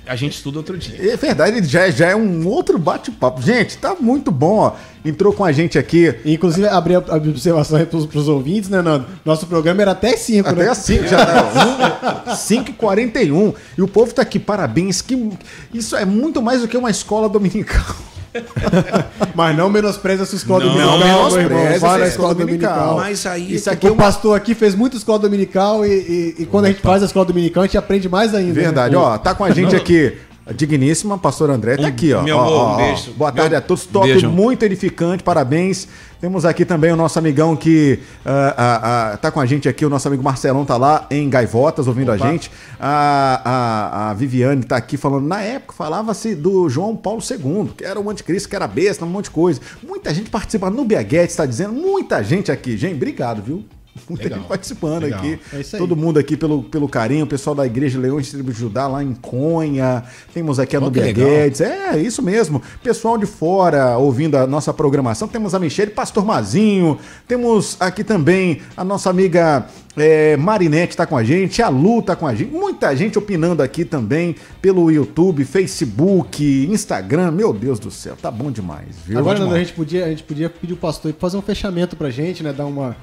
a gente estuda outro dia. É verdade, já, já é um outro bate-papo. Gente, tá muito bom, ó. Entrou com a gente aqui. Inclusive, abrir a a observação aí pros, pros ouvintes, né, Nando? Nosso programa era até 5, Até né? às 5 já. Né? 5h41. E o povo tá aqui, parabéns. Que, isso é muito mais do que uma escola dominical. Mas não menospreza a sua escola Não dominical, meu menospreza essa escola dominical. Mas aí Isso aqui o uma pastor aqui fez muita escola dominical e, e- e quando a gente faz a escola dominical, a gente aprende mais ainda. né? Verdade, ó, tá com a gente aqui. A digníssima pastor André tá aqui, ó. meu Ó, amor, ó, um beijo. Boa Meu- tarde a todos. Top, beijo. muito edificante, parabéns. Temos aqui também o nosso amigão que ah, ah, ah, tá com a gente aqui, o nosso amigo Marcelão tá lá em Gaivotas ouvindo a gente. A, a, a Viviane tá aqui falando, na época falava-se do João Paulo II, que era o anticristo, que era besta, um monte de coisa. Muita gente participando. Nubia Guedes tá dizendo, muita gente aqui. Gente, obrigado, viu? Muita Legal. gente participando Legal. aqui. É isso aí. Todo mundo aqui pelo, pelo carinho, o pessoal da Igreja Leões Tribo de Judá lá em Conha. Temos aqui a Nubia. Guedes. É, isso mesmo. Pessoal de fora ouvindo a nossa programação. Temos a Michele Pastor Mazinho. Temos aqui também a nossa amiga é, Marinete tá com a gente. A Lu tá com a gente. Muita gente opinando aqui também pelo YouTube, Facebook, Instagram. Meu Deus do céu, tá bom demais, viu? Agora, Nando, a Demais. gente, podia, a gente podia pedir o pastor fazer um fechamento pra gente, né? Dar uma,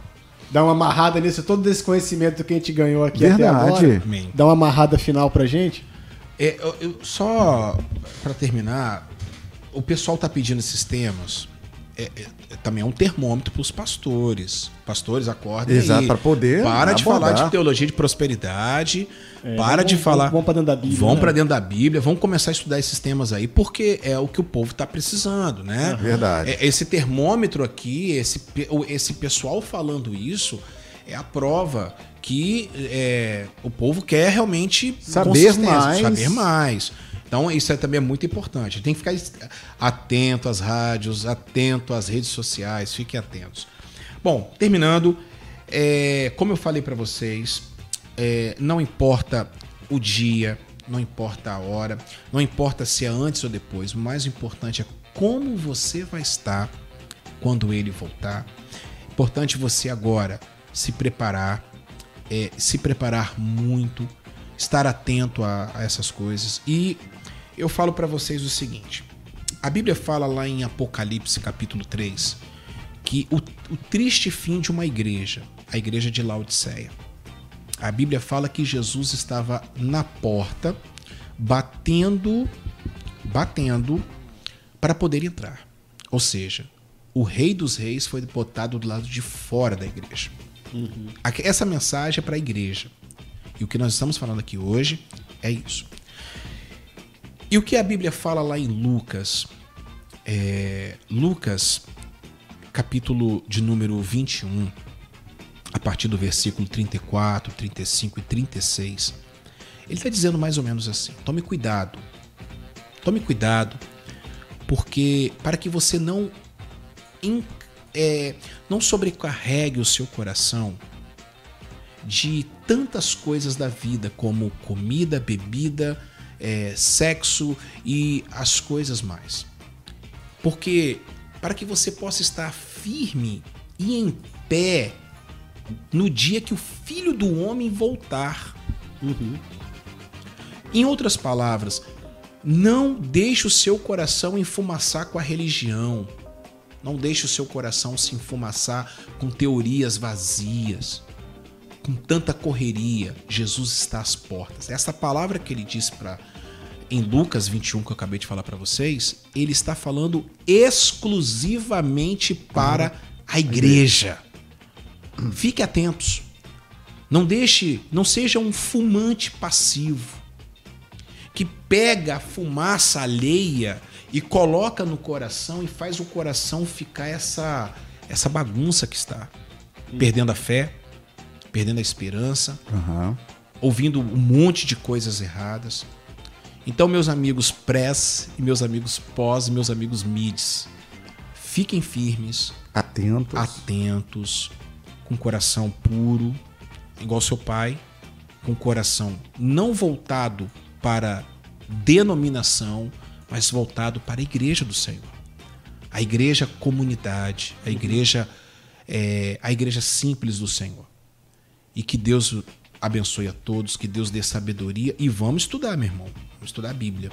dar uma amarrada nisso, todo esse conhecimento que a gente ganhou aqui até Verdade. agora. Amém. Dar uma amarrada final pra gente. É, eu- eu- só para terminar, o pessoal tá pedindo esses temas. É- é também é um termômetro para os pastores. Pastores, acordem Exato, aí. pra poder Para de abordar. falar de teologia de prosperidade. para É, vamos- de falar. vamos pra dentro da Bíblia, Vão né? para dentro da Bíblia. Vamos começar a estudar esses temas aí, porque é o que o povo tá precisando, né? Verdade. É, Esse termômetro aqui, esse, esse pessoal falando isso, é a prova que é, o povo quer realmente Saber mais. Saber mais. Então, isso é também muito importante. Tem que ficar atento às rádios, atento às redes sociais, fiquem atentos. Bom, terminando, é, como eu falei para vocês, é, não importa o dia, não importa a hora, não importa se é antes ou depois, o mais importante é como você vai estar quando ele voltar. Importante você agora se preparar, é, se preparar muito, estar atento a, a essas coisas. E eu falo para vocês o seguinte: a Bíblia fala lá em Apocalipse capítulo 3 que o, o triste fim de uma igreja, a igreja de Laodiceia. A Bíblia fala que Jesus estava na porta, batendo, batendo para poder entrar. Ou seja, o Rei dos Reis foi botado do lado de fora da igreja. Aqui- Essa mensagem é para a igreja. E o que nós estamos falando aqui hoje é isso. E o que a Bíblia fala lá em Lucas? É, Lucas, capítulo de número 21, a partir do versículo 34, 35 e 36, ele está dizendo mais ou menos assim: tome cuidado, tome cuidado, porque para que você não, é, não sobrecarregue o seu coração de tantas coisas da vida, como comida, bebida, é, sexo e as coisas mais. Porque para que você possa estar firme e em pé no dia que o filho do homem voltar. Em outras palavras, não deixe o seu coração enfumaçar com a religião. Não deixe o seu coração se enfumaçar com teorias vazias, com tanta correria. Jesus está às portas. Essa palavra que ele diz para em Lucas 21 que eu acabei de falar para vocês, ele está falando exclusivamente para a igreja. Fique atentos. Não deixe, não seja um fumante passivo que pega a fumaça alheia e coloca no coração e faz o coração ficar essa essa bagunça que está, perdendo a fé, perdendo a esperança, Aham. ouvindo um monte de coisas erradas. Então, meus amigos press e meus amigos pós e meus amigos mids, fiquem firmes, Atentos. atentos, com coração puro, igual seu pai, com coração não voltado para denominação, mas voltado para a igreja do Senhor. A igreja comunidade, a igreja é, a igreja simples do Senhor. E que Deus abençoe a todos, que Deus dê sabedoria e vamos estudar, meu irmão. Vamos estudar a Bíblia.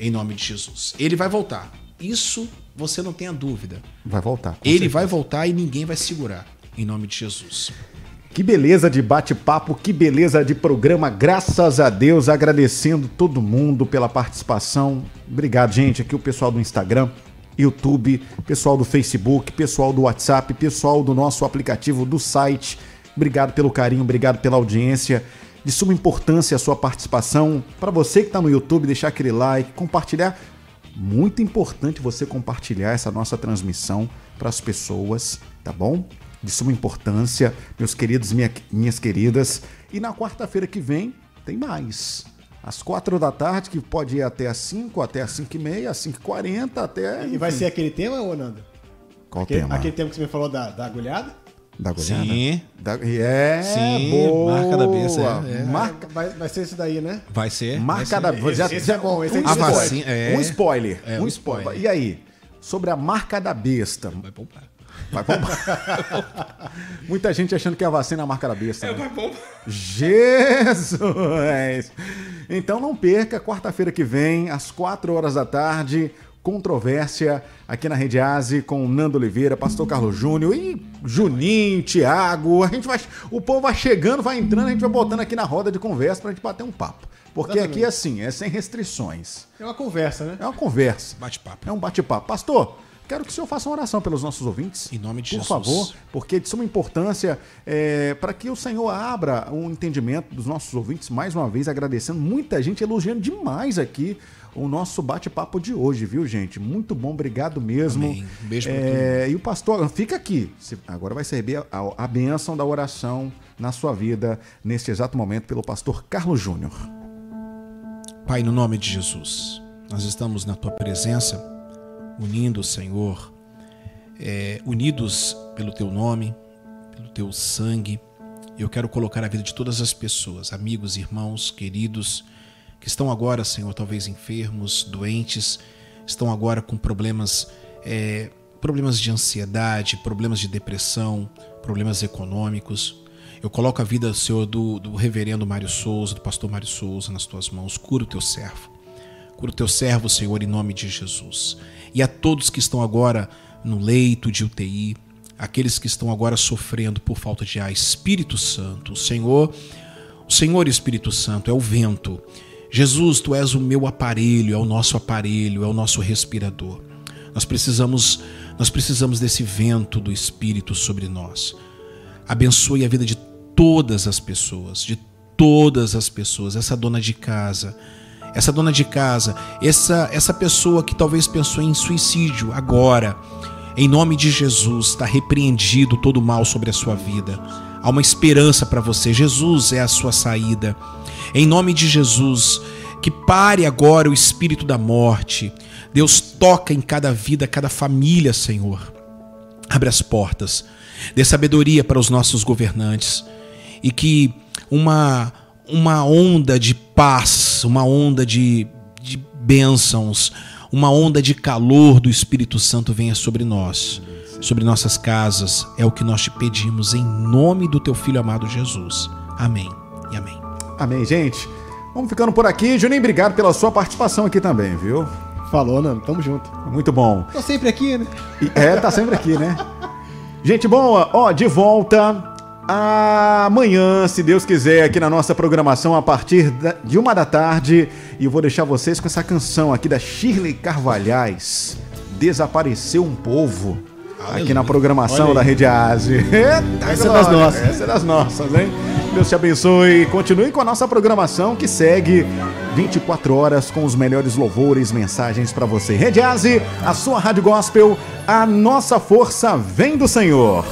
Em nome de Jesus. Ele vai voltar. Isso você não tenha dúvida. Vai voltar. Ele certeza. vai voltar e ninguém vai segurar. Em nome de Jesus. Que beleza de bate-papo, que beleza de programa. Graças a Deus, agradecendo todo mundo pela participação. Obrigado, gente. Aqui o pessoal do Instagram, YouTube, pessoal do Facebook, pessoal do WhatsApp, pessoal do nosso aplicativo do site. Obrigado pelo carinho, obrigado pela audiência. De suma importância a sua participação. Para você que está no YouTube, deixar aquele like, compartilhar. Muito importante você compartilhar essa nossa transmissão para as pessoas, tá bom? De suma importância, meus queridos e minha- minhas queridas. E na quarta-feira que vem tem mais. Às quatro da tarde, que pode ir até às 5, até às 5 e meia, às 5 e 40, até. E vai ser aquele tema, Nando? Qual Aquele, tema? aquele tema que você me falou da, da agulhada? Da? Sim. Da... É, Sim, boa. marca da besta, é, é. Marca, Vai, vai ser isso daí, né? Vai ser. marca da Esse- já- esse já- é bom, esse é um A spoiler. vacina, é. Um spoiler. É, um um spoiler. spoiler. E aí? Sobre a marca da besta. Vai poupar. Vai poupar. Muita gente achando que a vacina é a marca da besta. né? Vai poupar. Jesus! Então não perca, quarta-feira que vem, às 4 horas da tarde, controvérsia aqui na Rede Aze com Nando Oliveira, Pastor Carlos Júnior e Juninho, Thiago. A gente vai, o povo vai chegando, vai entrando, a gente vai botando aqui na roda de conversa pra gente bater um papo. Porque Exatamente. aqui é assim, é sem restrições. É uma conversa, né? É uma conversa. Bate-papo. É um bate-papo. Pastor, quero que o senhor faça uma oração pelos nossos ouvintes. Em nome de Por Jesus. favor, porque é de suma importância é, para que o Senhor abra um entendimento dos nossos ouvintes, mais uma vez agradecendo. Muita gente elogiando demais aqui o nosso bate-papo de hoje, viu, gente? Muito bom, obrigado mesmo. Amém. Um beijo pra É, E o pastor, fica aqui. Agora vai receber a, a bênção da oração na sua vida, neste exato momento, pelo pastor Carlos Júnior. Pai, no nome de Jesus, nós estamos na tua presença, unindo, Senhor, é, unidos pelo teu nome, pelo teu sangue. Eu quero colocar a vida de todas as pessoas, amigos, irmãos, queridos, que estão agora, Senhor, talvez enfermos, doentes, estão agora com problemas, é, problemas de ansiedade, problemas de depressão, problemas econômicos. Eu coloco a vida, Senhor, do, do reverendo Mário Souza, do pastor Mário Souza nas tuas mãos. Cura o teu servo. Cura o teu servo, Senhor, em nome de Jesus. E a todos que estão agora no leito de UTI, aqueles que estão agora sofrendo por falta de ar, Espírito Santo, o Senhor, o Senhor Espírito Santo é o vento. Jesus, tu és o meu aparelho, é o nosso aparelho, é o nosso respirador. Nós precisamos, nós precisamos desse vento do Espírito sobre nós. Abençoe a vida de todas as pessoas, de todas as pessoas, essa dona de casa, essa dona de casa, essa essa pessoa que talvez pensou em suicídio agora, em nome de Jesus, está repreendido todo o mal sobre a sua vida. Há uma esperança para você. Jesus é a sua saída. Em nome de Jesus, que pare agora o espírito da morte. Deus toca em cada vida, cada família, Senhor. Abre as portas, dê sabedoria para os nossos governantes e que uma, uma onda de paz, uma onda de, de bênçãos, uma onda de calor do Espírito Santo venha sobre nós, sobre nossas casas. É o que nós te pedimos em nome do teu filho amado Jesus. Amém e amém. Amém, gente. Vamos ficando por aqui. Juninho, obrigado pela sua participação aqui também, viu? Falou, Nando. Tamo junto. Muito bom. Tô sempre aqui, né? É, tá sempre aqui, né? Gente boa, ó, de volta amanhã, se Deus quiser, aqui na nossa programação a partir de uma da tarde. E eu vou deixar vocês com essa canção aqui da Shirley Carvalhais. Desapareceu um povo. Aqui na programação da. Rede Aze. Eita, Essa é das glória. nossas. Essa é das nossas, hein? Deus te abençoe. Continue com a nossa programação que segue 24 horas com os melhores louvores, mensagens pra você. Rede Aze, a sua rádio gospel, a nossa força vem do Senhor.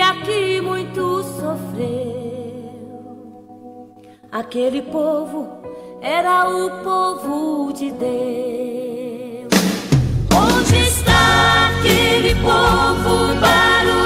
aqui muito sofreu. Aquele povo era o povo de Deus. Onde está aquele povo barulho?